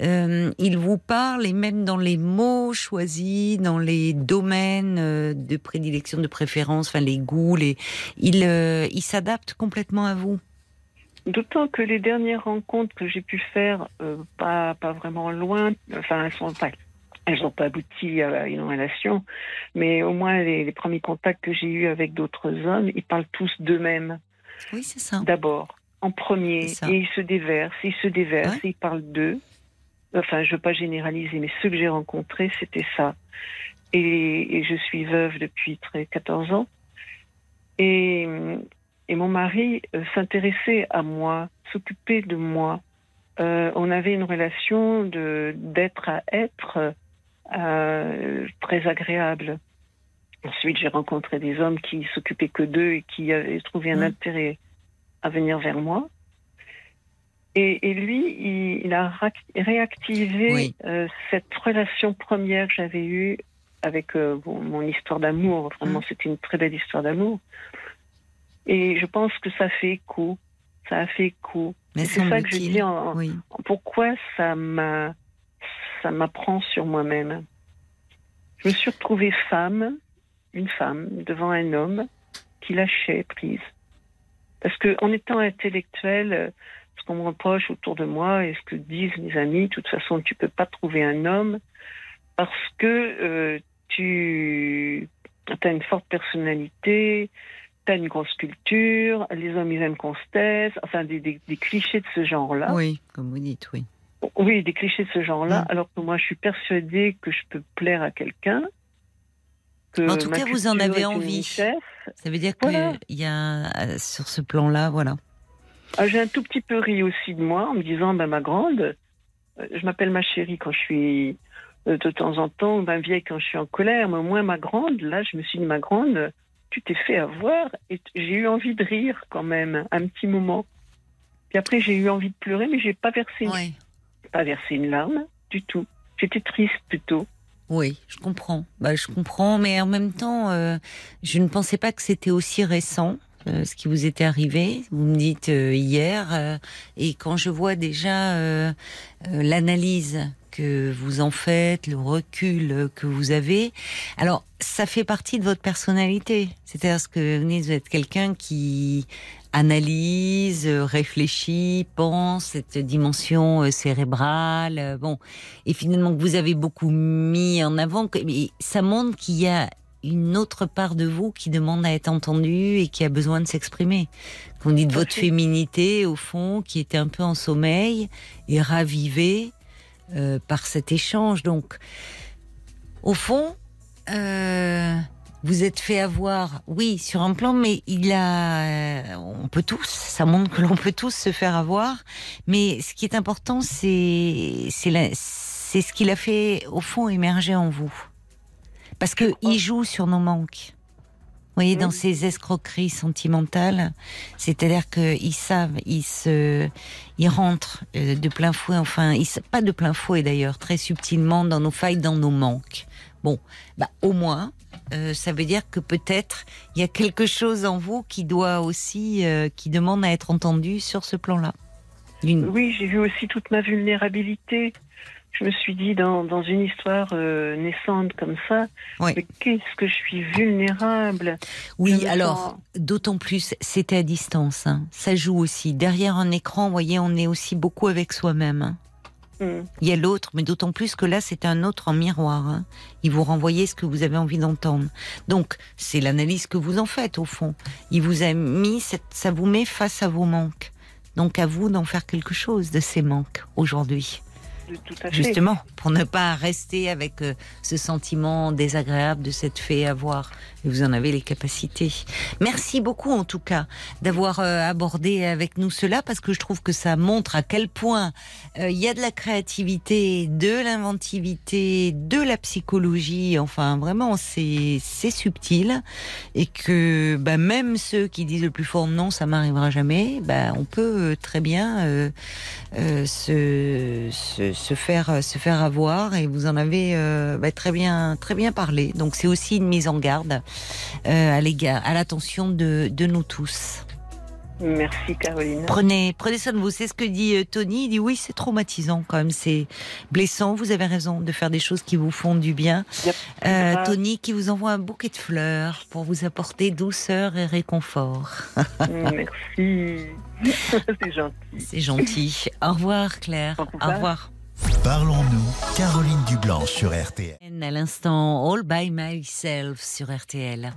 euh, il vous parle et même dans les mots choisis, dans les domaines euh, de prédilection, de préférence, enfin les goûts, les, il, euh, il s'adapte complètement à vous. D'autant que les dernières rencontres que j'ai pu faire, euh, pas, pas vraiment loin, enfin, elles sont pas. Elles n'ont pas abouti à une relation, mais au moins les, les premiers contacts que j'ai eus avec d'autres hommes, ils parlent tous d'eux-mêmes. Oui, c'est ça. D'abord, en premier, et ils se déversent, ils se déversent, Ouais. ils parlent d'eux. Enfin, je veux pas généraliser, mais ceux que j'ai rencontrés, c'était ça. Et, et je suis veuve depuis très 14 ans. Et, et mon mari euh, s'intéressait à moi, s'occupait de moi. Euh, on avait une relation de d'être à être euh, très agréable. Ensuite, j'ai rencontré des hommes qui s'occupaient que d'eux et qui avaient trouvé un Mm. intérêt à venir vers moi. Et, et lui, il, il a réactivé Oui. euh, cette relation première que j'avais eue avec euh, bon, mon histoire d'amour. Vraiment, Mm. c'était une très belle histoire d'amour. Et je pense que ça fait écho. Ça a fait écho. C'est ça que je dis en, Oui. pourquoi ça m'a ça m'apprend sur moi-même. Je me suis retrouvée femme, une femme, devant un homme qui lâchait prise. Parce que en étant intellectuelle, ce qu'on me reproche autour de moi et ce que disent mes amis, de toute façon, tu peux pas trouver un homme parce que euh, tu as une forte personnalité, tu as une grosse culture, les hommes ils aiment qu'on se taise, enfin des clichés de ce genre-là. Oui, comme vous dites, oui. Oui, des clichés de ce genre-là, Mm. alors que moi je suis persuadée que je peux plaire à quelqu'un. que En tout cas, vous en avez envie. richesse. Ça veut dire Voilà. qu'il y a, sur ce plan-là, voilà. Ah, J'ai un tout petit peu ri aussi de moi en me disant, ben, ma grande, euh, je m'appelle ma chérie quand je suis euh, de temps en temps, ma vieille quand je suis en colère, mais au moins ma grande, là je me suis dit, ma grande, tu t'es fait avoir et j'ai eu envie de rire quand même, un petit moment. Puis après j'ai eu envie de pleurer, mais j'ai pas versé, Oui. Pas versé une larme du tout. J'étais triste plutôt. Oui, je comprends. Bah, je comprends, mais en même temps, euh, je ne pensais pas que c'était aussi récent. euh, ce qui vous était arrivé, vous me dites euh, hier, et quand je vois déjà l'analyse que vous en faites, le recul que vous avez, alors ça fait partie de votre personnalité. C'est-à-dire que vous êtes quelqu'un qui analyse, euh, réfléchit, pense, cette dimension euh, cérébrale. euh, Bon, et finalement que vous avez beaucoup mis en avant, mais ça montre qu'il y a une autre part de vous qui demande à être entendue et qui a besoin de s'exprimer. Qu'on dit de votre féminité, au fond, qui était un peu en sommeil et ravivée euh, par cet échange. Donc, au fond, euh, vous êtes fait avoir, oui, sur un plan, mais il a, euh, on peut tous, ça montre que l'on peut tous se faire avoir. Mais ce qui est important, c'est, c'est ce qu'il a fait au fond émerger en vous, parce que il joue sur nos manques. Vous voyez, dans ces escroqueries sentimentales, c'est-à-dire qu'ils savent, ils se, ils rentrent euh, de plein fouet, enfin, ils, pas de plein fouet d'ailleurs, très subtilement dans nos failles, dans nos manques. Bon, bah au moins, euh, ça veut dire que peut-être il y a quelque chose en vous qui doit aussi, euh, qui demande à être entendu sur ce plan-là. Oui, j'ai vu aussi toute ma vulnérabilité. Je me suis dit, dans, dans une histoire euh, naissante comme ça, Oui. qu'est-ce que je suis vulnérable? Oui, alors, d'autant plus, c'était à distance. hein. Ça joue aussi. Derrière un écran, vous voyez, on est aussi beaucoup avec soi-même. hein. Il y a l'autre, mais d'autant plus que là, c'est un autre en miroir. hein. Il vous renvoyait ce que vous avez envie d'entendre. Donc, c'est l'analyse que vous en faites, au fond. Il vous a mis, cette- ça vous met face à vos manques. Donc, à vous d'en faire quelque chose de ces manques aujourd'hui. À. Justement, pour ne pas rester avec euh, ce sentiment désagréable de cette fait avoir. Et vous en avez les capacités. Merci beaucoup, en tout cas, d'avoir euh, abordé avec nous cela, parce que je trouve que ça montre à quel point euh, il y a de la créativité, de l'inventivité, de la psychologie. Enfin, vraiment, c'est subtil. Et que bah, même ceux qui disent le plus fort non, ça m'arrivera jamais, bah, on peut très bien se, se, se faire se faire avoir et vous en avez euh, bah, très bien très bien parlé. Donc c'est aussi une mise en garde euh, à l'égard à l'attention de, de nous tous. Merci Caroline. Prenez prenez soin de vous. C'est ce que dit euh, Tony. Il dit oui c'est traumatisant quand même, c'est blessant. Vous avez raison de faire des choses qui vous font du bien. Yep. Euh. Tony qui vous envoie un bouquet de fleurs pour vous apporter douceur et réconfort. Merci. C'est gentil. C'est gentil. Au revoir Claire. Au Au revoir. Parlons-nous, Caroline Dublanche sur RTL. À l'instant, All by Myself sur RTL.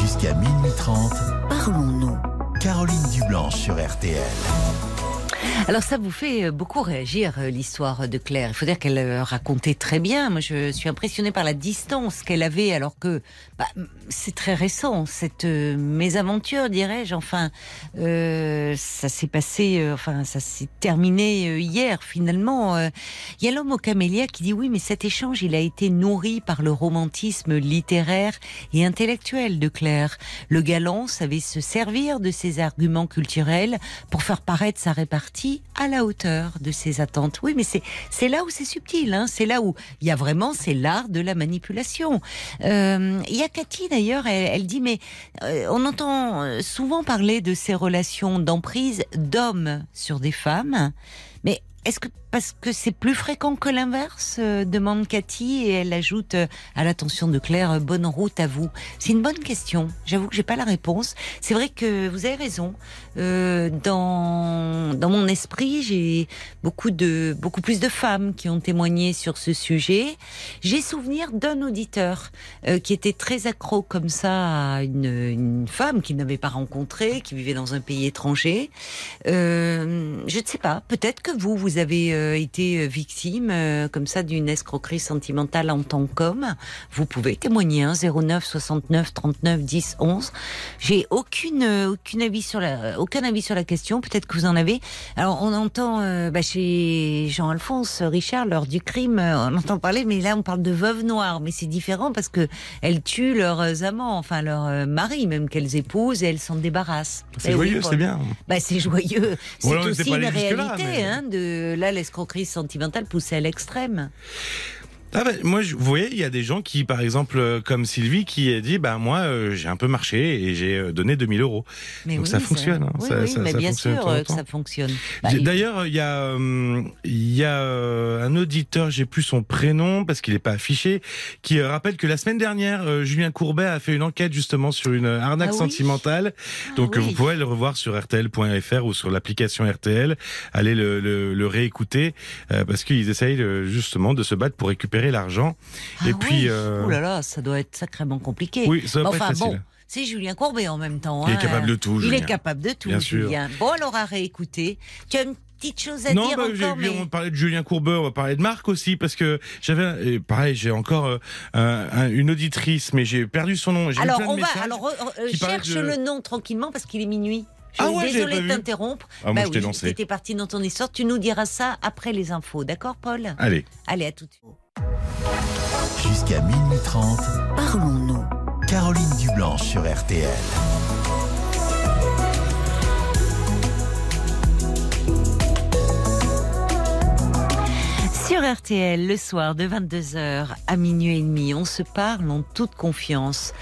Jusqu'à minuit 30, Parlons-nous. Caroline Dublanche sur RTL. Alors ça vous fait euh, beaucoup réagir euh, l'histoire de Claire. Il faut dire qu'elle euh, racontait très bien. Moi, je suis impressionnée par la distance qu'elle avait, alors que bah, c'est très récent cette mésaventure, dirais-je. Enfin, euh, ça s'est passé, enfin, ça s'est terminé hier finalement. Il y a l'homme au camélia qui dit oui, mais cet échange, il a été nourri par le romantisme littéraire et intellectuel de Claire. Le galant savait se servir de ses arguments culturels pour faire paraître sa à la hauteur de ses attentes. Oui, mais c'est là où c'est subtil. Hein. C'est là où il y a vraiment c'est l'art de la manipulation. Euh, Il y a Cathy d'ailleurs. Elle, elle dit mais euh, on entend euh, souvent parler de ces relations d'emprise d'hommes sur des femmes, mais est-ce que parce que c'est plus fréquent que l'inverse euh, demande Cathy et elle ajoute euh, à l'attention de Claire euh, bonne route à vous. C'est une bonne question. J'avoue que j'ai pas la réponse. C'est vrai que vous avez raison. Euh, dans dans mon esprit, j'ai beaucoup de beaucoup plus de femmes qui ont témoigné sur ce sujet. J'ai souvenir d'un auditeur euh, qui était très accro comme ça à une, une femme qu'il n'avait pas rencontrée, qui vivait dans un pays étranger. Euh, je ne sais pas. Peut-être que vous vous avez été victime euh, comme ça d'une escroquerie sentimentale en tant qu'homme. Vous pouvez témoigner. Hein, 09 69 39 10 11. J'ai aucune euh, aucune avis sur la aucun avis sur la question. Peut-être que vous en avez. Alors on entend euh, bah, chez Jean-Alphonse Richard l'heure du crime. euh, On entend parler, mais là on parle de veuves noires. Mais c'est différent parce que elles tuent leurs amants, enfin leurs euh, maris même qu'elles épousent et elles s'en débarrassent. C'est Eh joyeux, c'est bien. Bah, c'est joyeux. C'est Voilà, aussi une réalité, mais- hein, de là l'escroquerie sentimentale poussée à l'extrême. Ah bah, moi, je- vous voyez, il y a des gens qui, par exemple, euh, comme Sylvie, qui a dit, bah moi, euh, j'ai un peu marché et j'ai euh, donné 2000 euros. Mais Donc oui, ça fonctionne, hein. Oui, Ça- oui, ça- mais ça bien sûr que ça fonctionne. Bah, D'ailleurs, il y a, euh, il y a euh, un auditeur, j'ai plus son prénom parce qu'il n'est pas affiché, qui rappelle que la semaine dernière, Julien Courbet a fait une enquête justement sur une arnaque Ah sentimentale. Ah Donc vous pouvez le revoir sur rtl.fr ou sur l'application RTL. Allez le, le, le réécouter parce qu'ils essayent justement de se battre pour récupérer l'argent. Ah et puis, euh, Oh là là, ça doit être sacrément compliqué. Oui, ça pas enfin être facile. bon, c'est Julien Courbet en même temps. Il est hein. capable de tout, Il Julien. est capable de tout, Bien sûr. Bon, alors à réécouter. Tu as une petite chose à non, dire bah, encore, mais... on va parler de Julien Courbet, on va parler de Marc aussi, parce que j'avais, pareil, j'ai encore euh, un- un- une auditrice, mais j'ai perdu son nom. Alors on va, alors euh, cherche de- le nom tranquillement parce qu'il est minuit. Je Ah suis ouais, pas de t'interrompre. Ah, moi, bah je t'ai oui, t'étais parti dans ton histoire. Tu nous diras ça après les infos, d'accord, Paul? Allez. Allez, à tout de suite. Jusqu'à minuit 30, Parlons-nous. Caroline Dublanche sur RTL. Sur RTL, le soir de 22h à minuit et demi, on se parle en toute confiance.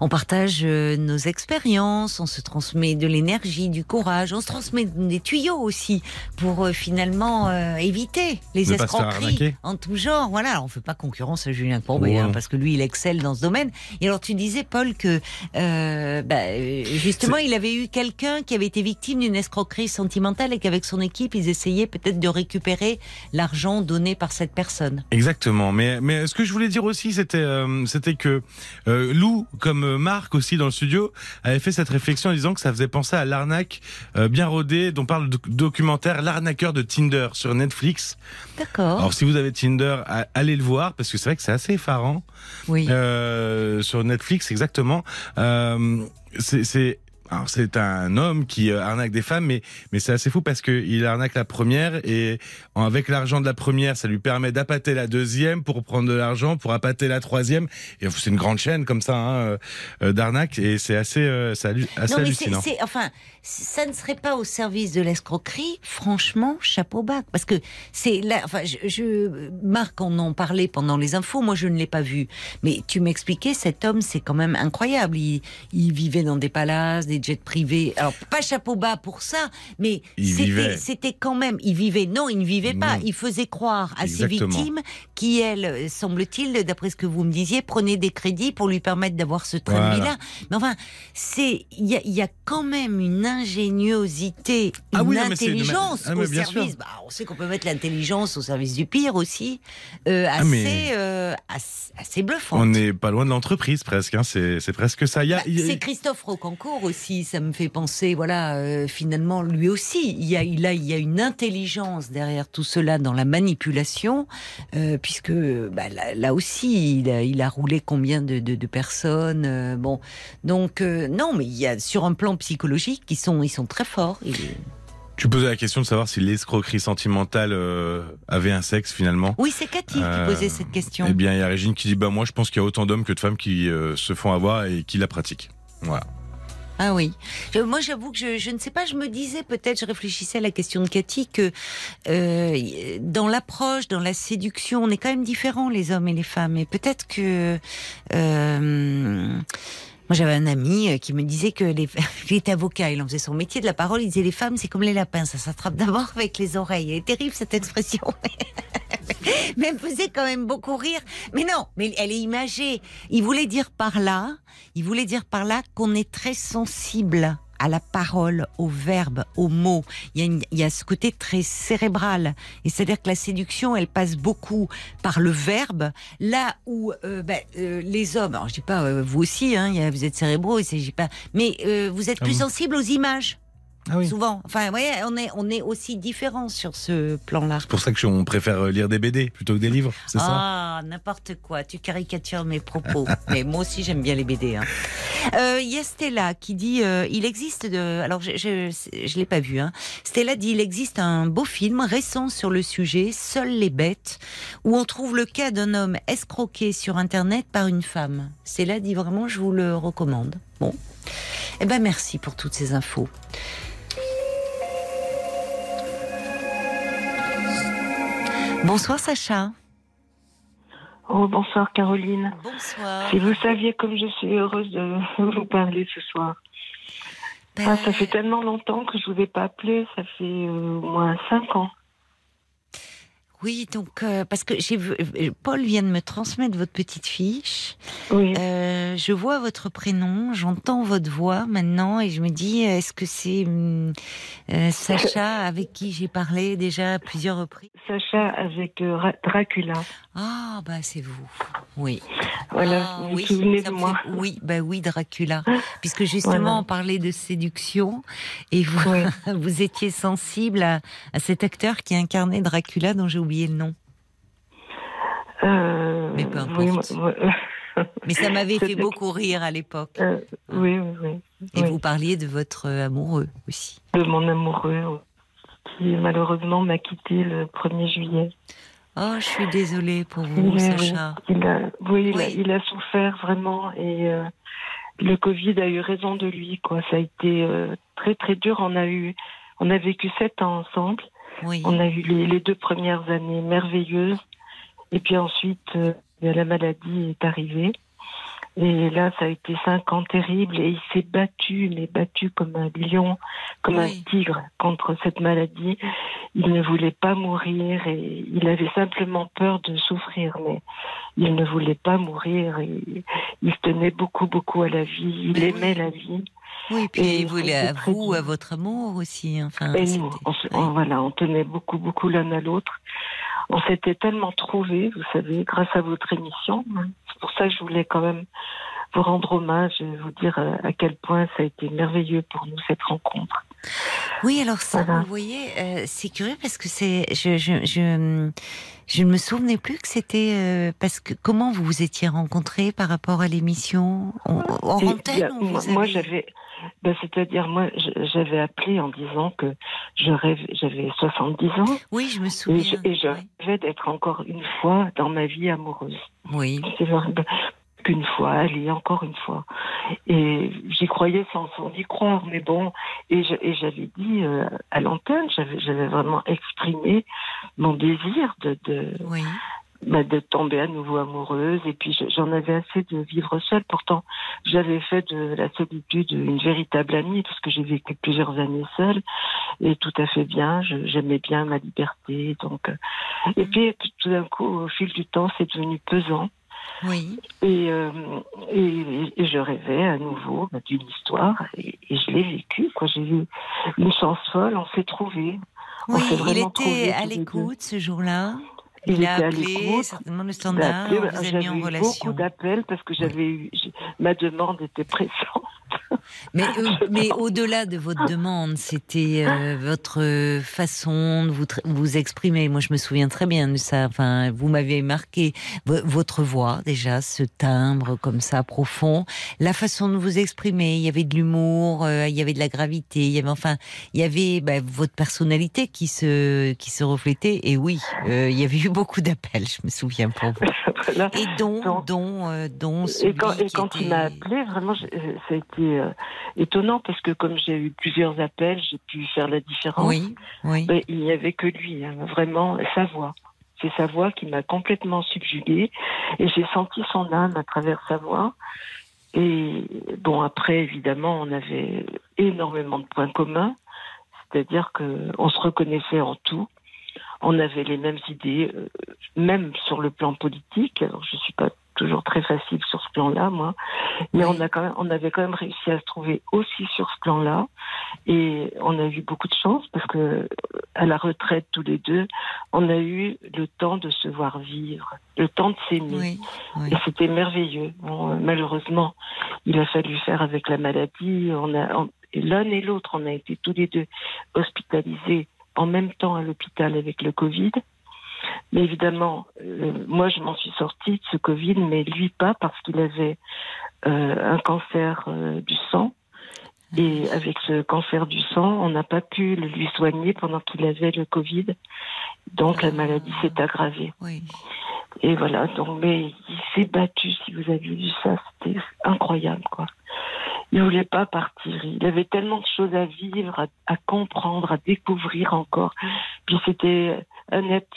On partage euh, nos expériences, on se transmet de l'énergie, du courage, on se transmet des tuyaux aussi pour euh, finalement euh, éviter les Ne escroqueries en tout genre. Voilà, alors on fait pas concurrence à Julien Courbet Ouais. hein, parce que lui il excelle dans ce domaine. Et alors tu disais Paul que euh, bah, justement il avait eu quelqu'un qui avait été victime d'une escroquerie sentimentale et qu'avec son équipe ils essayaient peut-être de récupérer l'argent donné par cette personne. Exactement. Mais, mais ce que je voulais dire aussi, c'était, euh, c'était que Lou, comme euh, Marc aussi dans le studio, avait fait cette réflexion en disant que ça faisait penser à l'arnaque euh, bien rodée dont parle le doc- documentaire L'arnaqueur de Tinder sur Netflix. D'accord. Alors si vous avez Tinder, allez le voir parce que c'est vrai que c'est assez effarant. Oui. Euh, sur Netflix, exactement. Euh, c'est, alors c'est un homme qui euh, arnaque des femmes, mais mais c'est assez fou parce que il arnaque la première et avec l'argent de la première, ça lui permet d'appâter la deuxième pour prendre de l'argent pour appâter la troisième. Et c'est une grande chaîne comme ça hein, euh, d'arnaque et c'est assez euh, assez non, mais c'est, hallucinant. enfin, ça ne serait pas au service de l'escroquerie. Franchement, chapeau bas, parce que c'est là. Enfin, je, je- Marc en en parlait pendant les infos. Moi, je ne l'ai pas vu, mais tu m'expliquais, cet homme, c'est quand même incroyable. Il, il vivait dans des palaces, des jets privés. Alors, pas chapeau bas pour ça, mais c'était, quand même. Il vivait. Non, il ne vivait pas. Non. Il faisait croire à ses victimes qui, elles, semble-t-il, d'après ce que vous me disiez, prenaient des crédits pour lui permettre d'avoir ce train de Voilà. vie-là. Mais enfin, c'est il y y a quand même une ingéniosité, Ah une oui, intelligence ah, au service. Bah, on sait qu'on peut mettre l'intelligence au service du pire aussi, euh, Ah, assez, euh, assez, assez bluffante. On n'est pas loin de l'entreprise presque. Hein, c'est presque ça. Bah, a- C'est Christophe Rocancourt aussi, ça me fait penser, voilà, euh, finalement, lui aussi, il y, a, il, a, il y a une intelligence derrière tout cela dans la manipulation, puisque bah, là, là aussi, il a, il a roulé combien de, de, de personnes, bon, donc non, mais il y a sur un plan psychologique, ils sont, ils sont très forts. Tu posais la question de savoir si l'escroquerie sentimentale euh, avait un sexe finalement. Oui, c'est Cathy Euh, qui posait cette question. Eh bien, il y a Régine qui dit bah moi je pense qu'il y a autant d'hommes que de femmes qui euh, se font avoir et qui la pratiquent. Voilà. Ah oui. Je- moi, j'avoue que je, je ne sais pas, je me disais peut-être, je réfléchissais à la question de Cathy, que euh, dans l'approche, dans la séduction, on est quand même différents, les hommes et les femmes. Et peut-être que... euh, moi, j'avais un ami euh, qui me disait que les, il était avocat, il en faisait son métier de la parole. Il disait les femmes, c'est comme les lapins, ça s'attrape d'abord avec les oreilles. Elle est terrible cette expression. mais elle faisait quand même beaucoup rire. Mais non, mais elle est imagée. Il voulait dire par là, il voulait dire par là qu'on est très sensible à la parole, au verbe, aux mots. Il y, a une- il y a ce côté très cérébral. Et c'est-à-dire que la séduction, elle passe beaucoup par le verbe, là où euh, ben, euh, les hommes, alors je dis pas euh, vous aussi, hein, vous êtes cérébraux, il s'agit pas, mais vous êtes Ah plus bon sensible aux images, Ah oui. souvent. Enfin, ouais, on est, on est aussi différents sur ce plan-là. C'est pour ça que on préfère lire des BD plutôt que des livres, c'est ça? Ah, n'importe quoi. Tu caricatures mes propos. Mais moi aussi, j'aime bien les BD. hein. Euh, Il y a Stella qui dit euh, il existe de. Alors, je je, l'ai pas vu. Hein. Stella dit il existe un beau film récent sur le sujet, Seules les bêtes, où on trouve le cas d'un homme escroqué sur Internet par une femme. Stella dit vraiment je vous le recommande. Bon. Eh ben merci pour toutes ces infos. Bonsoir Sacha. Oh, bonsoir Caroline. Bonsoir. Si vous saviez comme je suis heureuse de vous parler ce soir. Ben, Ah, ça fait tellement longtemps que je vous ai pas appelé, ça fait euh, au moins cinq ans. Oui, donc euh, parce que j'ai vu, euh, Paul vient de me transmettre votre petite fiche. Oui. Euh, je vois votre prénom, j'entends votre voix maintenant et je me dis est-ce que c'est hum, euh, Sacha avec qui j'ai parlé déjà à plusieurs reprises? Sacha avec Ra- Dracula. Ah bah c'est vous. Oui. Voilà, Ah, vous oui, souvenez de moi. fait- Oui, bah oui, Dracula. Puisque justement, Voilà. on parlait de séduction et vous, Oui. vous étiez sensible à, à cet acteur qui incarnait Dracula dont j'ai oublié le nom. Euh, Mais peu importe. ça m'avait fait beaucoup rire à l'époque. euh, oui, oui, oui. Et vous parliez de votre euh, amoureux aussi. De mon amoureux, qui malheureusement m'a quitté le 1er juillet. Oh, je suis désolée pour vous, Oui, Sacha. oui. Il a, oui, il, a, Oui. il a souffert vraiment et euh, le Covid a eu raison de lui. Quoi. Ça a été euh, très très dur. On a eu, on a vécu sept ans ensemble. Oui. On a eu les, les deux premières années merveilleuses et puis ensuite euh, la maladie est arrivée. Et là, ça a été cinq ans terribles et il s'est battu, mais battu comme un lion, comme Oui. un tigre contre cette maladie. Il ne voulait pas mourir et il avait simplement peur de souffrir, mais il ne voulait pas mourir. Et il tenait beaucoup, beaucoup à la vie. Il Mais aimait oui. la vie. Oui, puis Et très vous, dur. à votre amour aussi. Enfin, Et nous, on, se- oui. on- voilà, on tenait beaucoup, beaucoup l'un à l'autre. On s'était tellement trouvés, vous savez, grâce à votre émission. C'est pour ça que je voulais quand même vous rendre hommage et vous dire euh, à quel point ça a été merveilleux pour nous cette rencontre. Oui, alors ça, Voilà. vous voyez, euh, c'est curieux parce que c'est, je, je, je, je ne me souvenais plus que c'était euh, parce que comment vous vous étiez rencontrés par rapport à l'émission? En, en antenne vous moi, j'avais, ben, c'est-à-dire moi, j'avais appelé en disant que je j'avais 70 ans Oui, je me et souviens. je, et je oui. rêvais d'être encore une fois dans ma vie amoureuse. Oui. C'est vrai, ben, qu'une fois, allez, encore une fois. Et j'y croyais sans, sans y croire, mais bon, et et j'avais dit euh, à l'antenne, j'avais j'avais vraiment exprimé mon désir de, de, Oui. Bah, de tomber à nouveau amoureuse. Et puis je- j'en avais assez de vivre seule. Pourtant, j'avais fait de la solitude une véritable amie, parce que j'ai vécu plusieurs années seule, et tout à fait bien. J'aimais bien ma liberté. Donc, euh, et puis tout d'un coup, au fil du temps, c'est devenu pesant. Oui. Et, euh, et, et je rêvais à nouveau bah, d'une histoire et, et je l'ai vécu. Quoi. J'ai eu une chance folle, on s'est trouvés. On Oui, s'est il était trouvés à l'écoute ce jour-là. Il Il, a était à appelé l'écoute. certainement le standard, avez J'avais eu relation. beaucoup d'appels parce que j'avais eu ma demande était pressante. Mais, euh, mais au-delà de votre demande, c'était euh, votre façon de vous, vous exprimer. Moi, je me souviens très bien de ça. Enfin, vous m'avez marqué V- votre voix, déjà, ce timbre comme ça, profond. La façon de vous exprimer. Il y avait de l'humour, euh, il y avait de la gravité, il y avait, enfin, il y avait bah, votre personnalité qui se, qui se reflétait. Et oui, euh, il y avait eu beaucoup d'appels, je me souviens pour vous. Voilà. Et dont, dont, dont Et quand, et quand il était- m'a appelé, vraiment, ça a été euh, étonnant parce que comme j'ai eu plusieurs appels, j'ai pu faire la différence. Oui, oui. Il n'y avait que lui, hein, vraiment, sa voix. C'est sa voix qui m'a complètement subjuguée et j'ai senti son âme à travers sa voix. Et bon, après, évidemment, on avait énormément de points communs, c'est-à-dire qu'on se reconnaissait en tout. On avait les mêmes idées, euh, même sur le plan politique. Alors, je suis pas toujours très facile sur ce plan-là, moi, mais Oui. on a quand même, on avait quand même réussi à se trouver aussi sur ce plan-là. Et on a eu beaucoup de chance parce que euh, à la retraite tous les deux, on a eu le temps de se voir vivre, le temps de s'aimer. Oui, oui. Et c'était merveilleux. Bon, euh, malheureusement, il a fallu faire avec la maladie. On a, on- et l'un et l'autre, on a été tous les deux hospitalisés en même temps à l'hôpital avec le Covid. Mais évidemment, euh, moi, je m'en suis sortie de ce Covid, mais lui pas parce qu'il avait euh, un cancer euh, du sang. Et avec ce cancer du sang, on n'a pas pu le lui soigner pendant qu'il avait le Covid. Donc la maladie s'est aggravée. oui. Et voilà, donc, mais il s'est battu, si vous avez vu ça, c'était incroyable, quoi. Il voulait pas partir. Il avait tellement de choses à vivre, à, à comprendre, à découvrir encore. Puis c'était un être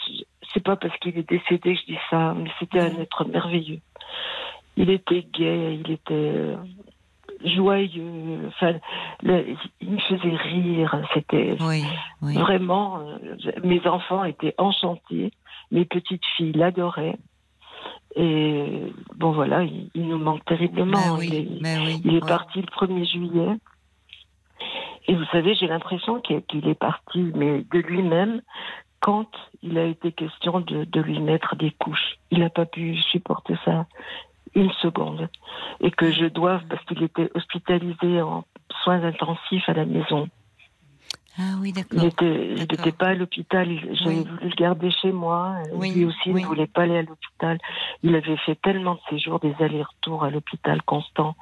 c'est pas parce qu'il est décédé que je dis ça, mais c'était un être merveilleux. Il était gai, il était joyeux. Enfin, le- il me faisait rire. C'était Oui, oui. vraiment. euh, mes enfants étaient enchantés. Mes petites filles l'adoraient. Et bon, voilà, il, il nous manque terriblement. Bah Il est- oui, oui. il est ouais. parti le 1er juillet. Et vous savez, j'ai l'impression qu'il qu'il est parti, mais de lui-même, quand il a été question de, de lui mettre des couches. Il n'a pas pu supporter ça une seconde. Et que je doive, parce qu'il était hospitalisé en soins intensifs à la maison. Ah oui, d'accord. il n'était pas à l'l'hôpital. Il- J'avais Oui. voulu le garder chez moi. Oui, Lui aussi oui. ne voulait pas aller à l'hôpital. Il avait fait tellement de séjours, des allers-retours à l'hôpital constant.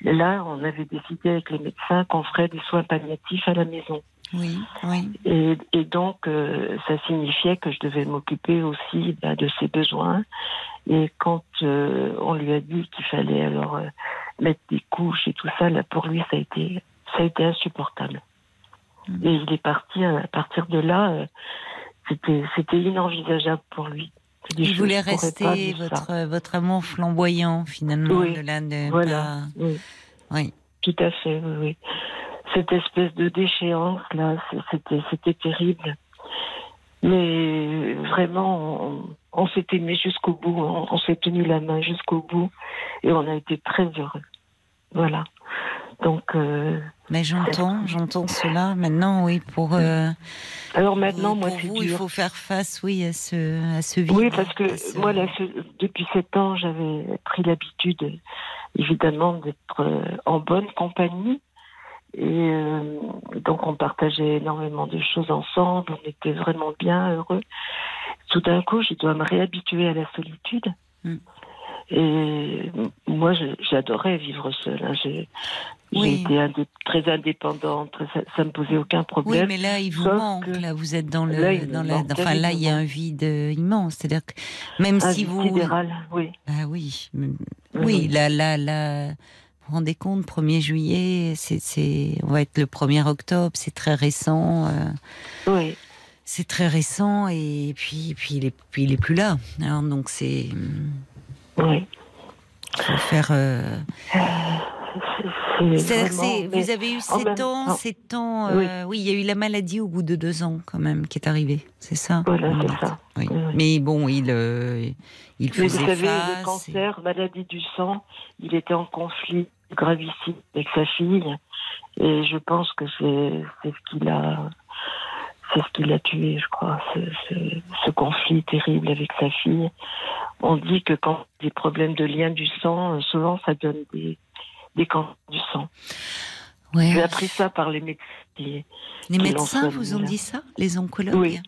Là, on avait décidé avec les médecins qu'on ferait des soins palliatifs à la maison. Oui, oui. Et, et donc, euh, ça signifiait que je devais m'occuper aussi bah, de ses besoins. Et quand euh, on lui a dit qu'il fallait alors euh, mettre des couches et tout ça, là, pour lui, ça a été, ça a été insupportable. Mhm. Et il est parti euh, à partir de là. c'était, c'était inenvisageable pour lui. Il voulait rester votre, votre amour flamboyant, finalement, Oui, de là de Voilà. pas- Oui. Oui. Tout à fait, oui, oui. Cette espèce de déchéance, là, c'était, c'était terrible. Mais vraiment, on, on s'est aimé jusqu'au bout, on, on s'est tenu la main jusqu'au bout, et on a été très heureux. Voilà. Donc, euh, Mais j'entends, j'entends cela. Maintenant, oui, pour, euh, alors maintenant, pour moi, vous, c'est il faut faire face, oui, à ce, à ce vide. Oui, parce que ce- moi, là, depuis sept ans, j'avais pris l'habitude, évidemment, d'être euh, en bonne compagnie. Et euh, donc, on partageait énormément de choses ensemble. On était vraiment bien heureux. Tout d'un coup, je dois me réhabituer à la solitude. Mm. Et moi, j'adorais vivre seule. hein. J'ai Oui. été très indépendante. ça, ça me posait aucun Oui, problème. mais là, il vous manque. que- Là, vous êtes dans le, Là, dans la, enfin, là, il y a un vide euh, immense. C'est-à-dire que même Un si vide vous, sidéral, oui. ah oui, Oui, oui, oui. là, là, là, vous vous rendez compte, 1er juillet, c'est, on va être le 1er octobre, c'est très récent. euh, Oui. c'est très récent et puis, puis, il est, puis il est plus là. Alors, donc c'est, Oui. faut faire. euh, c'est C'est-à-dire que vous avez eu en 7 même ans, temps- 7 ans. Oui. euh, oui, il y a eu la maladie au bout de 2 ans quand même qui est arrivée. C'est ça? Voilà, vous c'est ça. Oui. Oui, oui. Mais bon, il, euh, il Mais vous faisait savez, face. le cancer, maladie du sang, il était en conflit gravissime avec sa fille. Et je pense que c'est ce qu'il a. C'est ce qui l'a tué, je crois, ce, ce- ce conflit terrible avec sa fille. On dit que quand il y a des problèmes de lien du sang, euh, souvent ça donne des, des cancers du sang. Ouais. J'ai appris ça par les médecins. qui- Les qui médecins vous ont là. dit ça? Les oncologues Oui.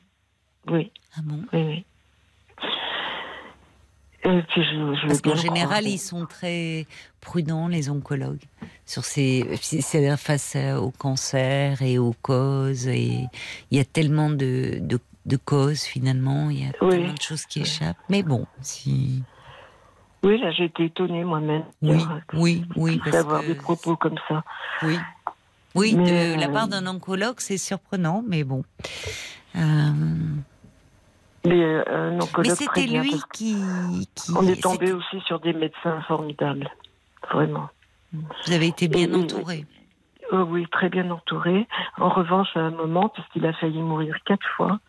Oui, Ah bon? Oui, oui. Et puis je, je veux Parce qu'en général, croire. ils sont très prudents, les oncologues, sur ces, c'est-à-dire face au cancer et aux causes. Et il y a tellement de, de, de causes finalement, il y a Oui. tellement de choses qui échappent. Mais bon, si. Oui, là, j'ai été étonnée moi-même. Oui, d'avoir- oui, oui, D'avoir des propos comme ça. Oui. Oui, Mais, de la euh, part d'un oncologue, c'est surprenant, mais bon. Euh, Mais euh, c'était lui qui, qui- qu'on est tombé aussi sur des médecins formidables. Vraiment. Vous avez été bien et- entouré. Oh oui, très bien entouré. En revanche, à un moment, parce qu'il a failli mourir quatre fois,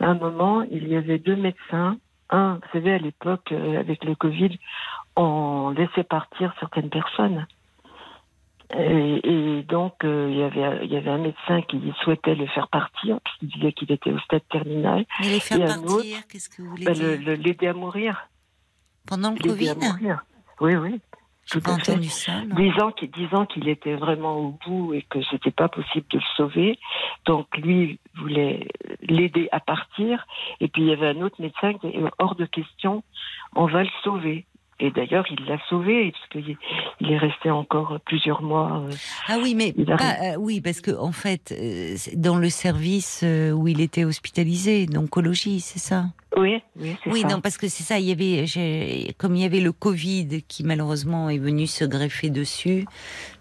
à un moment, il y avait deux médecins. Un, vous savez, à l'époque, euh, avec le Covid, on laissait partir certaines personnes. Et, et donc, euh, il, y avait, il y avait un médecin qui souhaitait le faire partir, qu'il disait qu'il était au stade terminal, Mais les faire et un partir, qu'est-ce que vous voulez Ben, l'aider à mourir. Pendant le Covid. Oui, oui. Tout pas à fait. entendu ça. non. disant qu'il disant qu'il était vraiment au bout et que c'était pas possible de le sauver. Donc lui voulait l'aider à partir. Et puis il y avait un autre médecin qui est hors de question, on va le sauver. Et d'ailleurs, il l'a sauvé parce qu'il il est resté encore plusieurs mois. euh, Ah oui, mais pas, euh, oui, parce que en fait, euh, dans le service où il était hospitalisé, d'oncologie, c'est ça? Oui, oui, c'est Oui, ça. non, parce que c'est ça. Il y avait, comme il y avait le Covid qui malheureusement est venu se greffer dessus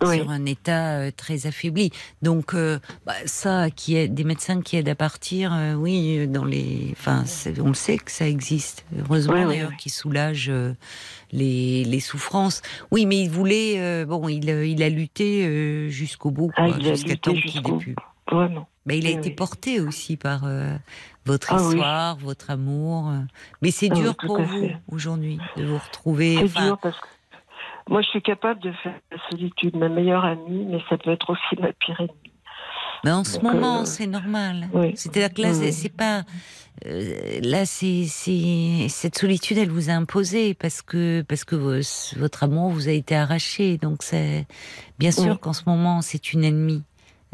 Oui. sur un état très affaibli. Donc euh, bah, ça, qui est des médecins qui aident à partir, euh, oui, dans les, enfin, on le sait que ça existe. Heureusement Oui, oui, d'ailleurs, qui soulage les, les souffrances. Oui, mais il voulait, euh, bon, il, euh, il a lutté euh, jusqu'au bout, Ah, jusqu'à temps qu'il ait pu. Vraiment. Mais il a Oui, été oui. porté aussi par euh, votre Ah oui. histoire, votre amour. Mais c'est Ah dur pour vous aujourd'hui de vous retrouver. C'est enfin, dur parce que moi, je suis capable de faire la solitude ma meilleure amie, mais ça peut être aussi ma pire ennemie. mais en ce Donc, moment, euh, c'est normal. oui. C'est-à-dire que là, c'est pas. Euh, là, c'est cette solitude, elle vous a imposé parce que parce que vos- votre amour vous a été arraché. Donc c'est bien sûr Oui. qu'en ce moment, c'est une ennemie.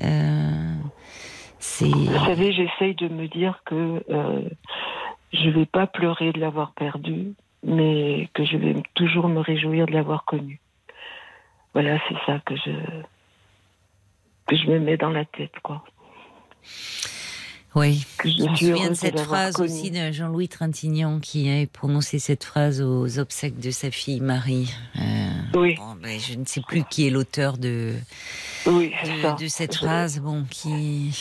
Euh, Vous savez, j'essaye de me dire que euh, je vais pas pleurer de l'avoir perdu, mais que je vais toujours me réjouir de l'avoir connu. Voilà, c'est ça que je que je me mets dans la tête, quoi. Oui. Que je Je me souviens de cette phrase connu. aussi de Jean-Louis Trintignant qui a prononcé cette phrase aux obsèques de sa fille Marie. Euh, Oui, bon, ben, je ne sais plus qui est l'auteur de, oui, de, de cette phrase, bon, qui,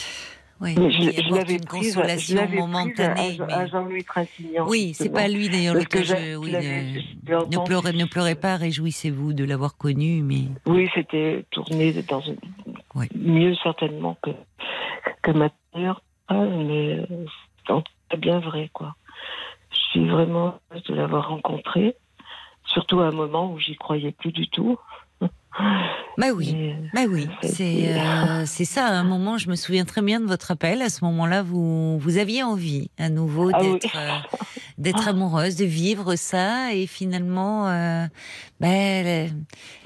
oui, je, qui je apporte l'avais une prise, consolation momentanée. à, mais- à Jean-Louis Trintignant. Oui, c'est pas lui d'ailleurs Parce que je. oui, ne- l'ai ne, pleurez, ne pleurez pas, réjouissez-vous de l'avoir connu, mais Oui, c'était tourné dans une... Oui. mieux certainement que, que ma peur, Ah, mais euh, c'est bien vrai, quoi. Je suis vraiment heureuse de l'avoir rencontré, surtout à un moment où j'y croyais plus du tout. bah oui. Bah oui, c'est été- euh, c'est ça. À un moment, je me souviens très bien de votre appel. À ce moment-là, vous vous aviez envie à nouveau Ah oui. d'être euh, d'être amoureuse, de vivre ça, et finalement, euh, ben,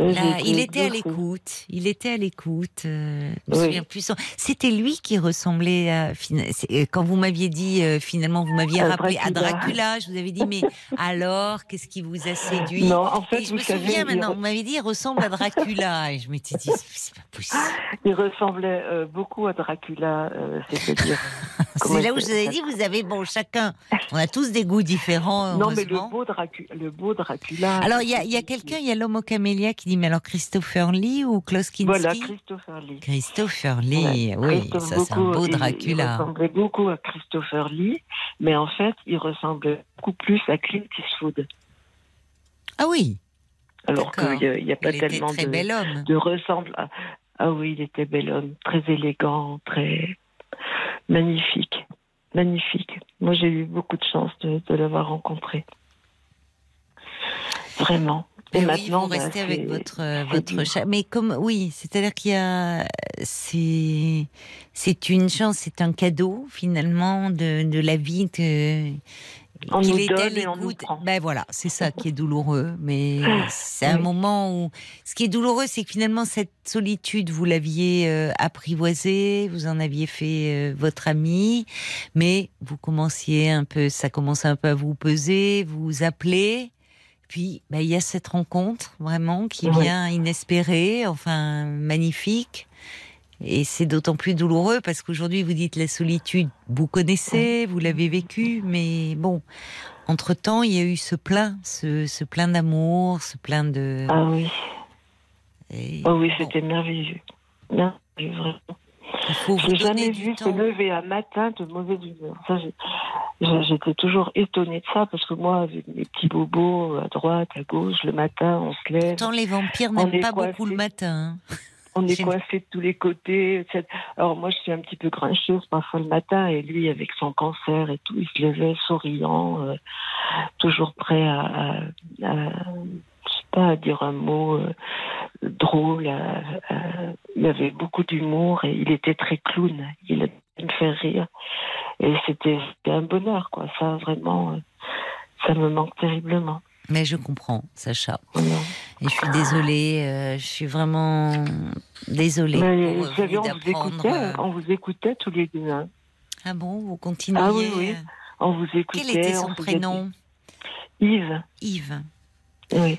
euh, Là, j'ai été il était à l'écoute. Il était à l'écoute. euh, je me Oui. C'était lui qui ressemblait à. c'est- euh, Quand vous m'aviez dit, euh, finalement, vous m'aviez rappelé à Dracula. Je vous avais dit, mais alors, qu'est-ce qui vous a séduit? Non, en fait, Et je vous me savez, souviens maintenant, vous m'avez dit, il ressemble à Dracula. Et je m'étais dit, c'est pas possible. Il ressemblait euh, beaucoup à Dracula, euh, c'est-à-dire. comment C'est là où je vous avais dit, vous avez, bon, chacun, on a tous des goûts différents. Non, mais le beau, Dracu- le beau Dracula. Alors, il y a, il y a quelqu'un, il y a l'homme au camélia qui dit, mais alors Christopher Lee ou Klaus Kinski Voilà, Christopher Lee. Christopher Lee, Ouais, oui, Christophe ça c'est un beau il- Il Dracula. ressemblait beaucoup à Christopher Lee, mais en fait, il ressemblait beaucoup plus à Clint Eastwood. Ah oui, Alors qu'il n'y a, pas il était tellement très de, bel homme. de ressemble. à- Ah oui, il était bel homme, très élégant, très magnifique. Magnifique. Moi, j'ai eu beaucoup de chance de, de l'avoir rencontré. Vraiment. Et Mais oui, maintenant, vous bah, restez avec votre euh, votre chat. Mais comme oui, c'est-à-dire qu'il y a c'est c'est une chance, c'est un cadeau finalement de, de la vie que On qu'il nous à donne et on nous prend. Ben voilà, c'est ça qui est douloureux. Mais c'est un Oui. moment où ce qui est douloureux, c'est que finalement cette solitude, vous l'aviez euh, apprivoisée, vous en aviez fait euh, votre ami, mais vous commenciez un peu, ça commence un peu à vous peser, vous appelez. Puis, ben, il y a cette rencontre vraiment qui Oui. vient inespérée, enfin magnifique. Et c'est d'autant plus douloureux parce qu'aujourd'hui, vous dites la solitude, vous connaissez, vous l'avez vécu, mais bon, entre-temps, il y a eu ce plein, ce, ce plein d'amour, ce plein de... Ah oui, et oh oui bon, c'était merveilleux. Merveilleux, vraiment. J'ai donner jamais vu se lever un matin de mauvaise humeur. J'étais toujours étonnée de ça parce que moi, avec mes petits bobos à droite, à gauche, le matin, on se lève, Pourtant, les vampires On n'aiment pas beaucoup le matin. hein. on est coincé de tous les côtés. etc. Alors moi, je suis un petit peu grincheuse parfois le matin et lui, avec son cancer et tout, il se levait souriant, euh, toujours prêt à, à, à- je sais pas, à dire un mot euh, drôle. il avait beaucoup d'humour et il était très clown. Il me faire rire. Et c'était un bonheur, quoi. Ça, vraiment, euh, ça me manque terriblement. Mais je comprends, Sacha. Et je suis désolée, euh, je suis vraiment désolée Mais vous savez, on vous écoutait, euh, on vous écoutait tous les deux. hein. Ah bon, vous continuez Ah oui, oui. On vous écoutait. Quel était on son prénom? Yves. Yves. Oui.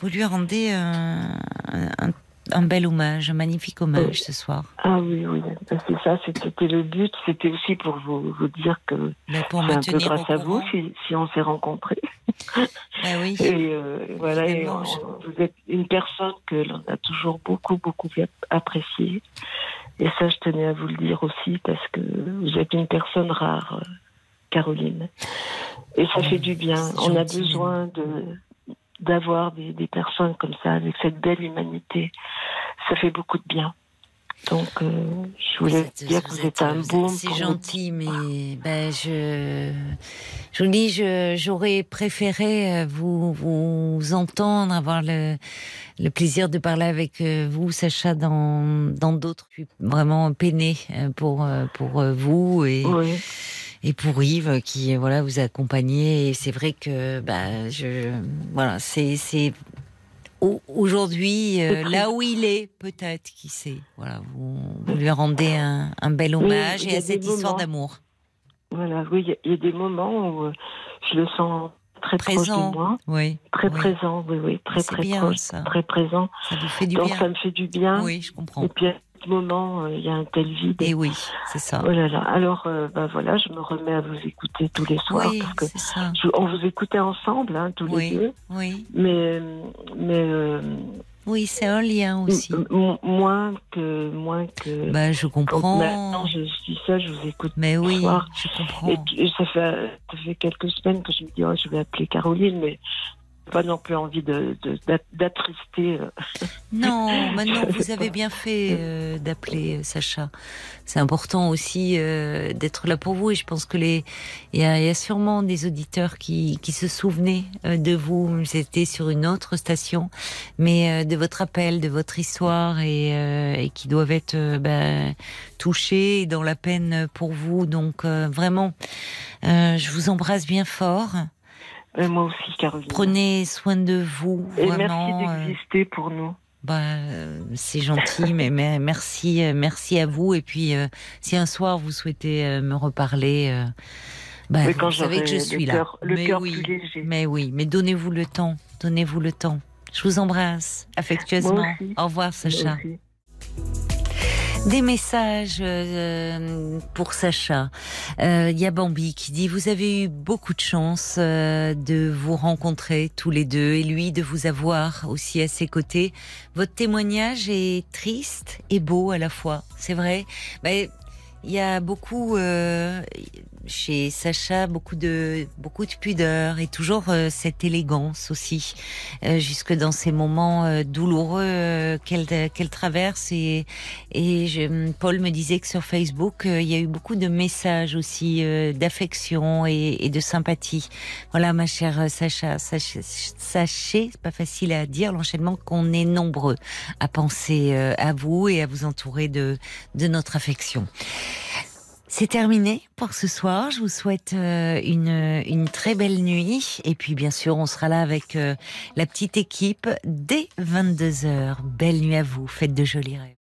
Vous lui rendez un, un- un bel hommage, un magnifique hommage ce soir. Ah oui, oui, ben, c'est ça, c'était le but. C'était aussi pour vous, vous dire que Mais pour c'est me un peu grâce au à vous si, si on s'est rencontrés. Ah oui. Et euh, voilà, et Évidemment, on- vous êtes une personne que l'on a toujours beaucoup, beaucoup appréciée. Et ça, je tenais à vous le dire aussi parce que vous êtes une personne rare, euh, Caroline. Et ça Oh, fait du bien. On a besoin de d'avoir des, des personnes comme ça, avec cette belle humanité. Ça fait beaucoup de bien. Donc, euh, je voulais Vous êtes- dire que vous êtes un baume. C'est gentil, mais ben je, je vous dis, j'aurais préféré euh, vous, vous entendre, avoir le, le plaisir de parler avec euh, vous, Sacha, dans dans d'autres. Je suis vraiment peinée pour pour vous et Oui. Et pour Yves qui voilà vous accompagnez. Et c'est vrai que bah je voilà c'est c'est au- aujourd'hui euh, là où il est peut-être qui sait voilà vous, vous lui rendez un, un bel hommage et à cette des histoire moments. d'amour Voilà, oui, il y a- il y, a des moments où euh, je le sens très proche présent de moi. oui Très oui. présent, oui, oui, très très bien, proche, ça. très présent. ça vous fait du Donc bien ça me fait du bien. oui je comprends Et puis moment, euh, il y a un tel vide. et oui c'est ça Oh là là. Alors, euh, bah voilà, je me remets à vous écouter tous les soirs oui parce que ça je- on vous écoutait ensemble, hein, tous Oui. les deux. oui Mais, mais euh, oui c'est un lien aussi moins que moins que. bah je comprends maintenant, je suis seule, je vous écoute. mais oui soir. je comprends Et, puis, ça fait ça fait quelques semaines que je me dis oh, je vais appeler Caroline, mais pas non plus envie de de- d'at- d'attrister. euh, Non, maintenant vous avez bien fait euh, d'appeler euh, Sacha. C'est important aussi d'être là pour vous et je pense que les il y a, y a sûrement des auditeurs qui qui se souvenaient de vous. C'était sur une autre station, mais de votre appel, de votre histoire et, et qui doivent être ben, touchés dans la peine pour vous. Donc vraiment, je vous embrasse bien fort. Moi aussi, Caroline. Prenez soin de vous. Et vraiment, merci euh, d'exister pour nous. bah, euh, c'est gentil, mais, mais merci, euh, merci à vous. Et puis, euh, si un soir vous souhaitez euh, me reparler, euh, bah, Mais vous quand savez que je suis le là. cœur- le mais cœur oui, plus léger. mais oui, mais donnez-vous le temps, donnez-vous le temps. Je vous embrasse affectueusement. Au revoir, Sacha. Des messages euh, pour Sacha. Euh, Il y a Bambi qui dit vous avez eu beaucoup de chance euh, de vous rencontrer tous les deux et lui de vous avoir aussi à ses côtés. Votre témoignage est triste et beau à la fois. C'est vrai. Ben, il y a beaucoup euh, chez Sacha beaucoup de beaucoup de pudeur et toujours euh, cette élégance aussi euh, jusque dans ces moments euh, douloureux euh, qu'elle qu'elle traverse. Et et je, Paul me disait que sur Facebook euh, il y a eu beaucoup de messages aussi euh, d'affection et, et de sympathie. Voilà ma chère euh, Sacha sachez, sachez c'est pas facile à dire l'enchaînement qu'on est nombreux à penser euh, à vous et à vous entourer de de notre affection c'est terminé pour ce soir. Je vous souhaite euh, une, très belle nuit. Et puis, bien sûr, on sera là avec euh, la petite équipe dès 22h. Belle nuit à vous. Faites de jolis rêves.